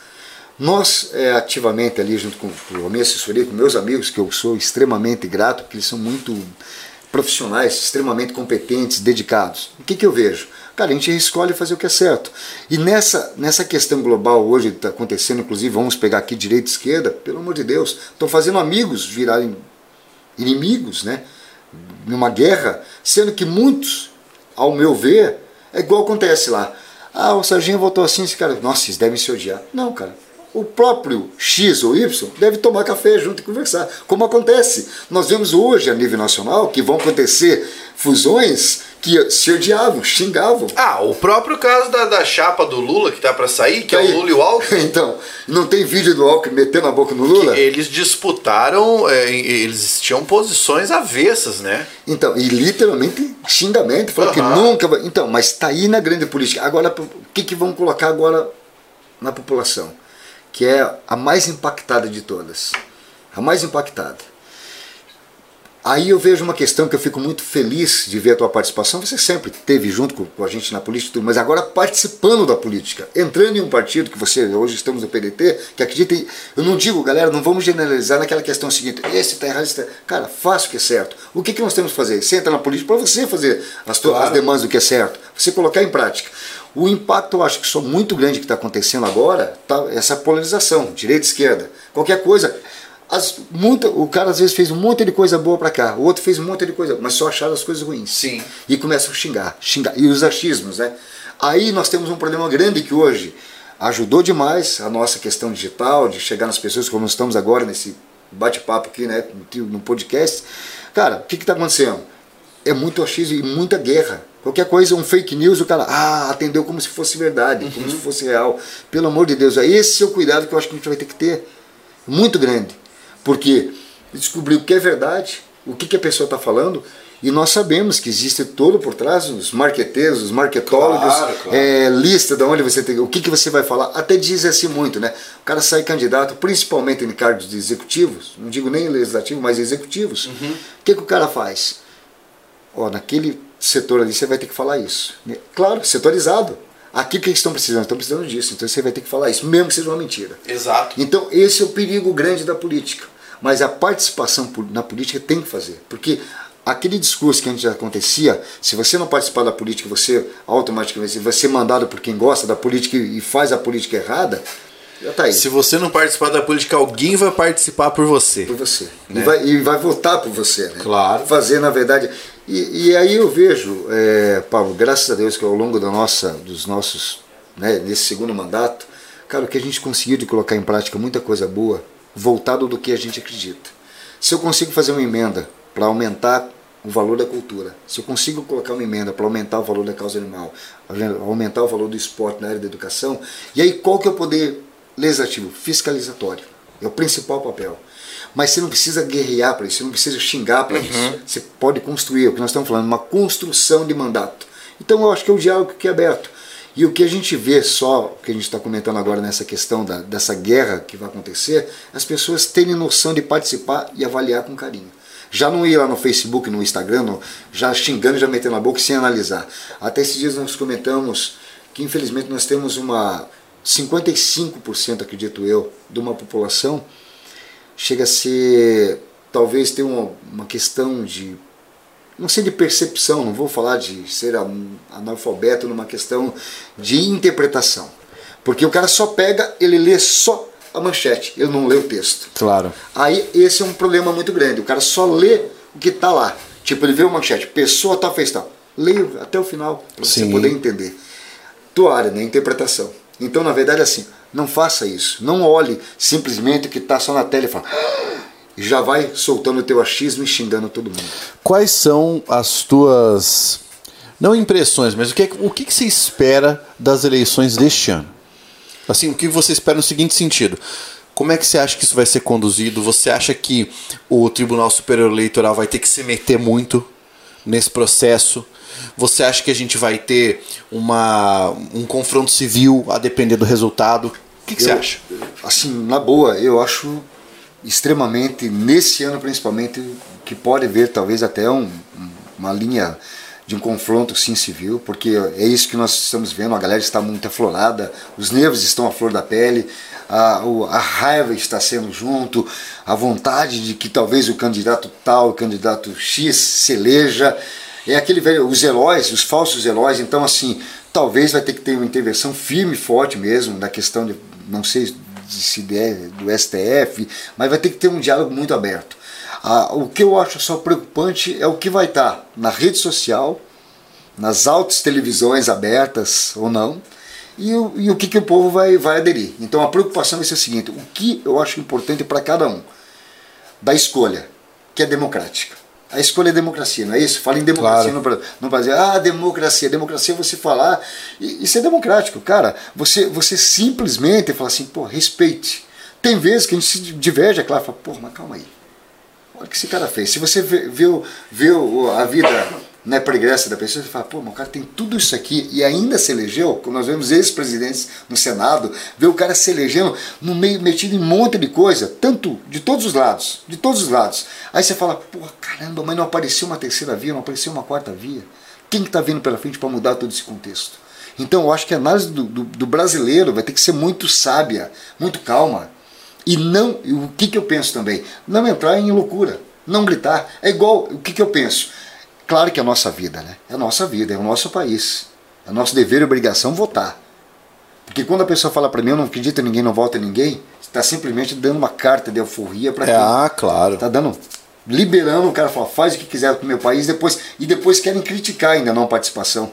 Nós, é, ativamente ali, junto com, com a minha assessoria, com meus amigos, que eu sou extremamente grato, porque eles são muito profissionais, extremamente competentes, dedicados. O que, que eu vejo? Cara, a gente escolhe fazer o que é certo. E nessa, nessa questão global hoje está acontecendo, inclusive, vamos pegar aqui direita e esquerda, pelo amor de Deus, estão fazendo amigos virarem inimigos, né? Numa guerra, sendo que muitos, ao meu ver, é igual acontece lá. Ah, o Serginho votou assim, esse cara, nossa, eles devem se odiar. Não, cara o próprio X ou Y deve tomar café junto e conversar. Como acontece. Nós vemos hoje, a nível nacional, que vão acontecer fusões que se odiavam, xingavam. Ah, o próprio caso da, da chapa do Lula que tá para sair, que é o Lula e o Alckmin. (laughs) então, não tem vídeo do Alckmin metendo a boca no Lula? Que eles disputaram, é, eles tinham posições avessas, né? Então, e literalmente xingamento, falando uhum. que nunca vai. Então, mas tá aí na grande política. Agora, o que, que vão colocar agora na população? que é a mais impactada de todas. A mais impactada. Aí eu vejo uma questão que eu fico muito feliz de ver a tua participação. Você sempre teve junto com a gente na política, mas agora participando da política, entrando em um partido que você hoje estamos no PDT, que acredita em, eu não digo, galera, não vamos generalizar naquela questão seguinte, esse está errado, esse tá... cara, faça o que é certo. O que, que nós temos que fazer? Você entra na política para você fazer as, tuas, claro. as demandas do que é certo, você colocar em prática. O impacto, eu acho que só muito grande que está acontecendo agora, tá, essa polarização, direita e esquerda. Qualquer coisa. As, muita, o cara às vezes fez um monte de coisa boa para cá, o outro fez um monte de coisa, mas só acharam as coisas ruins. Sim. E começam a xingar, xingar. E os achismos, né? Aí nós temos um problema grande que hoje ajudou demais a nossa questão digital, de chegar nas pessoas, como estamos agora nesse bate-papo aqui, né, no podcast. Cara, o que está acontecendo? É muito achismo e muita guerra Qualquer coisa, um fake news, o cara ah, atendeu como se fosse verdade, uhum. como se fosse real. Pelo amor de Deus, esse é o cuidado que eu acho que a gente vai ter que ter. Muito grande. Porque descobrir o que é verdade, o que, que a pessoa está falando, e nós sabemos que existe todo por trás os marqueteiros, os marketólogos, claro, claro. É, lista de onde você tem, o que, que você vai falar. Até diz assim muito, né? O cara sai candidato, principalmente em cargos de executivos, não digo nem legislativo, mas executivos. Uhum. O que, que o cara faz? Ó, naquele setor ali você vai ter que falar isso. Claro, setorizado. Aqui o que eles estão precisando? Estão precisando disso. Então você vai ter que falar isso, mesmo que seja uma mentira. Exato. Então esse é o perigo grande da política. Mas a participação na política tem que fazer. Porque aquele discurso que antes acontecia, se você não participar da política, você automaticamente vai ser mandado por quem gosta da política e faz a política errada, já tá aí. Se você não participar da política, alguém vai participar por você. Por você. Né? E, vai, e vai votar por você. Né? Claro. Fazer, na verdade. E, e aí eu vejo, é, Paulo, graças a Deus que ao longo da nossa, dos nossos, né, nesse segundo mandato, cara, o que a gente conseguiu de colocar em prática muita coisa boa, voltado do que a gente acredita. Se eu consigo fazer uma emenda para aumentar o valor da cultura, se eu consigo colocar uma emenda para aumentar o valor da causa animal, aumentar o valor do esporte na área da educação, e aí qual que é o poder legislativo? Fiscalizatório. É o principal papel. Mas você não precisa guerrear para isso, você não precisa xingar para uhum. isso. Você pode construir, é o que nós estamos falando, uma construção de mandato. Então eu acho que é o diálogo que é aberto. E o que a gente vê só, que a gente está comentando agora nessa questão da, dessa guerra que vai acontecer, as pessoas terem noção de participar e avaliar com carinho. Já não ir lá no Facebook, no Instagram, no, já xingando, já metendo na boca sem analisar. Até esses dias nós comentamos que infelizmente nós temos uma 55%, acredito eu, de uma população chega a ser talvez ter uma, uma questão de não sei de percepção, não vou falar de ser analfabeto numa questão de interpretação. Porque o cara só pega, ele lê só a manchete, ele não lê o texto. Claro. Aí esse é um problema muito grande. O cara só lê o que está lá. Tipo, ele vê uma manchete, pessoa tal fez tal. Leia até o final, para você poder entender. Tua área, né? Interpretação. Então, na verdade, é assim, não faça isso. Não olhe simplesmente o que está só na tela e fala. E já vai soltando o teu achismo e xingando todo mundo. Quais são as tuas. Não impressões, mas o que, o que, que você espera das eleições deste ano? Assim, o que você espera no seguinte sentido. Como é que você acha que isso vai ser conduzido? Você acha que o Tribunal Superior Eleitoral vai ter que se meter muito nesse processo? Você acha que a gente vai ter uma, um confronto civil a depender do resultado? O que, que eu, você acha? Assim, na boa, eu acho extremamente, nesse ano principalmente, que pode haver talvez até um, uma linha de um confronto sim civil, porque é isso que nós estamos vendo, a galera está muito aflorada, os nervos estão à flor da pele, a, a raiva está sendo junto, a vontade de que talvez o candidato tal, o candidato X se eleja, é aquele velho, os heróis, os falsos heróis, então assim, talvez vai ter que ter uma intervenção firme e forte mesmo na questão de, não sei se der do STF, mas vai ter que ter um diálogo muito aberto. Ah, o que eu acho só preocupante é o que vai estar na rede social, nas altas televisões abertas ou não, e o, e o que, que o povo vai, vai aderir. Então a preocupação vai ser o seguinte: o que eu acho importante para cada um da escolha, que é democrática. A escolha é democracia, não é isso? Fala em democracia claro. no Brasil. Ah, democracia. Democracia é você falar. E, isso é democrático, cara. Você, você simplesmente fala assim, pô, respeite. Tem vezes que a gente se diverge, é claro, fala, pô, mas calma aí. Olha o que esse cara fez. Se você viu, viu a vida né, pregressa da pessoa, você fala, pô, mas o cara tem tudo isso aqui e ainda se elegeu, como nós vemos ex-presidentes no Senado, ver o cara se elegendo no meio, metido em um monte de coisa, tanto de todos os lados, de todos os lados. Aí você fala, pô, caramba, mas não apareceu uma terceira via, não apareceu uma quarta via. Quem que está vindo pela frente para mudar todo esse contexto? Então eu acho que a análise do, do, do, brasileiro vai ter que ser muito sábia, muito calma. E não, o que, que eu penso também? Não entrar em loucura, não gritar. É igual, o que, que eu penso? Claro que é a nossa vida, né? É a nossa vida, é o nosso país. É nosso dever e obrigação votar. Porque quando a pessoa fala para mim, eu não acredito em ninguém, não vota em ninguém, está simplesmente dando uma carta de euforia para é, Ah, claro. Está dando, liberando o cara, fala, faz o que quiser com o meu país, depois, e depois querem criticar ainda a não participação.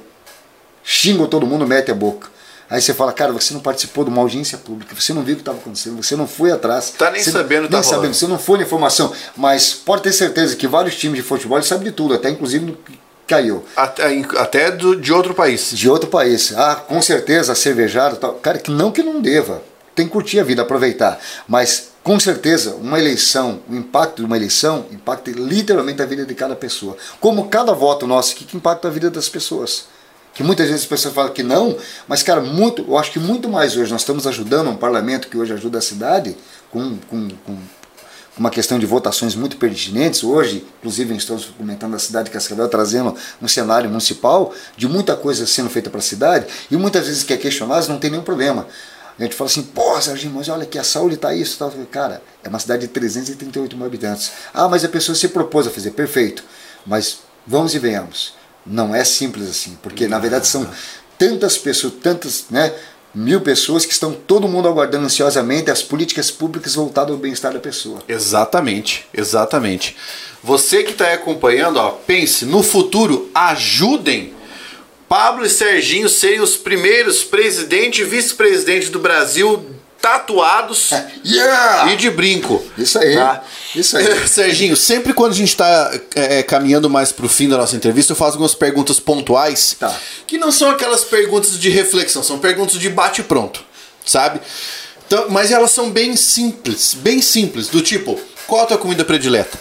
Xingam todo mundo, mete a boca. Aí você fala, cara, você não participou de uma audiência pública, você não viu o que estava acontecendo, você não foi atrás. Tá nem você sabendo, tá Nem rolando. sabendo, você não foi na informação. Mas pode ter certeza que vários times de futebol sabem de tudo, até inclusive caiu. Até, até do, de outro país. De outro país. Ah, com certeza, a cervejada tal. Cara, que não que não deva. Tem que curtir a vida, aproveitar. Mas, com certeza, uma eleição, o impacto de uma eleição impacta literalmente a vida de cada pessoa. Como cada voto nosso que impacta a vida das pessoas. Que muitas vezes as pessoas falam que não, mas, cara, muito, eu acho que muito mais hoje nós estamos ajudando um parlamento que hoje ajuda a cidade com, com, com uma questão de votações muito pertinentes. Hoje, inclusive, estamos comentando a cidade de Cascavel, trazendo um cenário municipal de muita coisa sendo feita para a cidade, e muitas vezes que é questionado, não tem nenhum problema. A gente fala assim, pô, Serginho, mas olha que a saúde está isso. Tá. Cara, é uma cidade de 338 mil habitantes. Ah, mas a pessoa se propôs a fazer, perfeito. Mas vamos e venhamos. Não é simples assim, porque na verdade são tantas pessoas, tantas, né, mil pessoas que estão todo mundo aguardando ansiosamente as políticas públicas voltadas ao bem-estar da pessoa. Exatamente, exatamente. Você que está acompanhando, ó, pense, no futuro, ajudem Pablo e Serginho serem os primeiros presidente e vice-presidente do Brasil tatuados yeah! e de brinco. Isso aí. Tá? Isso aí. (laughs) Serginho, sempre quando a gente está é, caminhando mais para o fim da nossa entrevista, eu faço algumas perguntas pontuais tá. que não são aquelas perguntas de reflexão, são perguntas de bate pronto, sabe? Então, mas elas são bem simples, bem simples, do tipo, qual a tua comida predileta?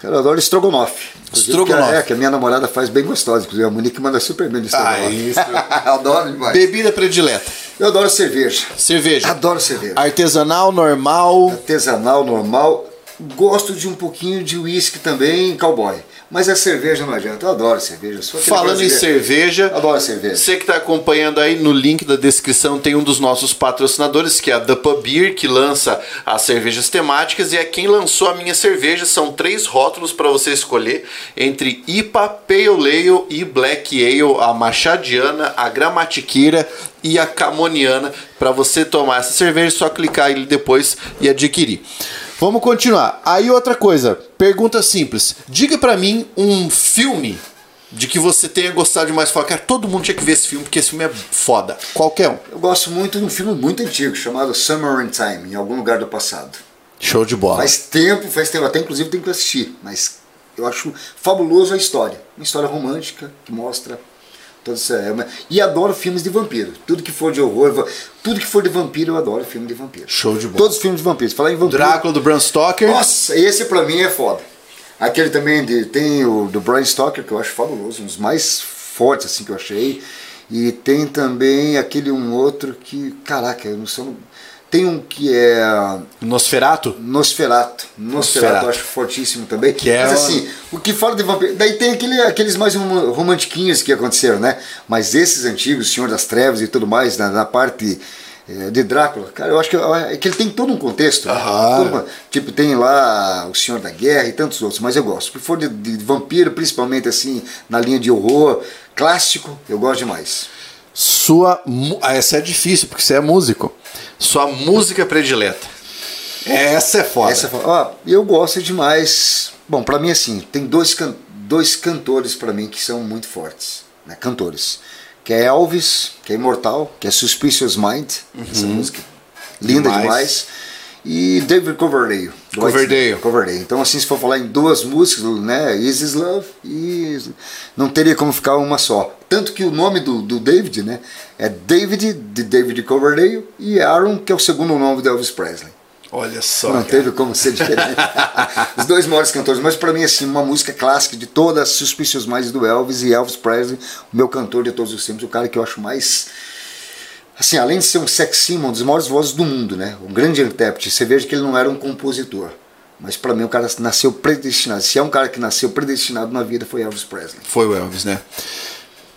Cara, eu adoro estrogonofe. Estrogonofe. Que, é, que a minha namorada faz bem gostosa. Inclusive, a Monique manda super bem de Ah, estrogonofe. eu (laughs) adoro demais. Bebida predileta. Eu adoro cerveja. Cerveja. Adoro cerveja. Artesanal, normal. Artesanal, normal. Gosto de um pouquinho de uísque também, cowboy. Mas a cerveja não adianta. Eu adoro cerveja. Aquele Falando em brasileiro. cerveja, Adoro cerveja. Você que está acompanhando aí no link da descrição tem um dos nossos patrocinadores, que é a Pub Beer, que lança as cervejas temáticas e é quem lançou a minha cerveja. São três rótulos para você escolher entre IPA, Pale Ale e Black Ale, a Machadiana, a Gramatiqueira e a Camoniana. Para você tomar essa cerveja, é só clicar ele depois e adquirir. Vamos continuar. Aí outra coisa, pergunta simples. Diga para mim um filme de que você tenha gostado demais. Fala, cara, todo mundo tinha que ver esse filme, porque esse filme é foda. Qualquer um. Eu gosto muito de um filme muito antigo chamado Summer in Time, em algum lugar do passado. Show de bola. Faz tempo, faz tempo, até inclusive tenho que assistir, mas eu acho fabuloso a história. Uma história romântica que mostra toda essa. é uma- E adoro filmes de vampiro. Tudo que for de horror, tudo que for de vampiro, eu adoro filme de vampiro. Show de bola. Todos os filmes de vampiro. Falar em vampiro. Drácula do Bram Stoker. Nossa, esse pra mim é foda. Aquele também de, tem o do Brian Stoker, que eu acho fabuloso, um dos mais fortes assim que eu achei. E tem também aquele um outro que, caraca, eu não sei. Tem um que é Nosferato. Nosferato. Nosferato, eu acho fortíssimo também. Que é Mas assim, o que fala de vampiro. Daí tem aquele, aqueles mais rom- romantiquinhos que aconteceram, né? Mas esses antigos, Senhor das Trevas e tudo mais, na, na parte eh, de Drácula, cara, eu acho que, é que ele tem todo um contexto. né? Tipo, tem lá o Senhor da Guerra e tantos outros, mas eu gosto. Se for de, de vampiro, principalmente assim, na linha de horror, clássico, eu gosto demais. Sua. Ah, essa é difícil, porque você é músico. Sua música predileta. Essa é foda. Essa, ó, eu gosto demais. Bom, pra mim assim, tem dois, can- dois cantores pra mim que são muito fortes, né? Cantores. Que é Elvis, que é imortal, que é Suspicious Mind, essa música linda Demais. demais. E David Coverdale. Coverdale. Coverdale. Então assim, se for falar em duas músicas, né, Is Is Love e não teria como ficar uma só. Tanto que o nome do, do David, né, é David de David Coverdale e Aaron, que é o segundo nome do Elvis Presley. Olha só. Não cara. teve como ser diferente. (laughs) Os dois maiores cantores, mas pra mim, assim, uma música clássica de todas as Suspicious Minds do Elvis e Elvis Presley, o meu cantor de todos os tempos, o cara que eu acho mais. Assim, além de ser um sex symbol, um dos maiores vozes do mundo, né? Um grande intérprete. Você veja que ele não era um compositor. Mas pra mim, o cara nasceu predestinado. Se é um cara que nasceu predestinado na vida, foi Elvis Presley. Foi o Elvis, né?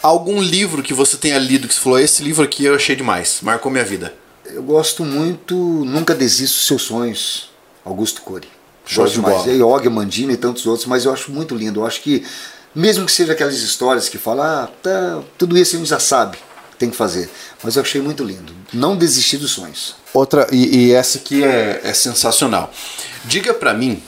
Algum livro que você tenha lido que você falou, esse livro aqui eu achei demais, marcou minha vida. Eu gosto muito Nunca Desista dos Seus Sonhos, Augusto Cury. De demais. E Og Mandino e tantos outros, mas eu acho muito lindo. Eu acho que, mesmo que seja aquelas histórias que falam, ah, tá, tudo isso a gente já sabe tem que fazer. Mas eu achei muito lindo. Não desistir dos sonhos. Outra, e, e essa aqui é, é sensacional. Diga pra mim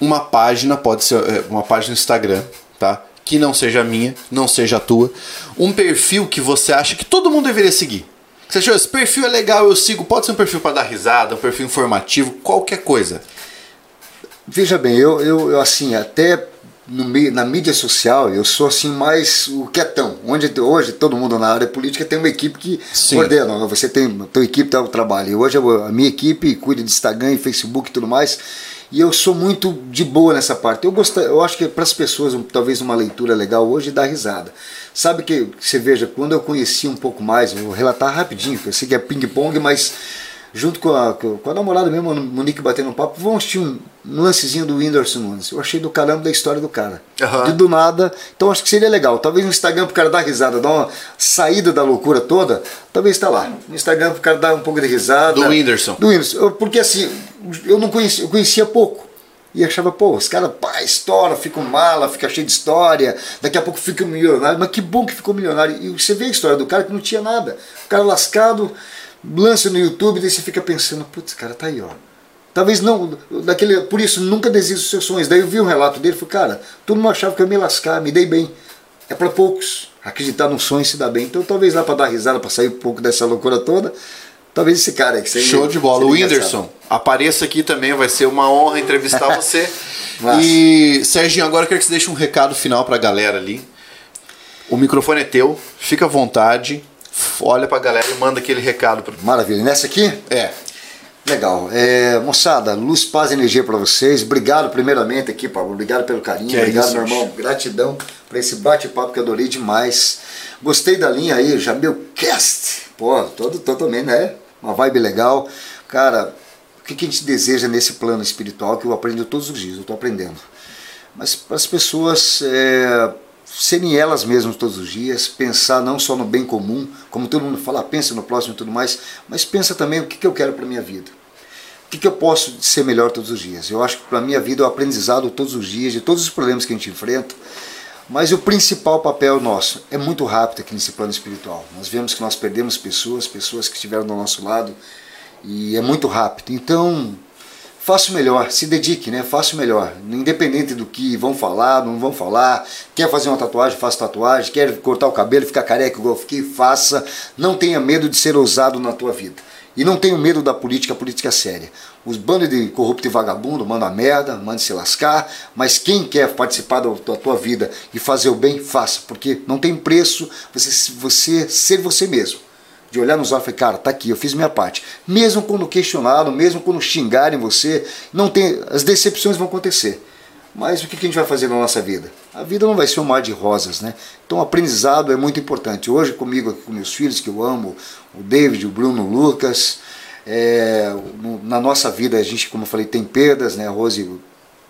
uma página, pode ser é, uma página no Instagram, tá? Que não seja minha, não seja a tua. Um perfil que você acha que todo mundo deveria seguir. Você achou, esse perfil é legal, eu sigo. Pode ser um perfil pra dar risada, um perfil informativo, qualquer coisa. Veja bem, eu, eu, eu, assim, até no meio, na mídia social, eu sou assim mais o quietão. Onde hoje todo mundo na área política tem uma equipe que Sim. coordena. Você tem a tua equipe tá o trabalho. E hoje a minha equipe cuida de Instagram e Facebook e tudo mais. E eu sou muito de boa nessa parte. Eu gosto, eu acho que para as pessoas talvez uma leitura legal hoje dá risada. Sabe que você veja quando eu conheci um pouco mais, vou relatar rapidinho, eu sei que é ping pong, mas junto com a, com a namorada mesmo, a Monique batendo um papo, vamos assistir um, um lancezinho do Whindersson Nunes. Eu achei do caramba da história do cara. Aham. De do nada. Então acho que seria legal. Talvez no Instagram pro cara dar risada, dar uma saída da loucura toda, talvez tá lá. No Instagram pro cara dar um pouco de risada. Do Whindersson. Do Whindersson. Eu- Porque assim, eu não conhecia, eu conhecia pouco. E achava, pô, os caras, pá, estoura, ficam mala, fica cheio de história, daqui a pouco fica milionário. Mas que bom que ficou milionário. E você vê a história do cara que não tinha nada. O cara lascado, lança no YouTube, daí você fica pensando, putz, cara, tá aí, ó. Talvez não, daquele, por isso, nunca desista dos seus sonhos. Daí eu vi um relato dele e falei, cara, todo mundo achava que eu ia me lascar, me dei bem. É para poucos. Acreditar num sonho e se dar bem. Então talvez lá para dar risada, para sair um pouco dessa loucura toda, talvez esse cara aí Show de bola. O Whindersson, apareça aqui também, vai ser uma honra entrevistar (laughs) você. E, Serginho, agora eu quero que você deixe um recado final pra galera ali. O microfone é teu, fica à vontade, olha pra galera e manda aquele recado. Pro... Maravilha. Nessa aqui, É, Legal. É, moçada, luz, paz e energia para vocês. Obrigado primeiramente aqui, Paulo. Obrigado pelo carinho. Que é Obrigado, isso, meu irmão. Gratidão por esse bate-papo que eu adorei demais. Gostei da linha aí, já meu cast. Pô, todo, totalmente, né? Uma vibe legal. Cara, o que, que a gente deseja nesse plano espiritual que eu aprendo todos os dias, eu estou aprendendo. Mas para as pessoas é, serem elas mesmas todos os dias, pensar não só no bem comum, como todo mundo fala, pensa no próximo e tudo mais, mas pensa também o que, eu quero para minha vida. O que, eu posso ser melhor todos os dias? Eu acho que para minha vida é o aprendizado todos os dias, de todos os problemas que a gente enfrenta. Mas o principal papel nosso é muito rápido aqui nesse plano espiritual. Nós vemos que nós perdemos pessoas, pessoas que estiveram do nosso lado, e é muito rápido. Então, faça o melhor, se dedique, né? Faça o melhor. Independente do que vão falar, não vão falar. Quer fazer uma tatuagem, faça tatuagem. Quer cortar o cabelo, ficar careca igual fiquei, faça. Não tenha medo de ser ousado na tua vida. E não tenha medo da política, a política é séria. Os bandos de corrupto e vagabundo mandam a merda, mandam se lascar, mas quem quer participar da, da tua vida e fazer o bem, faça, porque não tem preço você, você ser você mesmo de olhar nos olhos e falar, cara, tá aqui, eu fiz minha parte. Mesmo quando questionado, mesmo quando xingarem você, não tem, as decepções vão acontecer. Mas o que a gente vai fazer na nossa vida? A vida não vai ser um mar de rosas, né? Então aprendizado é muito importante. Hoje comigo, com meus filhos, que eu amo, o David, o Bruno, o Lucas, é, na nossa vida a gente, como eu falei, tem perdas, né? A Rose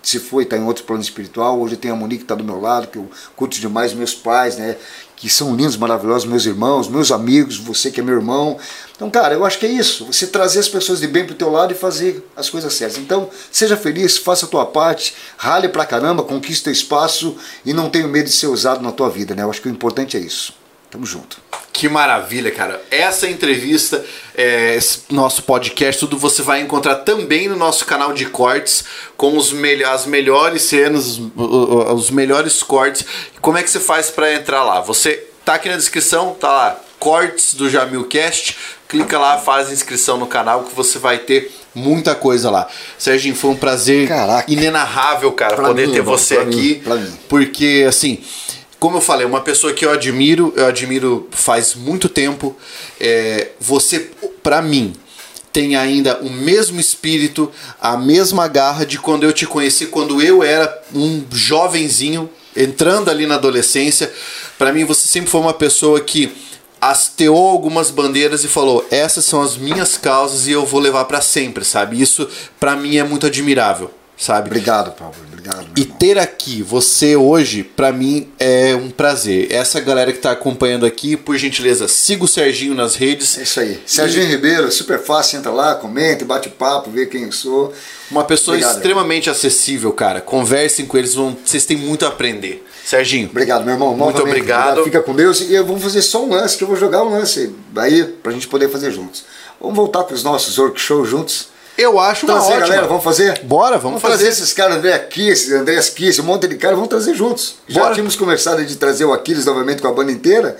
se foi, está em outro plano espiritual. Hoje tem a Monique que está do meu lado, que eu curto demais, meus pais, né? Que são lindos, maravilhosos, meus irmãos, meus amigos, você que é meu irmão. Então, cara, eu acho que é isso. Você trazer as pessoas de bem pro teu lado e fazer as coisas certas. Então, seja feliz, faça a tua parte, rale pra caramba, conquista espaço e não tenha medo de ser usado na tua vida, né? Eu acho que o importante é isso. Tamo junto. Que maravilha, cara. Essa entrevista, é, esse nosso podcast, tudo você vai encontrar também no nosso canal de cortes, com os melho as melhores cenas, os, melhores cortes. Como é que você faz para entrar lá? Você tá aqui na descrição, tá lá, cortes do Jamilcast. Clica lá, faz inscrição no canal que você vai ter muita coisa lá. Serginho, foi um prazer Caraca. inenarrável, cara, Pra poder mim, ter você pra mim, aqui. pra mim. Porque, assim, como eu falei, uma pessoa que eu admiro, eu admiro faz muito tempo. É, você, pra mim, tem ainda o mesmo espírito, a mesma garra de quando eu te conheci, quando eu era um jovenzinho, entrando ali na adolescência. Pra mim, você sempre foi uma pessoa que hasteou algumas bandeiras e falou: essas são as minhas causas e eu vou levar pra sempre, sabe? Isso, pra mim, é muito admirável, sabe? Obrigado, Paulo. Obrigado. E irmão. ter aqui você hoje, pra mim, é um prazer. Essa galera que tá acompanhando aqui, por gentileza, siga o Serginho nas redes. É isso aí. Serginho Ribeiro, super fácil, entra lá, comenta, bate papo, vê quem eu sou. Uma pessoa Obrigado, extremamente acessível, cara. Conversem com eles, vão, vocês têm muito a aprender. Serginho, Obrigado, meu irmão. Muito obrigado. Fica com Deus. E eu vou fazer só um lance, que eu vou jogar um lance aí, pra gente poder fazer juntos. Vamos voltar com os nossos workshows juntos. Eu acho uma Trazer, ótima. galera, vamos fazer? Bora, vamos trazer fazer. esses caras, André Kiss, Andréas Kiss, um monte de cara, vamos trazer juntos. Já Bora. tínhamos conversado de trazer o Aquiles novamente com a banda inteira.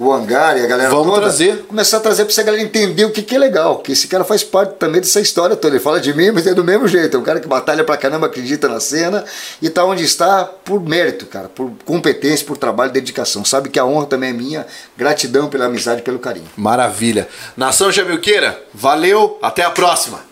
o hangar e a galera Vamos toda, trazer. começar a trazer pra essa galera entender o que, que é legal, que esse cara faz parte também dessa história toda. Ele fala de mim, mas é do mesmo jeito. É um cara que batalha pra caramba, acredita na cena e tá onde está por mérito, cara, por competência, por trabalho dedicação. Sabe que a honra também é minha. Gratidão pela amizade, pelo carinho. Maravilha. Nação Jamilqueira, valeu, até a próxima.